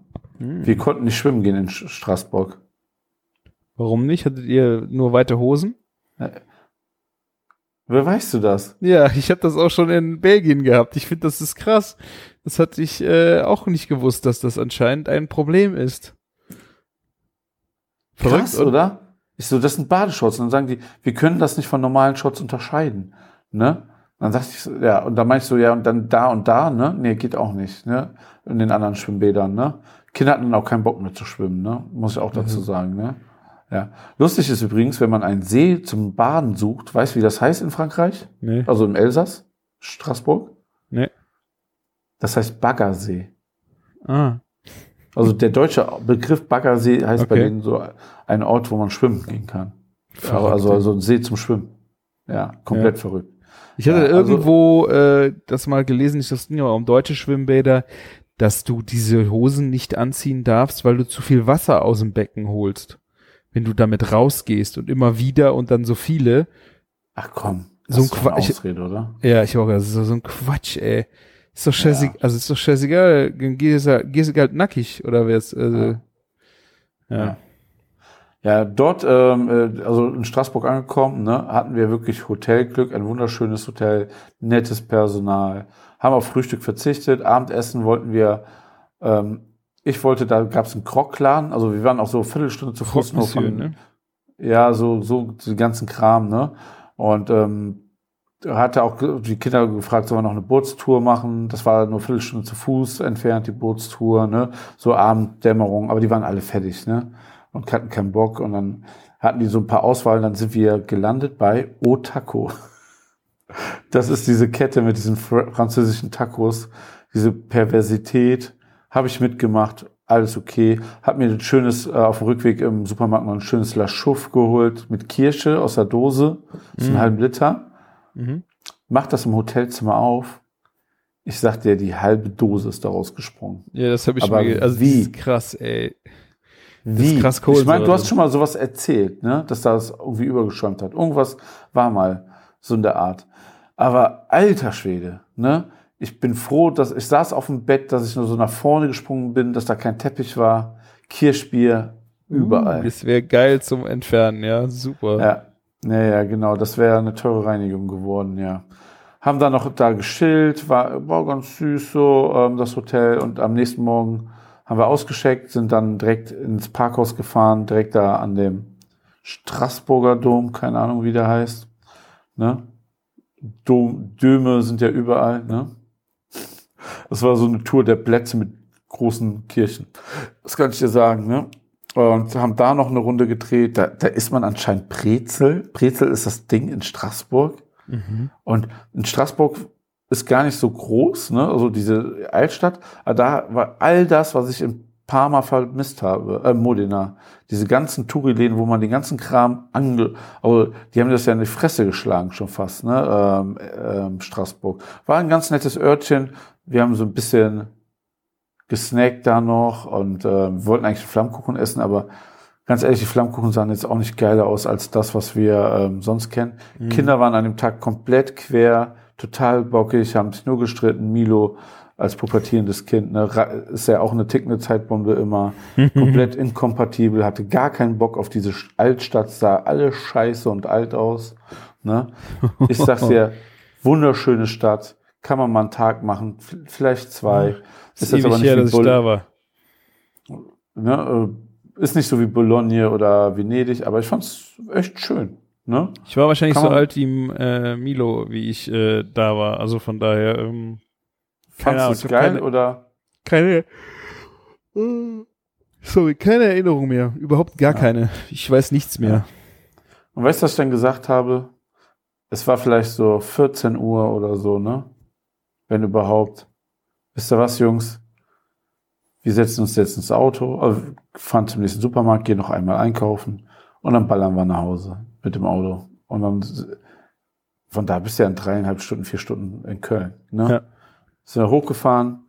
Wir konnten nicht schwimmen gehen in Straßburg. Warum nicht? Hattet ihr nur weite Hosen? Wer weißt du das? Ja, ich habe das auch schon in Belgien gehabt. Ich finde, das ist krass. Das hatte ich äh, auch nicht gewusst, dass das anscheinend ein Problem ist. Krass, oder? Ich so, das sind Badeshorts. Und dann sagen die, wir können das nicht von normalen Shorts unterscheiden. Ne? Dann dachte ich so, ja, und dann meinte ich so, ja, und dann da und da, ne? Nee, geht auch nicht, ne? In den anderen Schwimmbädern, ne? Kinder hatten dann auch keinen Bock mehr zu schwimmen, ne? Muss ich auch dazu sagen, ne? Ja. Lustig ist übrigens, wenn man einen See zum Baden sucht, weißt du, wie das heißt in Frankreich? Nee. Also im Elsass? Straßburg? Nee. Das heißt Baggersee. Ah. Also der deutsche Begriff Baggersee heißt bei Okay. denen so ein Ort, wo man schwimmen gehen kann. Verrückt, also, also ein See zum Schwimmen. Ja, komplett verrückt. Ich hatte Ja, also- irgendwo äh, das mal gelesen, ich das ging aber um deutsche Schwimmbäder, dass du diese Hosen nicht anziehen darfst, weil du zu viel Wasser aus dem Becken holst. Wenn du damit rausgehst und immer wieder und dann so viele. Ach komm, So ein Quatsch. Ausrede, oder? Ja, ich auch, das ist so ein Quatsch, ey. Ist doch scheißegal, also ist doch scheißegal, dann gehst du du halt nackig oder wär's, also, ja. Ja. Ja, dort, ähm, äh, also in Straßburg angekommen, ne, hatten wir wirklich Hotelglück, ein wunderschönes Hotel, nettes Personal, haben auf Frühstück verzichtet, Abendessen wollten wir, ähm, ich wollte, da gab es einen Krockladen, also wir waren auch so eine Viertelstunde zu Fuß nur von, ne? Ja, so, so die ganzen Kram, ne? Und ähm, hatte auch die Kinder gefragt, sollen wir noch eine Bootstour machen? Das war nur eine Viertelstunde zu Fuß entfernt, die Bootstour, ne? So Abenddämmerung, aber die waren alle fertig, ne? Und hatten keinen Bock. Und dann hatten die so ein paar Auswahlen, dann sind wir gelandet bei Otaco. Das ist diese Kette mit diesen fr französischen Tacos, diese Perversität. Habe ich mitgemacht, alles okay. Hab mir ein schönes, äh, auf dem Rückweg im Supermarkt noch ein schönes La Chouffe geholt mit Kirsche aus der Dose. Das ist ein halben Liter. Mhm. Mach das im Hotelzimmer auf. Ich sag dir, die halbe Dose ist daraus gesprungen. Ja, das habe ich Aber mir, also wie? das ist krass, ey. Wie? krass ich meine, du hast schon mal sowas erzählt, ne? dass das irgendwie übergeschäumt hat. Irgendwas war mal so in der Art. Aber alter Schwede, ne? Ich bin froh, dass ich saß auf dem Bett, dass ich nur so nach vorne gesprungen bin, dass da kein Teppich war. Kirschbier überall. Uh, das wäre geil zum Entfernen, ja, super. Ja, ja, ja, genau. Das wäre eine teure Reinigung geworden, ja. Haben dann noch da geschillt, war, war ganz süß so, ähm, das Hotel. Und am nächsten Morgen haben wir ausgeschickt, sind dann direkt ins Parkhaus gefahren, direkt da an dem Straßburger Dom, keine Ahnung, wie der heißt. Ne? Döme sind ja überall, ne? Das war so eine Tour der Plätze mit großen Kirchen. Das kann ich dir sagen, ne? Und haben da noch eine Runde gedreht. Da, da ist man anscheinend Brezel. Brezel ist das Ding in Straßburg. Und in Straßburg ist gar nicht so groß, ne? Also diese Altstadt. Aber da war all das, was ich in Parma vermisst habe, äh, Modena. Diese ganzen Touri-Läden, wo man den ganzen Kram ange, also die haben das ja in die Fresse geschlagen schon fast, ne? Ähm, ähm, Straßburg. War ein ganz nettes Örtchen. Wir haben so ein bisschen gesnackt da noch und äh, wollten eigentlich Flammkuchen essen, aber ganz ehrlich, die Flammkuchen sahen jetzt auch nicht geiler aus als das, was wir ähm, sonst kennen. Kinder waren an dem Tag komplett quer, total bockig, haben sich nur gestritten. Milo als pubertierendes Kind, ne, ist ja auch eine tickende Zeitbombe immer, komplett inkompatibel, hatte gar keinen Bock auf diese Altstadt, sah alle scheiße und alt aus. Ne? Ich sag's dir, wunderschöne Stadt, kann man mal einen Tag machen, vielleicht zwei. ist ewig her, dass ich Bol- da war. ne, äh, ist nicht so wie Bologna oder Venedig, aber ich fand's echt schön. Ne? Ich war wahrscheinlich so alt wie äh, Milo, wie ich äh, da war. Also von daher, ähm, Ahnung, du es geil keine- oder? keine, sorry, keine Erinnerung mehr. Überhaupt gar keine. Ich weiß nichts mehr. Und weißt du, was ich dann gesagt habe? Es war vielleicht so 14 Uhr oder so, ne? Wenn überhaupt. Wisst ihr was, Jungs? Wir setzen uns jetzt ins Auto, also fahren zum nächsten Supermarkt, gehen noch einmal einkaufen und dann ballern wir nach Hause mit dem Auto. Und dann von da bist du ja in dreieinhalb Stunden, vier Stunden in Köln. Ne? Ja. Sind wir hochgefahren.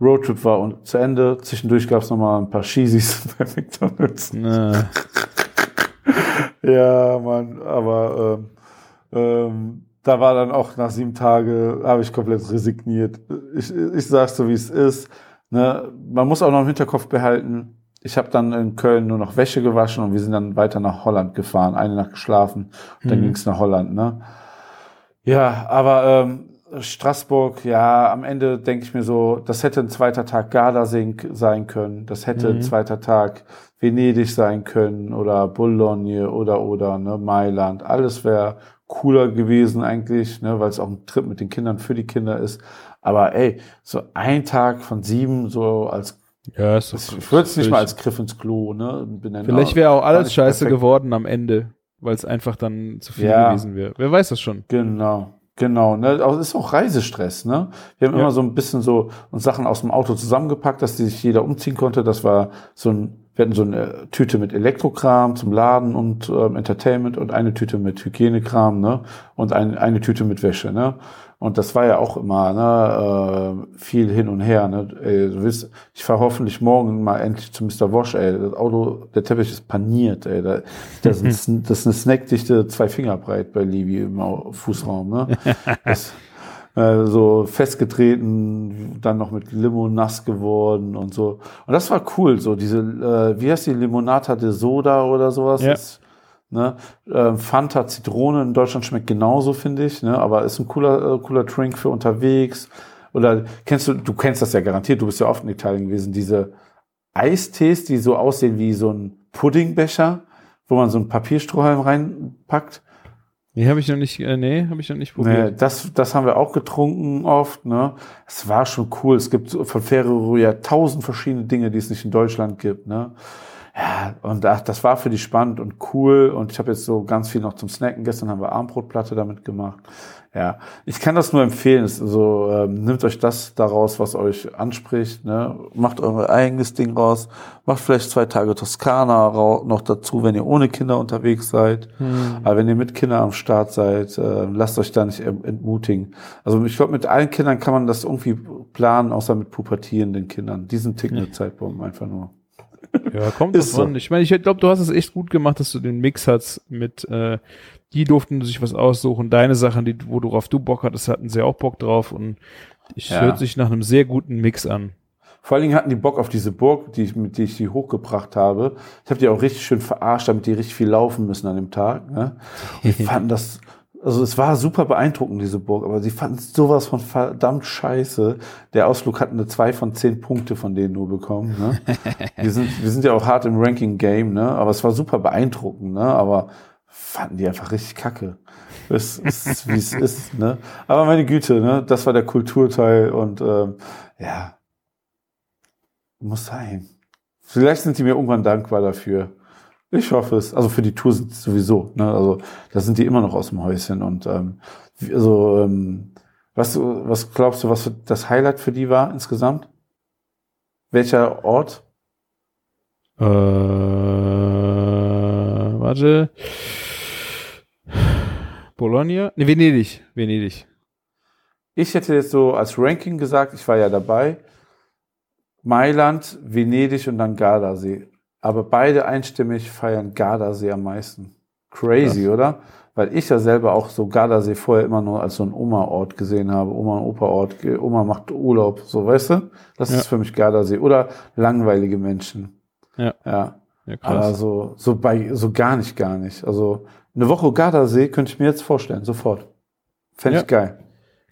Roadtrip war un- zu Ende. Zwischendurch gab es nochmal ein paar Cheesies bei McDonalds. Na, Ja, Mann, aber ähm, ähm, da war dann auch nach sieben Tagen, habe ich komplett resigniert. Ich, ich sag's so, wie es ist. Ne? Man muss auch noch im Hinterkopf behalten, ich habe dann in Köln nur noch Wäsche gewaschen und wir sind dann weiter nach Holland gefahren, eine Nacht geschlafen und dann Mhm. ging's nach Holland. Ne? Ja, aber ähm, Straßburg, ja, am Ende denke ich mir so, das hätte ein zweiter Tag Gardasee sein können, das hätte Mhm. ein zweiter Tag Venedig sein können oder Boulogne oder oder ne, Mailand. Alles wäre cooler gewesen eigentlich, ne, weil es auch ein Trip mit den Kindern für die Kinder ist. Aber ey, so ein Tag von sieben so als ja, ist ich doch- würde es nicht mal als Griff ins Klo, ne? benennen. Vielleicht wäre auch alles scheiße perfekt. geworden am Ende, weil es einfach dann zu viel Ja. gewesen wäre. Wer weiß das schon. Genau, genau. Ne? Aber es ist auch Reisestress, ne? Wir haben Ja. immer so ein bisschen so uns Sachen aus dem Auto zusammengepackt, dass die sich jeder umziehen konnte. Das war so ein, wir hatten so eine Tüte mit Elektrokram zum Laden und ähm, Entertainment und eine Tüte mit Hygienekram, ne? Und ein, eine Tüte mit Wäsche, ne? Und das war ja auch immer ne, äh, viel hin und her. Ne? Ey, du willst, ich fahre hoffentlich morgen mal endlich zu Mr. Wash. Ey, das Auto, der Teppich ist paniert. Ey, da, das, ist, ein- das ist eine snackdichte zwei Finger breit bei Levi im Au- Fußraum. Ne? Das, äh, so festgetreten, dann noch mit Limo nass geworden und so. Und das war cool. So diese, äh, wie heißt die Limonata de Soda oder sowas? Ja. Das, Ne? Ähm, Fanta Zitrone in Deutschland schmeckt genauso, finde ich, ne? aber ist ein cooler, äh, cooler Drink für unterwegs. Oder kennst du, du kennst das ja garantiert, du bist ja oft in Italien gewesen, diese Eistees, die so aussehen wie so ein Puddingbecher, wo man so einen Papierstrohhalm reinpackt. Nee, habe ich noch nicht, äh, nee, habe ich noch nicht Nee, probiert. das, das haben wir auch getrunken oft. Ne? Es war schon cool. Es gibt von Ferrero ja tausend verschiedene Dinge, die es nicht in Deutschland gibt. Ne? Ja, und ach, das war für die spannend und cool. Und ich habe jetzt so ganz viel noch zum Snacken. Gestern haben wir Armbrotplatte damit gemacht. Ja, ich kann das nur empfehlen. Es ist so, ähm, nehmt euch das daraus, was euch anspricht. Ne? Macht euer eigenes Ding raus. Macht vielleicht zwei Tage Toskana noch dazu, wenn ihr ohne Kinder unterwegs seid. Aber wenn ihr mit Kindern am Start seid, äh, lasst euch da nicht entmutigen. Also ich glaube, mit allen Kindern kann man das irgendwie planen, außer mit pubertierenden Kindern. Diesen Tick eine Zeitbomben einfach nur. Ja, kommt davon. so. Ich meine, ich glaube, du hast es echt gut gemacht, dass du den Mix hast mit, äh, die durften sich was aussuchen, deine Sachen, die, wo worauf du Bock hattest, hatten sie auch Bock drauf und ich Ja. hört sich nach einem sehr guten Mix an. Vor allen Dingen hatten die Bock auf diese Burg, die ich, mit die ich die hochgebracht habe. Ich habe die auch richtig schön verarscht, damit die richtig viel laufen müssen an dem Tag. Ne? Und die fanden das, also es war super beeindruckend, diese Burg, aber sie fanden sowas von verdammt scheiße. Der Ausflug hat eine zwei von zehn Punkte von denen nur bekommen. Ne? wir, sind, wir sind ja auch hart im Ranking-Game, ne? aber es war super beeindruckend, ne? aber fanden die einfach richtig kacke. Es ist, wie es ist. Ne? Aber meine Güte, ne? das war der Kulturteil und ähm, ja, muss sein. Vielleicht sind die mir irgendwann dankbar dafür. Ich hoffe es. Also für die Tour sind sowieso. Ne? Also da sind die immer noch aus dem Häuschen. Und ähm, also, ähm, was, was glaubst du, was das Highlight für die war insgesamt? Welcher Ort? Äh, warte. Bologna? Ne, Venedig. Venedig. Ich hätte jetzt so als Ranking gesagt, ich war ja dabei. Mailand, Venedig und dann Gardasee. Aber beide einstimmig feiern Gardasee am meisten. Crazy, oder? Weil ich ja selber auch so Gardasee vorher immer nur als so ein Oma-Ort gesehen habe. Oma- und Opa-Ort. Oma macht Urlaub, so, weißt du? Das Ja. ist für mich Gardasee. Oder langweilige Menschen. Ja. Ja. Ja, krass. Also, so bei, so gar nicht, gar nicht. Also, eine Woche Gardasee könnte ich mir jetzt vorstellen, sofort. Fände Ja. ich geil.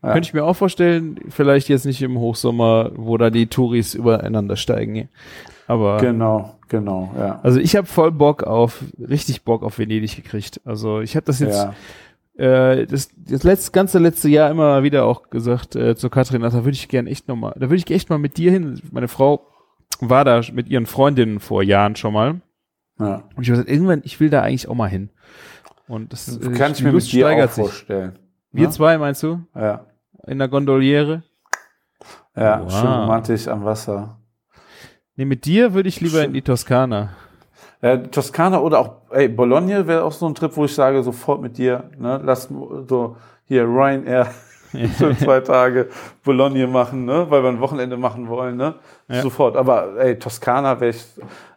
Ja. Könnte ich mir auch vorstellen, vielleicht jetzt nicht im Hochsommer, wo da die Touris übereinander steigen. Aber Genau, genau, ja. also ich habe voll Bock auf, richtig Bock auf Venedig gekriegt. Also ich habe das jetzt äh, das, das letzte, ganze letzte Jahr immer wieder auch gesagt äh, zu Katrin, ach, da würde ich gern echt nochmal, da würde ich echt mal mit dir hin. Meine Frau war da mit ihren Freundinnen vor Jahren schon mal. Ja. Und ich habe gesagt, irgendwann, ich will da eigentlich auch mal hin. Und das äh, Kann ich mir Lust mit dir auch steigert sich. vorstellen. Wir Ne? zwei, meinst du? Ja. In der Gondoliere? Ja, Wow. schön romantisch am Wasser. Nee, mit dir würde ich lieber Schön. in die Toskana. Ja, Toskana oder auch, ey, Bologna wäre auch so ein Trip, wo ich sage, sofort mit dir, ne, lass so hier Ryanair für zwei Tage Bologna machen, ne, weil wir ein Wochenende machen wollen, ne, Ja. sofort. Aber ey, Toskana wäre ich,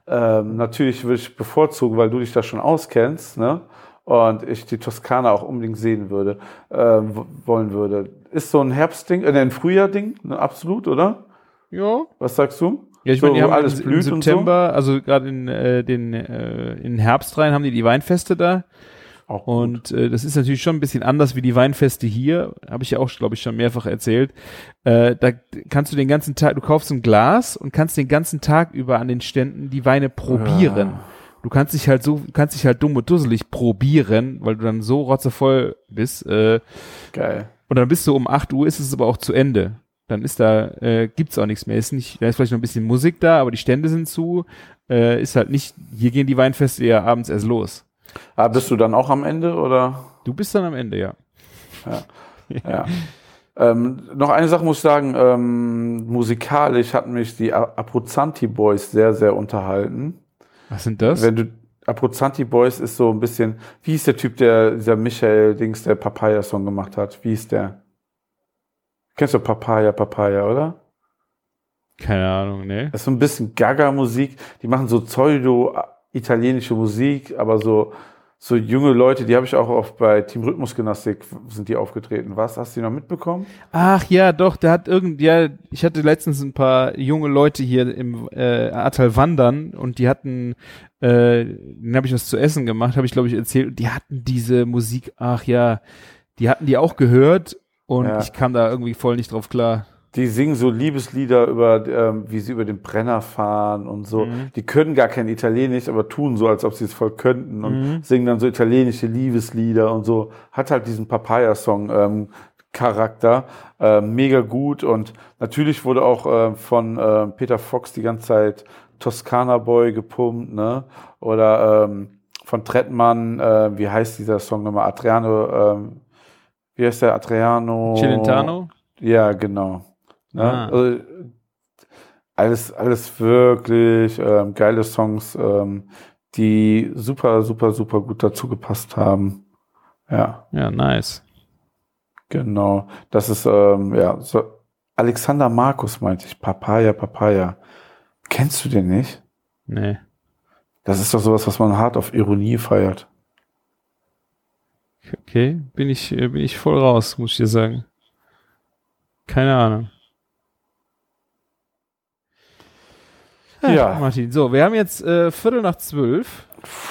ähm, natürlich würde ich bevorzugen, weil du dich da schon auskennst, ne, und ich die Toskana auch unbedingt sehen würde, w- wollen würde. Ist so ein Herbstding, äh, ein Frühjahrding, ne, absolut, oder? Ja. Was sagst du? Ja, ich So, meine, die haben alles im, im September, also gerade in äh, den äh, in Herbst rein haben die die Weinfeste da. Und äh, das ist natürlich schon ein bisschen anders wie die Weinfeste hier, habe ich ja auch, glaube ich, schon mehrfach erzählt. Äh, da kannst du den ganzen Tag, du kaufst ein Glas und kannst den ganzen Tag über an den Ständen die Weine probieren. Ja. Du kannst dich halt so, kannst dich halt dumm und dusselig probieren, weil du dann so rotzevoll bist. Äh, Geil. und dann bist du um 8 Uhr, ist es aber auch zu Ende. Dann ist da, äh, gibt's auch nichts mehr. Ist nicht, da ist vielleicht noch ein bisschen Musik da, aber die Stände sind zu. Äh, ist halt nicht, hier gehen die Weinfeste ja abends erst los. Ah, bist du dann auch am Ende oder? Du bist dann am Ende, ja. Ja. ähm, noch eine Sache muss ich sagen, ähm, musikalisch hatten mich die Aprozanti Boys sehr, sehr unterhalten. Was sind das? Wenn du Aprozanti Boys ist so ein bisschen, wie hieß der Typ, der dieser Michael Dings, der Papaya-Song gemacht hat? Wie hieß der? Kennst du Papaya, Papaya, oder? Keine Ahnung, ne? Das ist so ein bisschen Gaga-Musik. Die machen so pseudo-italienische Musik, aber so, so junge Leute, die habe ich auch oft bei Team Rhythmusgymnastik sind die aufgetreten. Was? Hast du die noch mitbekommen? Ach ja, doch, der hat irgend, ja, ich hatte letztens ein paar junge Leute hier im äh, Ahrtal wandern und die hatten, äh, den habe ich was zu essen gemacht, habe ich glaube ich erzählt, und die hatten diese Musik, ach ja, die hatten die auch gehört und Ja. ich kam da irgendwie voll nicht drauf klar. Die singen so Liebeslieder über, ähm, wie sie über den Brenner fahren und so. Mhm. Die können gar kein Italienisch, aber tun so, als ob sie es voll könnten und Mhm. singen dann so italienische Liebeslieder und so. Hat halt diesen Papaya-Song ähm, Charakter. Äh, mega gut und natürlich wurde auch äh, von äh, Peter Fox die ganze Zeit Toskana Boy gepumpt, ne? Oder ähm, von Trettmann, äh, wie heißt dieser Song nochmal? Adriano, ähm, wie heißt der? Adriano? Celentano? Ja, genau. Ne? Ah. Also, alles, alles wirklich ähm, geile Songs, ähm, die super, super, super gut dazu gepasst haben. Ja, Ja, nice. genau. Das ist, ähm, ja, so Alexander Markus meinte ich, Papaya, Papaya. Kennst du den nicht? Nee. Das ist doch sowas, was man hart auf Ironie feiert. Okay, bin ich, äh, bin ich voll raus, muss ich dir sagen. Keine Ahnung. Ja. Martin. So, wir haben jetzt äh, Viertel nach zwölf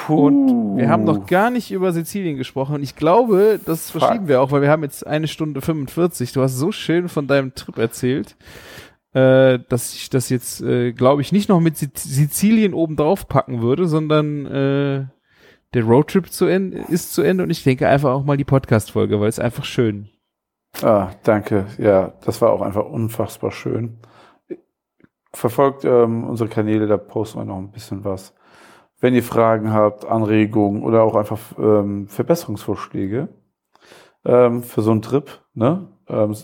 und wir haben noch gar nicht über Sizilien gesprochen. Und ich glaube, das Fuck. verschieben wir auch, weil wir haben jetzt eine Stunde 45. Du hast so schön von deinem Trip erzählt, äh, dass ich das jetzt, äh, glaube ich, nicht noch mit Siz- Sizilien oben drauf packen würde, sondern äh, der Roadtrip zu Ende ist zu Ende und ich denke einfach auch mal die Podcast-Folge, weil es einfach schön. Ah, danke. Ja, das war auch einfach unfassbar schön. Verfolgt ähm, unsere Kanäle, da posten wir noch ein bisschen was. Wenn ihr Fragen habt, Anregungen oder auch einfach ähm, Verbesserungsvorschläge ähm, für so einen Trip, ne? Ähm,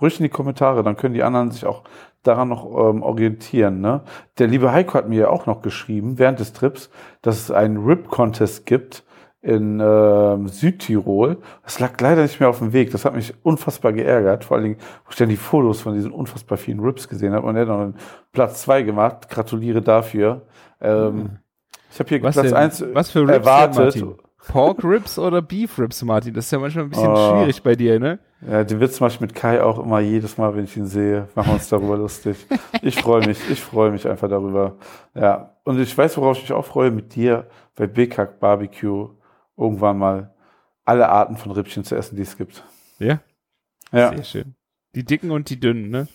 ruhig in die Kommentare, dann können die anderen sich auch daran noch ähm, orientieren. Ne? Der liebe Heiko hat mir ja auch noch geschrieben während des Trips, dass es einen Rip-Contest gibt in ähm, Südtirol. Das lag leider nicht mehr auf dem Weg. Das hat mich unfassbar geärgert. Vor allen Dingen, wo ich dann die Fotos von diesen unfassbar vielen Rips gesehen habe. Und er hat noch einen Platz zwei gemacht. Gratuliere dafür. Ähm, Ich habe hier Was, Platz denn, eins was für Rips erwartet. denn? Pork Rips oder Beef Rips, Martin? Das ist ja manchmal ein bisschen Oh. schwierig bei dir, ne? Ja, den Witz mache ich mit Kai auch immer jedes Mal, wenn ich ihn sehe. Machen wir uns darüber lustig. Ich freue mich, ich freue mich einfach darüber. Ja, und ich weiß, worauf ich mich auch freue, mit dir bei Bekack Barbecue irgendwann mal alle Arten von Rippchen zu essen, die es gibt. Ja, Ja, sehr schön. Die dicken und die dünnen, ne?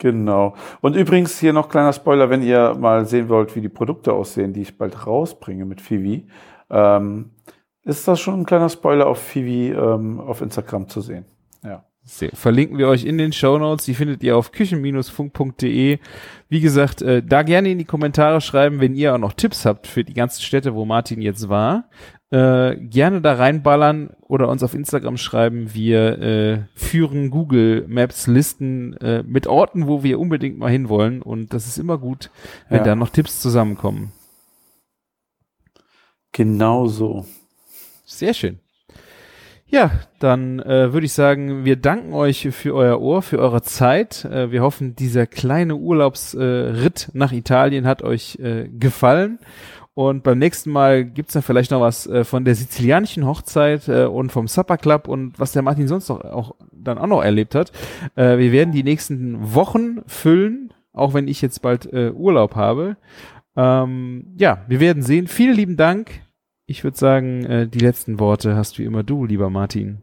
genau. Und übrigens hier noch kleiner Spoiler, wenn ihr mal sehen wollt, wie die Produkte aussehen, die ich bald rausbringe mit Fivi, ähm, ist das schon ein kleiner Spoiler auf Fivi ähm, auf Instagram zu sehen. Sehr. Verlinken wir euch in den Show Notes. Die findet ihr auf küchen-funk.de. Wie gesagt, äh, da gerne in die Kommentare schreiben, wenn ihr auch noch Tipps habt für die ganzen Städte, wo Martin jetzt war. Äh, gerne da reinballern oder uns auf Instagram schreiben. Wir äh, führen Google Maps Listen äh, mit Orten, wo wir unbedingt mal hinwollen. Und das ist immer gut, wenn Ja. da noch Tipps zusammenkommen. Genau so. Sehr schön. Ja, dann äh, würde ich sagen, wir danken euch für euer Ohr, für eure Zeit. Äh, wir hoffen, dieser kleine Urlaubsritt äh, nach Italien hat euch äh, gefallen. Und beim nächsten Mal gibt's dann vielleicht noch was äh, von der sizilianischen Hochzeit äh, und vom Supper Club und was der Martin sonst noch auch dann auch noch erlebt hat. Äh, wir werden die nächsten Wochen füllen, auch wenn ich jetzt bald äh, Urlaub habe. Ähm, ja, wir werden sehen. Vielen lieben Dank. Ich würde sagen, äh, die letzten Worte hast wie immer du, lieber Martin.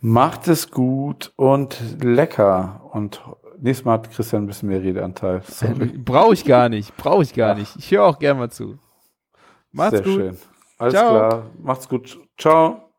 Macht es gut und lecker. Und nächstes Mal hat Christian ein bisschen mehr Redeanteil. Sorry. Brauche ich gar nicht, brauche ich gar nicht. Ich höre auch gern mal zu. Macht's Sehr gut. schön. Alles Ciao. klar. Macht's gut. Ciao.